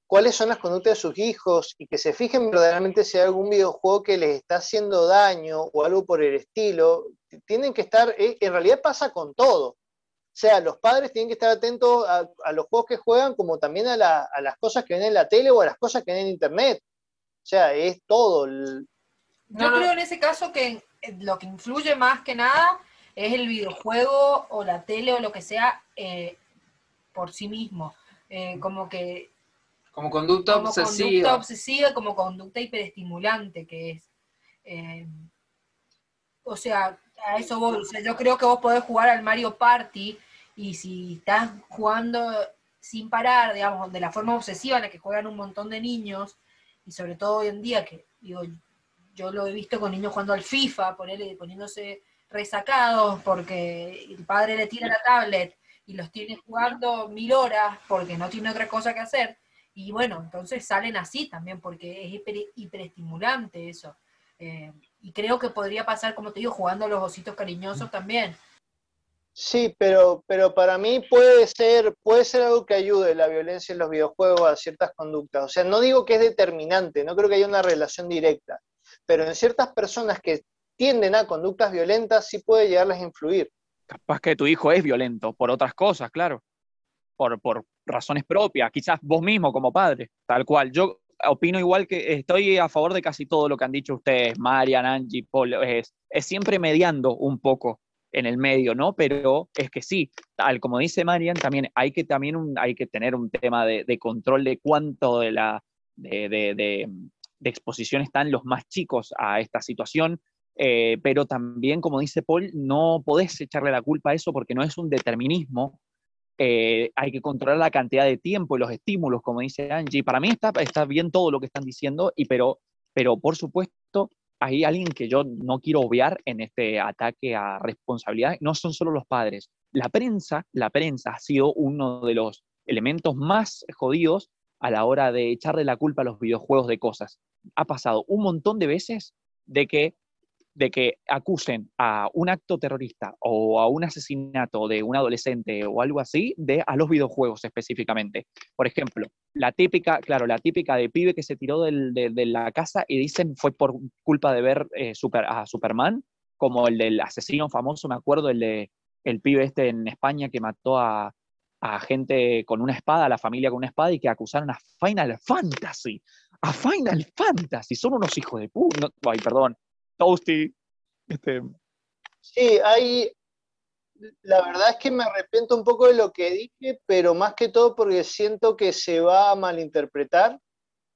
cuáles son las conductas de sus hijos y que se fijen verdaderamente si hay algún videojuego que les está haciendo daño o algo por el estilo. Tienen que estar, eh, en realidad pasa con todo. O sea, los padres tienen que estar atentos a, a los juegos que juegan como también a, la- a las cosas que ven en la tele o a las cosas que ven en internet. O sea, es todo. el- Yo creo en ese caso que eh, lo que influye más que nada es el videojuego o la tele o lo que sea eh, por sí mismo. Eh, como que como conducta como obsesiva. conducta obsesiva, como conducta hiperestimulante que es. Eh, o sea, a eso voy. O sea, yo creo que vos podés jugar al Mario Party y si estás jugando sin parar, digamos, de la forma obsesiva en la que juegan un montón de niños, y sobre todo hoy en día, que digo, yo lo he visto con niños jugando al FIFA, ponerle, poniéndose resacados porque el padre le tira la tablet y los tiene jugando mil horas porque no tiene otra cosa que hacer. Y bueno, entonces salen así también porque es hiper, hiperestimulante eso. Eh, y creo que podría pasar, como te digo, jugando a los ositos cariñosos también. Sí, pero, pero para mí puede ser, puede ser algo que ayude la violencia en los videojuegos a ciertas conductas. O sea, no digo que es determinante, no creo que haya una relación directa, pero en ciertas personas que tienden a conductas violentas sí puede llegarlas a influir. Capaz que tu hijo es violento por otras cosas, claro. Por, por razones propias, quizás vos mismo como padre, tal cual. Yo opino igual que estoy a favor de casi todo lo que han dicho ustedes, Marian, Angie, Paul, es, es siempre mediando un poco en el medio, ¿no? Pero es que sí, tal como dice Marian, también hay que, también hay que tener un tema de, de control de cuánto de la de exposición están los más chicos a esta situación, eh, pero también, como dice Paul, no podés echarle la culpa a eso porque no es un determinismo. Eh, hay que controlar la cantidad de tiempo y los estímulos, como dice Angie. Para mí está, está bien todo lo que están diciendo, y pero, pero por supuesto hay alguien que yo no quiero obviar en este ataque a responsabilidad. No son solo los padres. La prensa, la prensa ha sido uno de los elementos más jodidos a la hora de echarle la culpa a los videojuegos de cosas. Ha pasado un montón de veces de que de que acusen a un acto terrorista o a un asesinato de un adolescente o algo así de a los videojuegos específicamente. Por ejemplo, la típica, claro, la típica de pibe que se tiró de, la casa y dicen fue por culpa de ver eh, a Superman, como el del asesino famoso, me acuerdo, el de el pibe este en España que mató a, gente con una espada, a la familia con una espada y que acusaron a Final Fantasy. A Final Fantasy. Son unos hijos de puta. ay, perdón. Toasty. Este, Sí, hay. La verdad es que me arrepiento un poco de lo que dije, pero más que todo porque siento que se va a malinterpretar,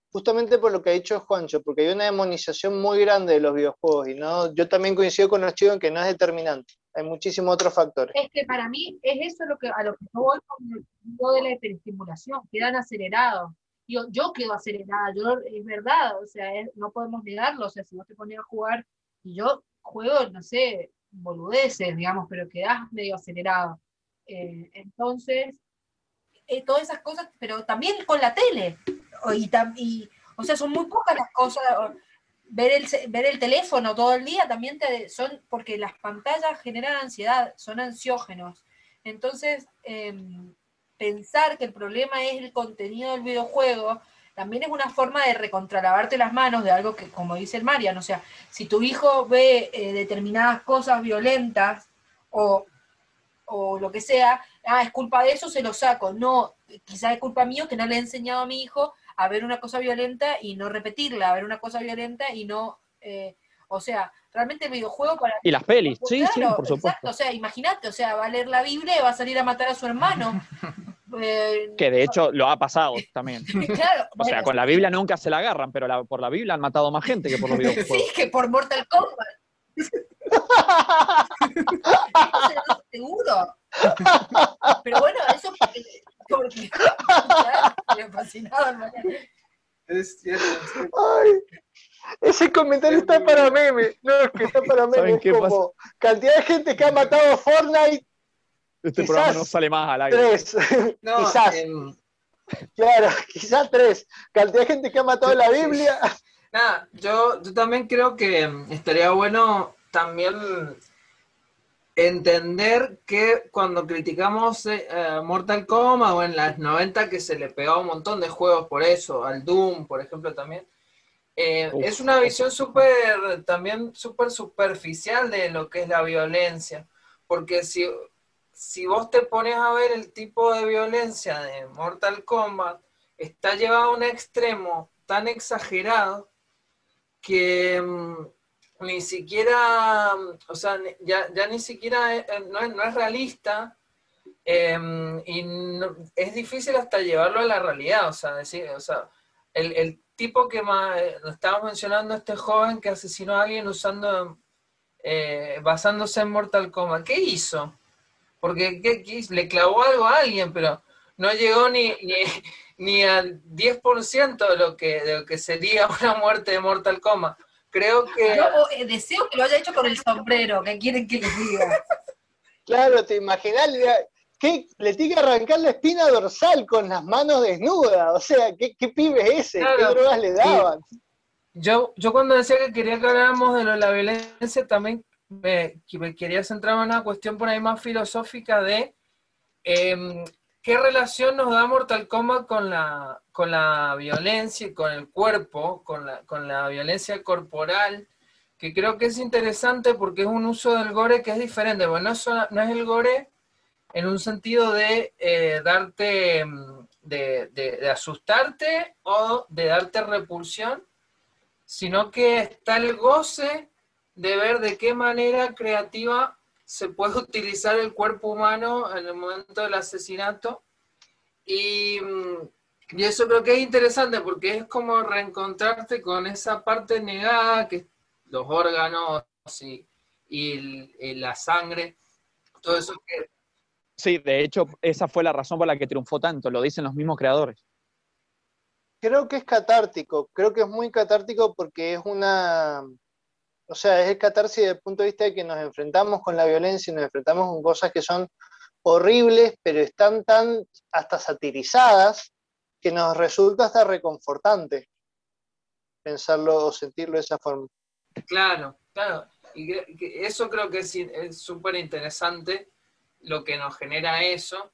justamente por lo que ha dicho Juancho, porque hay una demonización muy grande de los videojuegos y no, yo también coincido con los chicos en que no es determinante. Hay muchísimos otros factores. Es que para mí es eso lo que, a lo que yo voy con el punto de la hiperestimulación, quedan acelerados. Yo, yo quedo acelerada, yo, es verdad, o sea, no podemos negarlo, o sea, si vos te pones a jugar y yo juego, no sé, boludeces, digamos, pero quedás medio acelerado. Eh, entonces, eh, todas esas cosas, pero también con la tele. Y, o sea, son muy pocas las cosas. Ver el, ver el teléfono todo el día también te, son, porque las pantallas generan ansiedad, son ansiógenos. Entonces, em, pensar que el problema es el contenido del videojuego también es una forma de recontralavarte las manos de algo que, como dice el Marian, o sea, si tu hijo ve eh, determinadas cosas violentas o, o lo que sea, ah, es culpa de eso, se lo saco. No, quizás es culpa mío que no le he enseñado a mi hijo a ver una cosa violenta y no repetirla, a ver una cosa violenta y no, eh, o sea, realmente el videojuego para... Y las pelis, sí, sí, por supuesto. Exacto, o sea, imagínate, o sea, va a leer la Biblia y va a salir a matar a su hermano. eh, Que de hecho lo ha pasado también. claro, O sea, bueno, con la Biblia nunca se la agarran, pero la- por la Biblia han matado más gente que por los videojuegos. Sí, que por Mortal Kombat. Seguro. Pero bueno, eso porque. porque claro, me fascinaba el Mariano. Es cierto. es cierto. Ay, ese comentario está para meme. No, es que está para meme. ¿Saben Es qué como cantidad de gente que ha matado a Fortnite, Este Quizás programa no sale más al aire. tres. No, quizás, em, claro, quizás tres. Cantidad de gente que ha matado la Biblia. Nada, yo, yo también creo que mm, estaría bueno también entender que cuando criticamos eh, Mortal Kombat o en las 90 que se le pegaba un montón de juegos por eso, al Doom, por ejemplo, también, eh, Uf, es una visión súper, también súper superficial de lo que es la violencia, porque si, si vos te pones a ver el tipo de violencia de Mortal Kombat, está llevado a un extremo tan exagerado que mm, ni siquiera, mm, o sea, ya, ya ni siquiera es- eh, no, es, no es realista eh, y no- es difícil hasta llevarlo a la realidad, o sea, decir, o sea, el, el tipo que más, eh, lo estábamos mencionando, este joven que asesinó a alguien usando, eh, basándose en Mortal Kombat, ¿qué hizo? Porque ¿qué- qué hizo? le clavó algo a alguien, pero no llegó ni, ni, ni al 10% de lo, que, de lo que sería una muerte de Mortal Kombat. Creo que... Yo eh, deseo que lo haya hecho con el sombrero, que quieren que les diga. Claro, te imaginas, ¿qué? le tiene que arrancar la espina dorsal con las manos desnudas. O sea, ¿qué, qué pibe es ese? ¿Qué drogas le daban? Yo, yo cuando decía que quería que habláramos de lo de la violencia, también me, que me quería centrar en una cuestión por ahí más filosófica de em, qué relación nos da Mortal Kombat con la, con la violencia y con el cuerpo, con la, con la violencia corporal, que creo que es interesante porque es un uso del gore que es diferente. Bueno, no es, no es el gore en un sentido de eh, darte, mm, de, asustarte o de darte repulsión, sino que está el goce de ver de qué manera creativa se puede utilizar el cuerpo humano en el momento del asesinato. Y, mm, y eso creo que es interesante porque es como reencontrarte con esa parte negada, que los órganos y, y y la sangre, todo eso que Sí, de hecho, esa fue la razón por la que triunfó tanto, lo dicen los mismos creadores. Creo que es catártico, creo que es muy catártico porque es una, o sea, es el catarsis desde el punto de vista de que nos enfrentamos con la violencia y nos enfrentamos con cosas que son horribles, pero están tan hasta satirizadas que nos resulta hasta reconfortante pensarlo o sentirlo de esa forma. Claro, claro. Y eso creo que es súper interesante lo que nos genera eso.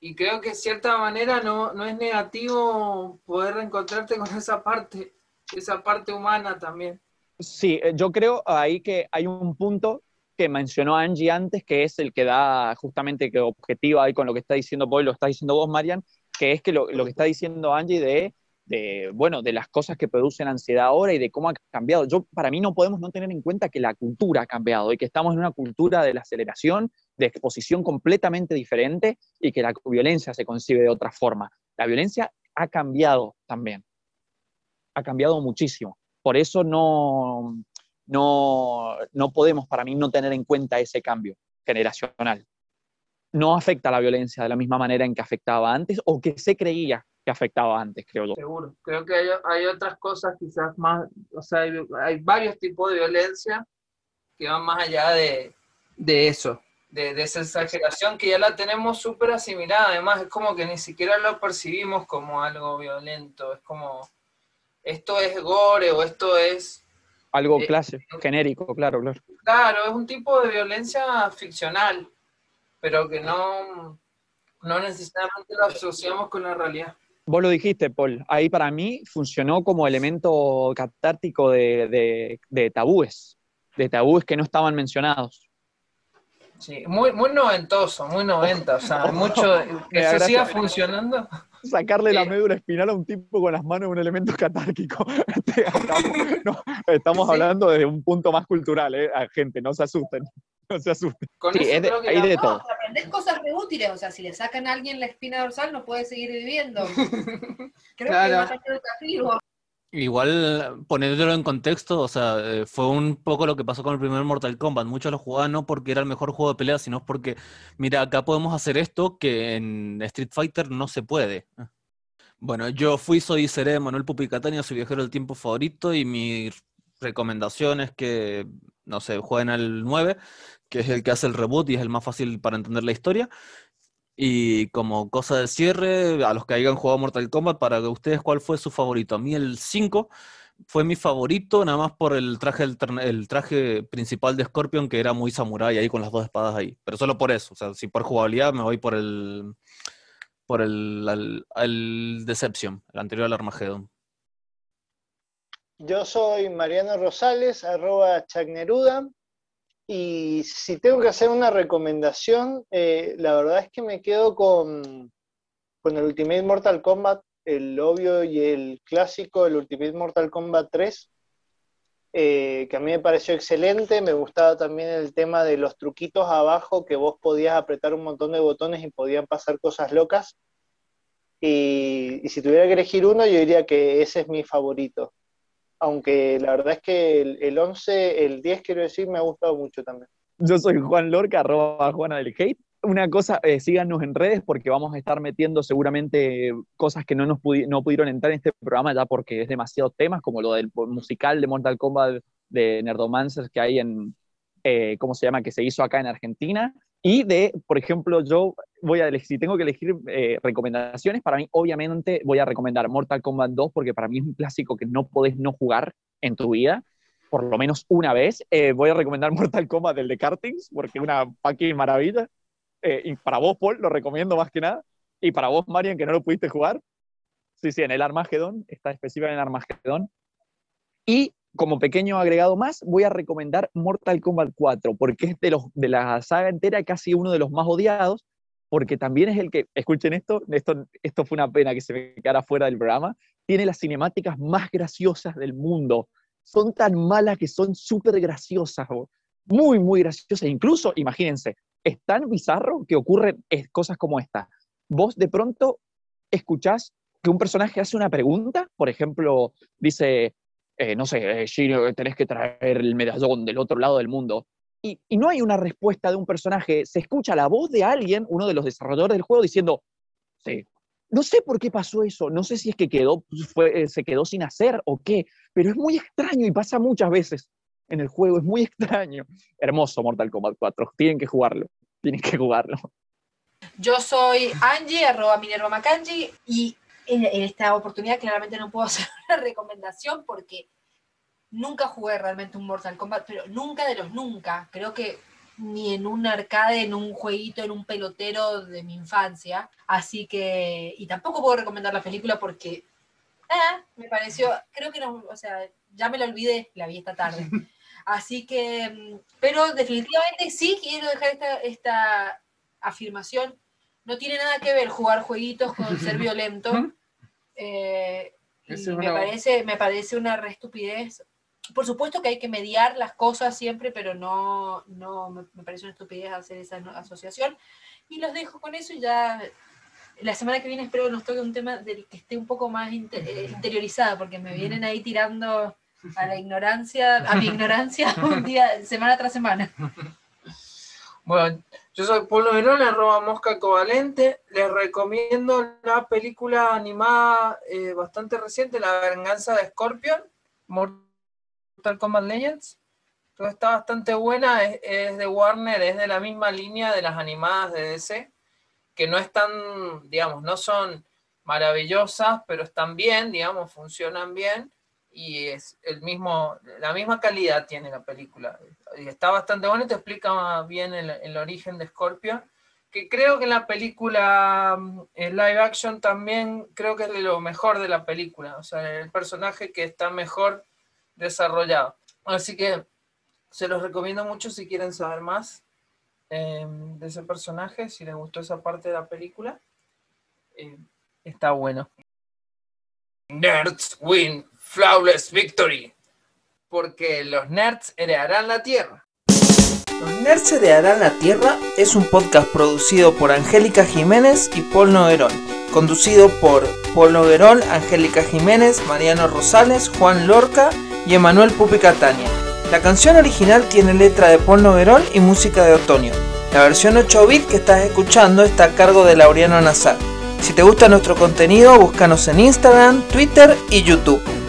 Y creo que de cierta manera no, no es negativo poder reencontrarte con esa parte, esa parte humana también. Sí, eh, yo creo ahí que hay un punto que mencionó Angie antes, que es el que da justamente que objetiva ahí con lo que está diciendo Paul, lo está diciendo vos, Marian, que es que lo, lo que está diciendo Angie de, de, bueno, de las cosas que producen ansiedad ahora y de cómo ha cambiado. Yo, para mí no podemos no tener en cuenta que la cultura ha cambiado y que estamos en una cultura de la aceleración, de exposición completamente diferente y que la violencia se concibe de otra forma. La violencia ha cambiado también, ha cambiado muchísimo. Por eso no, no, no podemos, para mí, no tener en cuenta ese cambio generacional. No afecta la violencia de la misma manera en que afectaba antes o que se creía que afectaba antes, creo yo. Seguro. Creo que hay, hay otras cosas quizás más, o sea, hay, hay varios tipos de violencia que van más allá de, de eso, de, de esa exageración que ya la tenemos súper asimilada. Además, es como que ni siquiera lo percibimos como algo violento. Es como, esto es gore o esto es Algo Eh, clase, genérico, claro, claro. Claro, es un tipo de violencia ficcional, pero que no, no necesariamente lo asociamos con la realidad. Vos lo dijiste, Paul. Ahí para mí funcionó como elemento catártico de, de- de tabúes, de tabúes que no estaban mencionados. Sí, muy, muy noventoso, muy noventa, o sea, mucho que se siga funcionando. Sacarle la médula espinal a un tipo con las manos es un elemento catárquico. estamos no, estamos Sí. hablando desde un punto más cultural, ¿eh? A gente, no se asusten. no se asusten. Con Sí, eso es de- creo que hay la- de No, todo. aprendés cosas re útiles. O sea, si le sacan a alguien la espina dorsal, no puede seguir viviendo. Creo Claro. que a tener castigo. Igual, poniéndolo en contexto, o sea, eh, fue un poco lo que pasó con el primer Mortal Kombat. Muchos lo jugaban no porque era el mejor juego de pelea, sino porque, mira, acá podemos hacer esto que en Street Fighter no se puede. Bueno, yo fui, soy y seré Manuel Pupi Catania, su viajero del tiempo favorito, y mi recomendación es que, no sé, jueguen al 9, que es el que hace el reboot y es el más fácil para entender la historia. Y como cosa de cierre, a los que hayan jugado Mortal Kombat, para que ustedes, ¿cuál fue su favorito? A mí el 5 fue mi favorito, nada más por el traje, el traje principal de Scorpion, que era muy samurái ahí con las dos espadas ahí. Pero solo por eso, o sea, si por jugabilidad me voy por el por el, al- al Deception, el anterior al Armageddon. Yo soy Mariano Rosales, arroba Chagneruda. Y si tengo que hacer una recomendación, eh, la verdad es que me quedo con, el Ultimate Mortal Kombat, el obvio y el clásico, el Ultimate Mortal Kombat 3, eh, que a mí me pareció excelente. Me gustaba también el tema de los truquitos abajo, que vos podías apretar un montón de botones y podían pasar cosas locas. Y, y si tuviera que elegir uno, yo diría que ese es mi favorito aunque la verdad es que el, el 11, el 10 quiero decir, me ha gustado mucho también. Yo soy Juan Lorca, arroba Juana del Hate. Una cosa, eh, síganos en redes porque vamos a estar metiendo seguramente cosas que no nos pudi- no pudieron entrar en este programa ya porque es demasiado temas, como lo del musical de Mortal Kombat de Nerdomancers que hay en, eh, ¿cómo se llama?, que se hizo acá en Argentina. Y de, por ejemplo, yo voy a elegir, si tengo que elegir eh, recomendaciones, para mí obviamente voy a recomendar Mortal Kombat 2 porque para mí es un clásico que no podés no jugar en tu vida, por lo menos una vez. Eh, voy a recomendar Mortal Kombat del de Kartings porque es una fucking maravilla. Eh, y para vos, Paul, lo recomiendo más que nada. Y para vos, Marian, que no lo pudiste jugar. Sí, sí, en el Armagedón, está específica en el Armagedón. Y como pequeño agregado más, voy a recomendar Mortal Kombat 4, porque es de, los, de la saga entera casi uno de los más odiados, porque también es el que, escuchen esto, esto, esto fue una pena que se me quedara fuera del programa, tiene las cinemáticas más graciosas del mundo. Son tan malas que son súper graciosas, muy, muy graciosas. Incluso, imagínense, es tan bizarro que ocurren cosas como esta. Vos de pronto escuchás que un personaje hace una pregunta, por ejemplo, dice, eh, no sé, eh, Shiro, tenés que traer el medallón del otro lado del mundo. Y, y no hay una respuesta de un personaje, se escucha la voz de alguien, uno de los desarrolladores del juego, diciendo, sí, no sé por qué pasó eso, no sé si es que quedó, fue, eh, se quedó sin hacer o qué, pero es muy extraño y pasa muchas veces en el juego, es muy extraño. Hermoso Mortal Kombat 4, tienen que jugarlo, tienen que jugarlo. Yo soy Angie, arroba Minerva Macangi, y en, esta oportunidad claramente no puedo hacer una recomendación porque nunca jugué realmente un Mortal Kombat, pero nunca de los nunca. Creo que ni en un arcade, en un jueguito, en un pelotero de mi infancia. Así que, y tampoco puedo recomendar la película porque ah, me pareció, creo que no, o sea, ya me la olvidé, la vi esta tarde. Así que, mm, pero definitivamente sí quiero dejar esta, esta afirmación. No tiene nada que ver jugar jueguitos con ser violento. Eh, y es me, parece, me parece una re estupidez. Por supuesto que hay que mediar las cosas siempre, pero no, no me, me parece una estupidez hacer esa asociación. Y los dejo con eso y ya la semana que viene espero que nos toque un tema del que esté un poco más inte- eh, interiorizada, porque me vienen ahí tirando a la ignorancia, a mi ignorancia un día, semana tras semana. Bueno, yo soy Pablo Verón, arroba Mosca Covalente. Les recomiendo la película animada eh, bastante reciente, La venganza de Scorpion, Mortal Kombat Legends. Creo está bastante buena, es, es de Warner, es de la misma línea de las animadas de DC, que no están, digamos, no son maravillosas, pero están bien, digamos, funcionan bien y es el mismo, la misma calidad tiene la película. Y está bastante bueno te explica bien el, el origen de Scorpion, que creo que en la película mm, en live action también creo que es de lo mejor de la película, o sea, el personaje que está mejor desarrollado. Así que se los recomiendo mucho si quieren saber más eh, de ese personaje, si les gustó esa parte de la película. Eh, está bueno. Nerds win flawless victory. Porque los nerds heredarán la tierra. Los Nerds Heredarán la Tierra es un podcast producido por Angélica Jiménez y Paul Noguerón, conducido por Paul Noguerón, Angélica Jiménez, Mariano Rosales, Juan Lorca y Emanuel Pupi Catania. La canción original tiene letra de Paul Noguerón y música de Otoño. La versión 8 bit que estás escuchando está a cargo de Laureano Nazar. Si te gusta nuestro contenido, búscanos en Instagram, Twitter y YouTube.